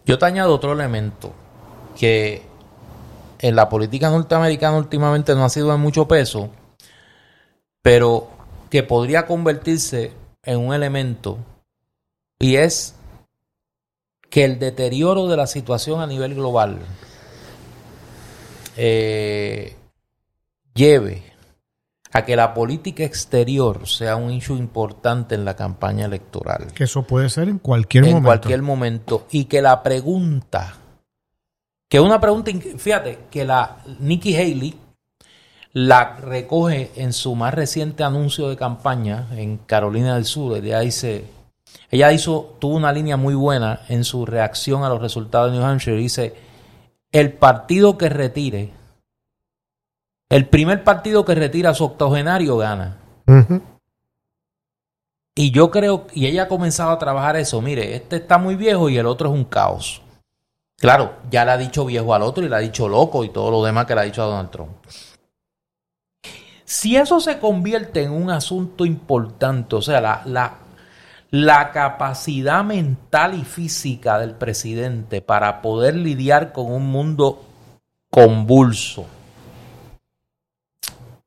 Yo te añado otro elemento que en la política norteamericana últimamente no ha sido de mucho peso, pero que podría convertirse en un elemento y es que el deterioro de la situación a nivel global eh, lleve a que la política exterior sea un issue importante en la campaña electoral. Que eso puede ser en cualquier en momento. cualquier momento. Y que la pregunta que una pregunta fíjate que la Nikki Haley la recoge en su más reciente anuncio de campaña en Carolina del Sur. Ella dice ella hizo tuvo una línea muy buena en su reacción a los resultados de New Hampshire. Dice el partido que retire el primer partido que retira a su octogenario gana y yo creo, y ella ha comenzado a trabajar eso, mire, este está muy viejo y el otro es un caos. Claro, ya le ha dicho viejo al otro y le ha dicho loco y todo lo demás que le ha dicho a Donald Trump. Si eso se convierte en un asunto importante, o sea, la, la, la capacidad mental y física del presidente para poder lidiar con un mundo convulso,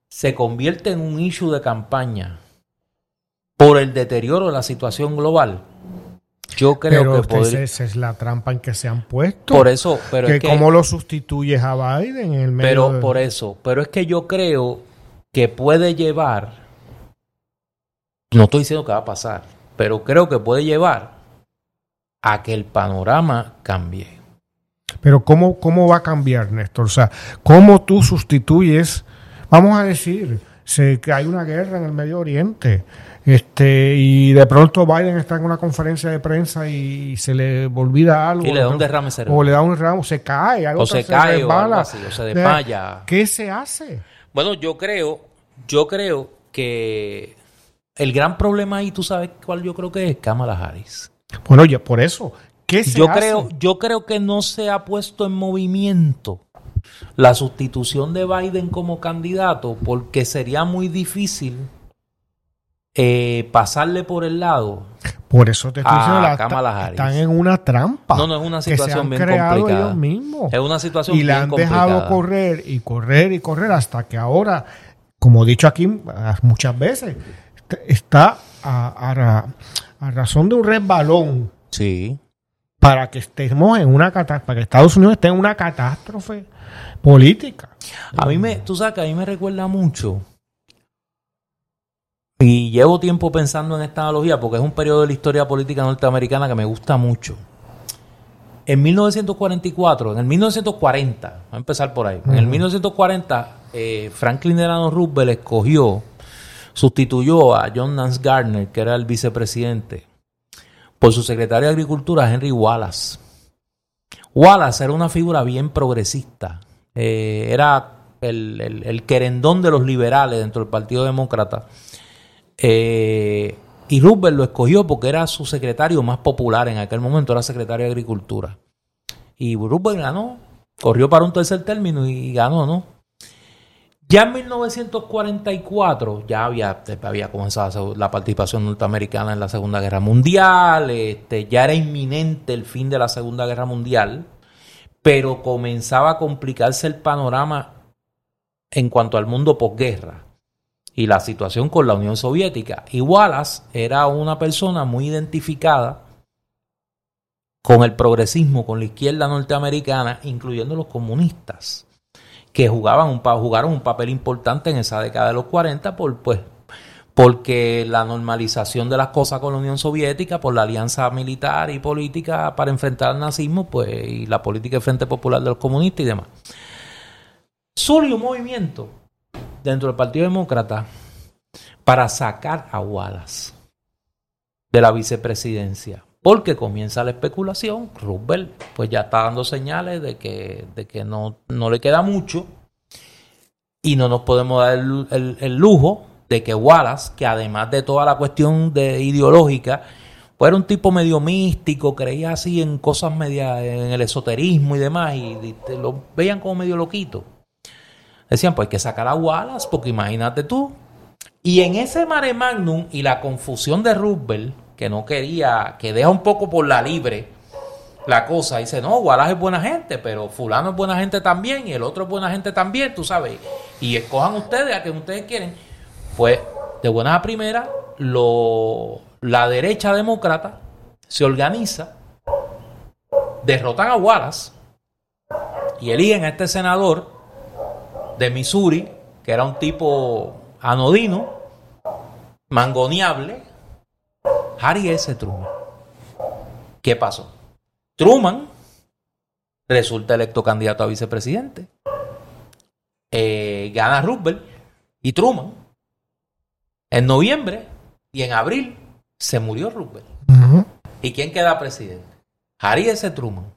se convierte en un issue de campaña por el deterioro de la situación global, yo creo Pero que esa es la trampa en que se han puesto. Por eso, pero que es que... ¿Cómo lo sustituyes a Biden en el medio Pero de- por eso, pero es que yo creo que puede llevar, no estoy diciendo que va a pasar, pero creo que puede llevar a que el panorama cambie. Pero ¿cómo, ¿cómo va a cambiar, Néstor? O sea, ¿cómo tú sustituyes, vamos a decir, se, que hay una guerra en el Medio Oriente, este, y de pronto Biden está en una conferencia de prensa y se le olvida algo. Y le da un derrame o cerebral. le da un ramo, se cae, algo O se se cae o algo así, o se desmaya. ¿Qué se hace? Bueno, yo creo, yo creo que el gran problema ahí, tú sabes cuál yo creo que es Kamala Harris. Bueno, ya por eso. ¿Qué se Yo hace? creo, yo creo que no se ha puesto en movimiento la sustitución de Biden como candidato porque sería muy difícil eh, pasarle por el lado. Por eso te estoy diciendo, la- Harris. están en una trampa. No, no, es una que se situación han bien creado complicada. ellos mismos. Es una situación y la bien han complicada. dejado correr y correr y correr hasta que ahora, como he dicho aquí muchas veces, está a, a ra- a razón de un resbalón Sí. para que estemos en una catástrofe, para que Estados Unidos esté en una catástrofe política. A mí me, tú sabes que a mí me recuerda mucho. Y llevo tiempo pensando en esta analogía porque es un periodo de la historia política norteamericana que me gusta mucho. En 1944, en el 1940, voy a empezar por ahí. En el 1940, eh, Franklin Delano Roosevelt escogió, sustituyó a John Nance Garner, que era el vicepresidente, por su secretario de Agricultura, Henry Wallace. Wallace era una figura bien progresista. Eh, era el querendón de los liberales dentro del Partido Demócrata. Eh, y Roosevelt lo escogió porque era su secretario más popular en aquel momento, era secretario de Agricultura. Y Roosevelt ganó, corrió para un tercer término y ganó, ¿no? Ya en 1944 ya había, había comenzado la participación norteamericana en la Segunda Guerra Mundial, este, ya era inminente el fin de la Segunda Guerra Mundial, pero comenzaba a complicarse el panorama en cuanto al mundo posguerra y la situación con la Unión Soviética. Y Wallace era una persona muy identificada con el progresismo, con la izquierda norteamericana, incluyendo los comunistas, que jugaban un, jugaron un papel importante en esa década de los 40 por, pues, porque la normalización de las cosas con la Unión Soviética, por la alianza militar y política para enfrentar al nazismo, pues, y la política del Frente Popular de los comunistas y demás. Surge un movimiento dentro del Partido Demócrata para sacar a Wallace de la vicepresidencia. Porque comienza la especulación, Roosevelt pues ya está dando señales de que, de que no, no le queda mucho y no nos podemos dar el, el- lujo de que Wallace, que además de toda la cuestión de ideológica, pues era un tipo medio místico, creía así en cosas media, en el esoterismo y demás, y, lo veían como medio loquito. Decían, pues hay que sacar a Wallace, porque imagínate tú. Y en ese mare magnum y la confusión de Roosevelt, que no quería, que deja un poco por la libre la cosa, dice, no, Wallace es buena gente, pero fulano es buena gente también, y el otro es buena gente también, tú sabes. Y escojan ustedes a quien ustedes quieren. Pues, de buena a primera, lo, la derecha demócrata se organiza, derrotan a Wallace y eligen a este senador de Missouri, que era un tipo anodino, mangoneable, Harry S. Truman. ¿Qué pasó? Truman resulta electo candidato a vicepresidente. Eh, gana Roosevelt y Truman. En noviembre y en abril se murió Roosevelt. ¿Y quién queda presidente? Harry S. Truman.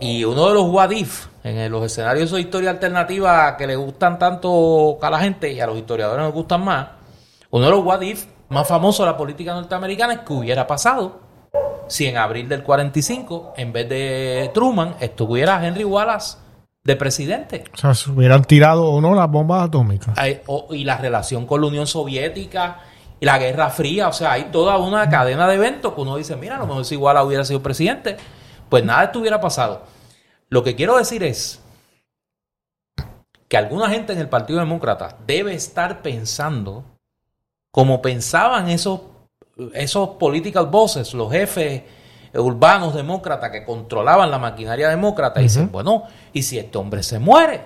Y uno de los what if, en los escenarios de historia alternativa que le gustan tanto a la gente y a los historiadores nos gustan más, uno de los what if más famosos de la política norteamericana es que hubiera pasado si en abril del 45, en vez de Truman, estuviera Henry Wallace de presidente. O sea, si hubieran tirado o no las bombas atómicas. Hay- o- y la relación con la Unión Soviética y la Guerra Fría, o sea, hay toda una cadena de eventos que uno dice, mira, a lo mejor si igual hubiera sido presidente, pues nada estuviera pasado. Lo que quiero decir es que alguna gente en el Partido Demócrata debe estar pensando como pensaban esos, esos political bosses, los jefes urbanos demócratas que controlaban la maquinaria demócrata, y dicen, bueno, ¿y si este hombre se muere?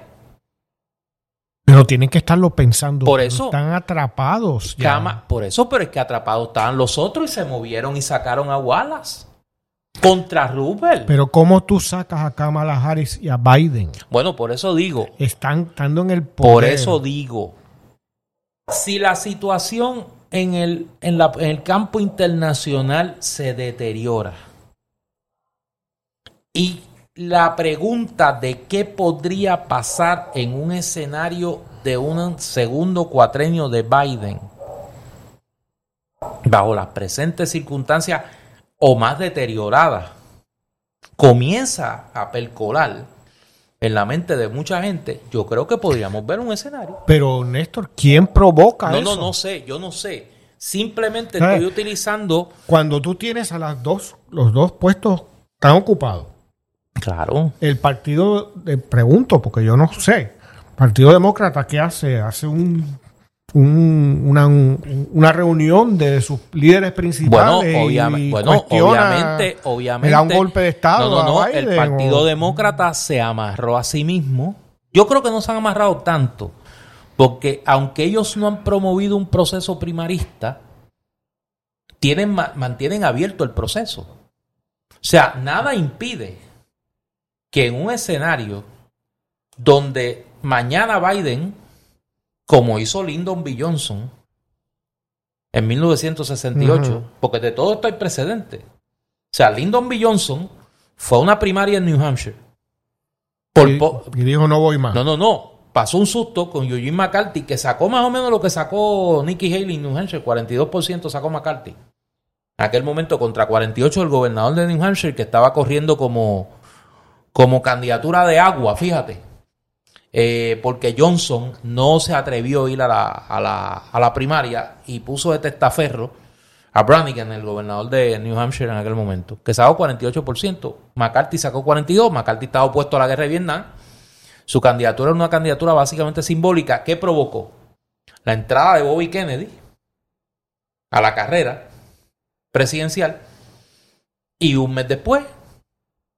Pero tienen que estarlo pensando. Por eso- Están atrapados. ya. Cama, por eso, pero es que atrapados estaban los otros y se movieron y sacaron a Wallace contra Roosevelt. Pero ¿cómo tú sacas a Kamala Harris y a Biden? bueno, por eso digo, Están estando en el poder. por eso digo, si la situación en el, en, la- en el campo internacional se deteriora y la pregunta de qué podría pasar en un escenario de un segundo cuatrenio de Biden bajo las presentes circunstancias o más deterioradas, comienza a percolar en la mente de mucha gente, yo creo que podríamos ver un escenario. Pero, Néstor, ¿quién provoca No, eso? no, no sé, yo no sé. Simplemente ¿Sabes? estoy utilizando. Cuando tú tienes a las dos, los dos puestos tan ocupados, Claro. el partido, de, pregunto, porque yo no sé, Partido Demócrata, ¿qué hace? Hace un, un- una, un- una reunión de sus líderes Bueno, principales obviamente, y bueno obviamente, obviamente. le da un golpe de Estado No, no, no. El Partido o- Demócrata se amarró a sí mismo. Yo creo que no se han amarrado tanto. Porque aunque ellos no han promovido un proceso primarista, tienen, ma- mantienen abierto el proceso. O sea, nada impide que en un escenario donde mañana Biden, como hizo Lyndon B. Johnson en 1968, Ujú. porque de todo esto hay precedente. O sea, Lyndon B. Johnson fue a una primaria en New Hampshire. Por y, po- y dijo, no voy más. no, no, no. Pasó un susto con Eugene McCarthy, que sacó más o menos lo que sacó Nikki Haley en New Hampshire. 42% sacó McCarthy. En aquel momento contra 48 el gobernador de New Hampshire, que estaba corriendo como, como candidatura de agua, fíjate. Eh, porque Johnson no se atrevió a ir a la, a la, primaria y puso de testaferro a Brannigan, el gobernador de New Hampshire en aquel momento, que sacó 48%. McCarthy sacó 42%. McCarthy estaba opuesto a la guerra de Vietnam. Su candidatura era una candidatura básicamente simbólica. ¿Qué provocó? La entrada de Bobby Kennedy a la carrera presidencial. Y un mes después,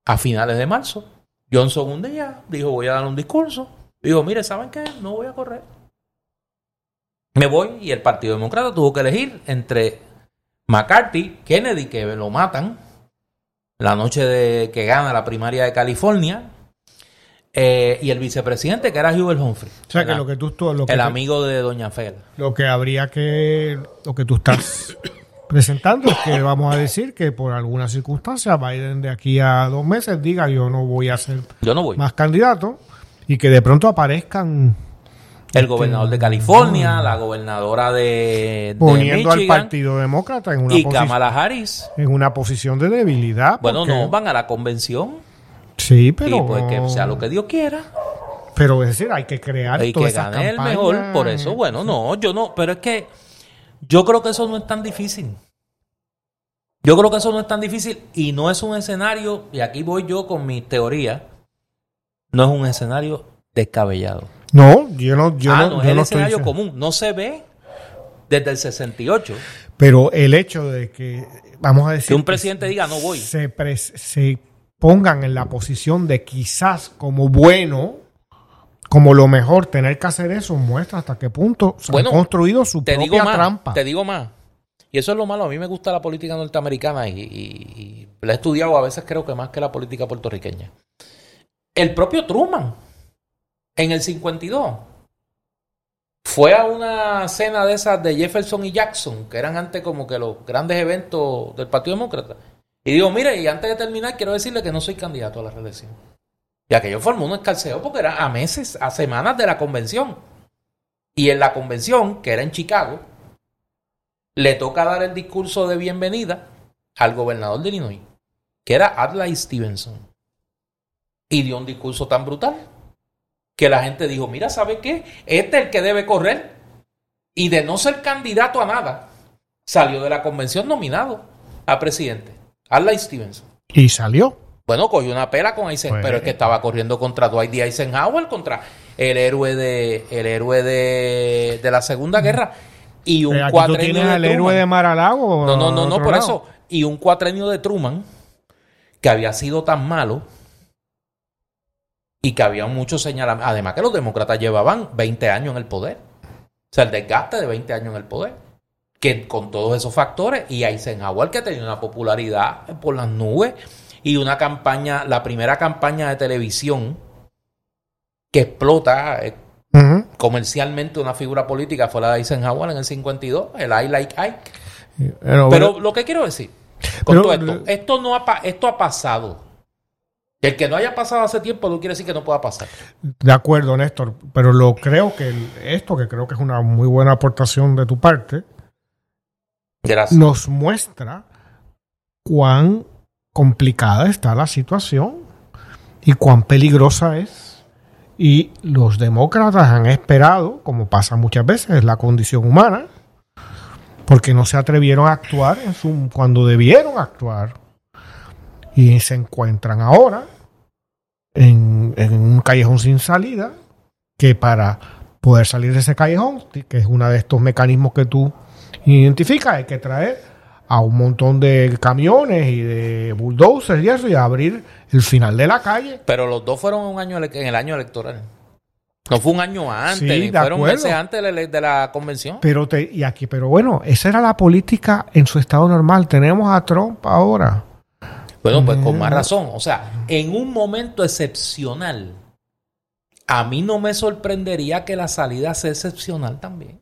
a finales de marzo, Johnson un día dijo voy a dar un discurso. Dijo, mire, ¿saben qué? No voy a correr. Me voy y el Partido Demócrata tuvo que elegir entre McCarthy, Kennedy, que lo matan la noche de que gana la primaria de California, eh, y el vicepresidente, que era Hubert Humphrey. o sea, que lo que tú, tú- lo que el tú- amigo de Doña Fela. Lo que habría que, lo que tú estás presentando es que vamos a decir que por alguna circunstancia Biden de aquí a dos meses diga yo no voy a ser Yo no voy. más candidato y que de pronto aparezcan El gobernador de California, la gobernadora de, de poniendo al Partido Demócrata en una, y Kamala Harris. en una posición de debilidad. Bueno, porque- no, van a la convención Sí, pero, y pues que sea lo que Dios quiera. pero es decir, hay que crear Y todas que esas gane el mejor. Por eso, bueno, no, yo no, pero es que yo creo que eso no es tan difícil. Yo creo que eso no es tan difícil y no es un escenario, y aquí voy yo con mi teoría, no es un escenario descabellado. No, yo no, yo ah, no, no, yo es el no escenario común, no se ve desde el 68 Pero el hecho de que, vamos a decir, que un que presidente diga no voy. se, pongan en la posición de quizás como bueno, como lo mejor, tener que hacer eso, muestra hasta qué punto se Bueno, han construido su Te propia digo más, trampa. te digo más. Y eso es lo malo. A mí me gusta la política norteamericana y, y- y la he estudiado a veces creo que más que la política puertorriqueña. El propio Truman, en el 52, fue a una cena de esas de Jefferson y Jackson, que eran antes como que los grandes eventos del Partido Demócrata. Y digo, mire, y antes de terminar, quiero decirle que no soy candidato a la reelección. Y aquello formó un escarceo porque era a meses, a semanas de la convención. Y en la convención, que era en Chicago, le toca dar el discurso de bienvenida al gobernador de Illinois, que era Adlai Stevenson. Y dio un discurso tan brutal que la gente dijo, mira, ¿sabe qué? Este es el que debe correr. Y de no ser candidato a nada, salió de la convención nominado a presidente. Adlai Stevenson. Y salió. Bueno, cogió una pela con Eisenhower, Pues- pero es que estaba corriendo contra Dwight D. Eisenhower, contra el héroe de el héroe de, de la Segunda Guerra y un Eh, cuatrenio de al héroe de Mar-a-Lago. No, no, no, no, por lado. eso. Y un cuatrenio de Truman que había sido tan malo y que había muchos señalamientos. Además que los demócratas llevaban 20 años en el poder. O sea, el desgaste de 20 años en el poder. Que con todos esos factores, y Eisenhower que tenía una popularidad por las nubes y una campaña, la primera campaña de televisión que explota eh, comercialmente una figura política fue la de Eisenhower en el 52, el I like Ike. Pero, Pero lo que quiero decir con Pero- todo esto, esto no ha, esto ha pasado. El que no haya pasado hace tiempo no quiere decir que no pueda pasar. De acuerdo, Néstor, pero lo creo que el- esto, que creo que es una muy buena aportación de tu parte, Gracias. nos muestra cuán complicada está la situación y cuán peligrosa es. Y los demócratas han esperado, como pasa muchas veces, es la condición humana, porque no se atrevieron a actuar en su, cuando debieron actuar. Y se encuentran ahora en, en un callejón sin salida, que para poder salir de ese callejón, que es uno de estos mecanismos que tú identificas, hay que traer a un montón de camiones y de bulldozers y eso y abrir el final de la calle. Pero los dos fueron un año en el año electoral. No fue un año antes, Sí, ni de fueron acuerdo. meses antes de la, de la convención. Pero te, y aquí, pero bueno, esa era la política en su estado normal. Tenemos a Trump ahora. Bueno, pues con más razón. O sea, en un momento excepcional, a mí no me sorprendería que la salida sea excepcional también.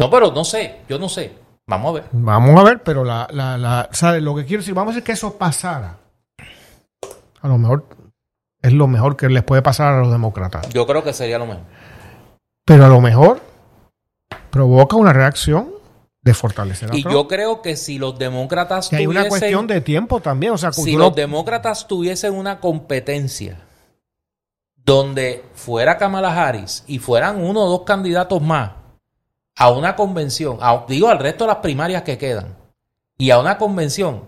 No, pero no sé, yo no sé. Vamos a ver. Vamos a ver, pero la, la, la, ¿sabes? Lo que quiero decir, vamos a decir que eso pasara. A lo mejor es lo mejor que les puede pasar a los demócratas. Yo creo que sería lo mejor. Pero a lo mejor provoca una reacción de fortalecer a Y Trump. yo creo que si los demócratas que hay una tuviesen- cuestión de tiempo también. O sea, si los no- demócratas tuviesen una competencia donde fuera Kamala Harris y fueran uno o dos candidatos más a una convención, a- digo al resto de las primarias que quedan, y a una convención,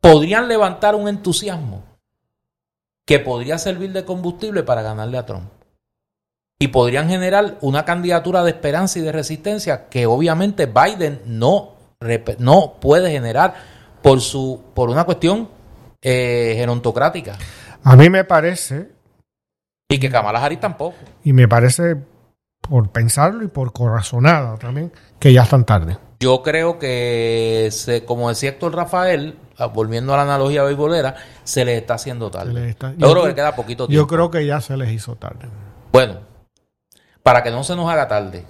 podrían levantar un entusiasmo que podría servir de combustible para ganarle a Trump. Y podrían generar una candidatura de esperanza y de resistencia que obviamente Biden no, no puede generar por, su, por una cuestión eh, gerontocrática. a mí me parece, Y que Kamala Harris tampoco. y me parece por pensarlo y por corazonada también, que ya están tarde. Yo creo que, se, como decía Héctor Rafael, ah, volviendo a la analogía beisbolera, se les está haciendo tarde. Se les está- yo, yo creo que queda poquito Yo tiempo. creo que ya se les hizo tarde. Bueno, para que no se nos haga tarde,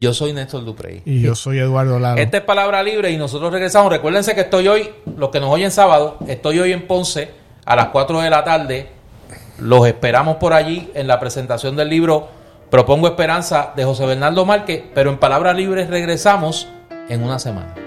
yo soy Néstor Duprey. Y yo soy Eduardo Laro. Esta es Palabra Libre y nosotros regresamos. Recuérdense que estoy hoy, los que nos oyen sábado, estoy hoy en Ponce a las 4 de la tarde. Los esperamos por allí en la presentación del libro Propongo Esperanza de José Bernardo Márquez, pero en Palabra Libre regresamos en una semana.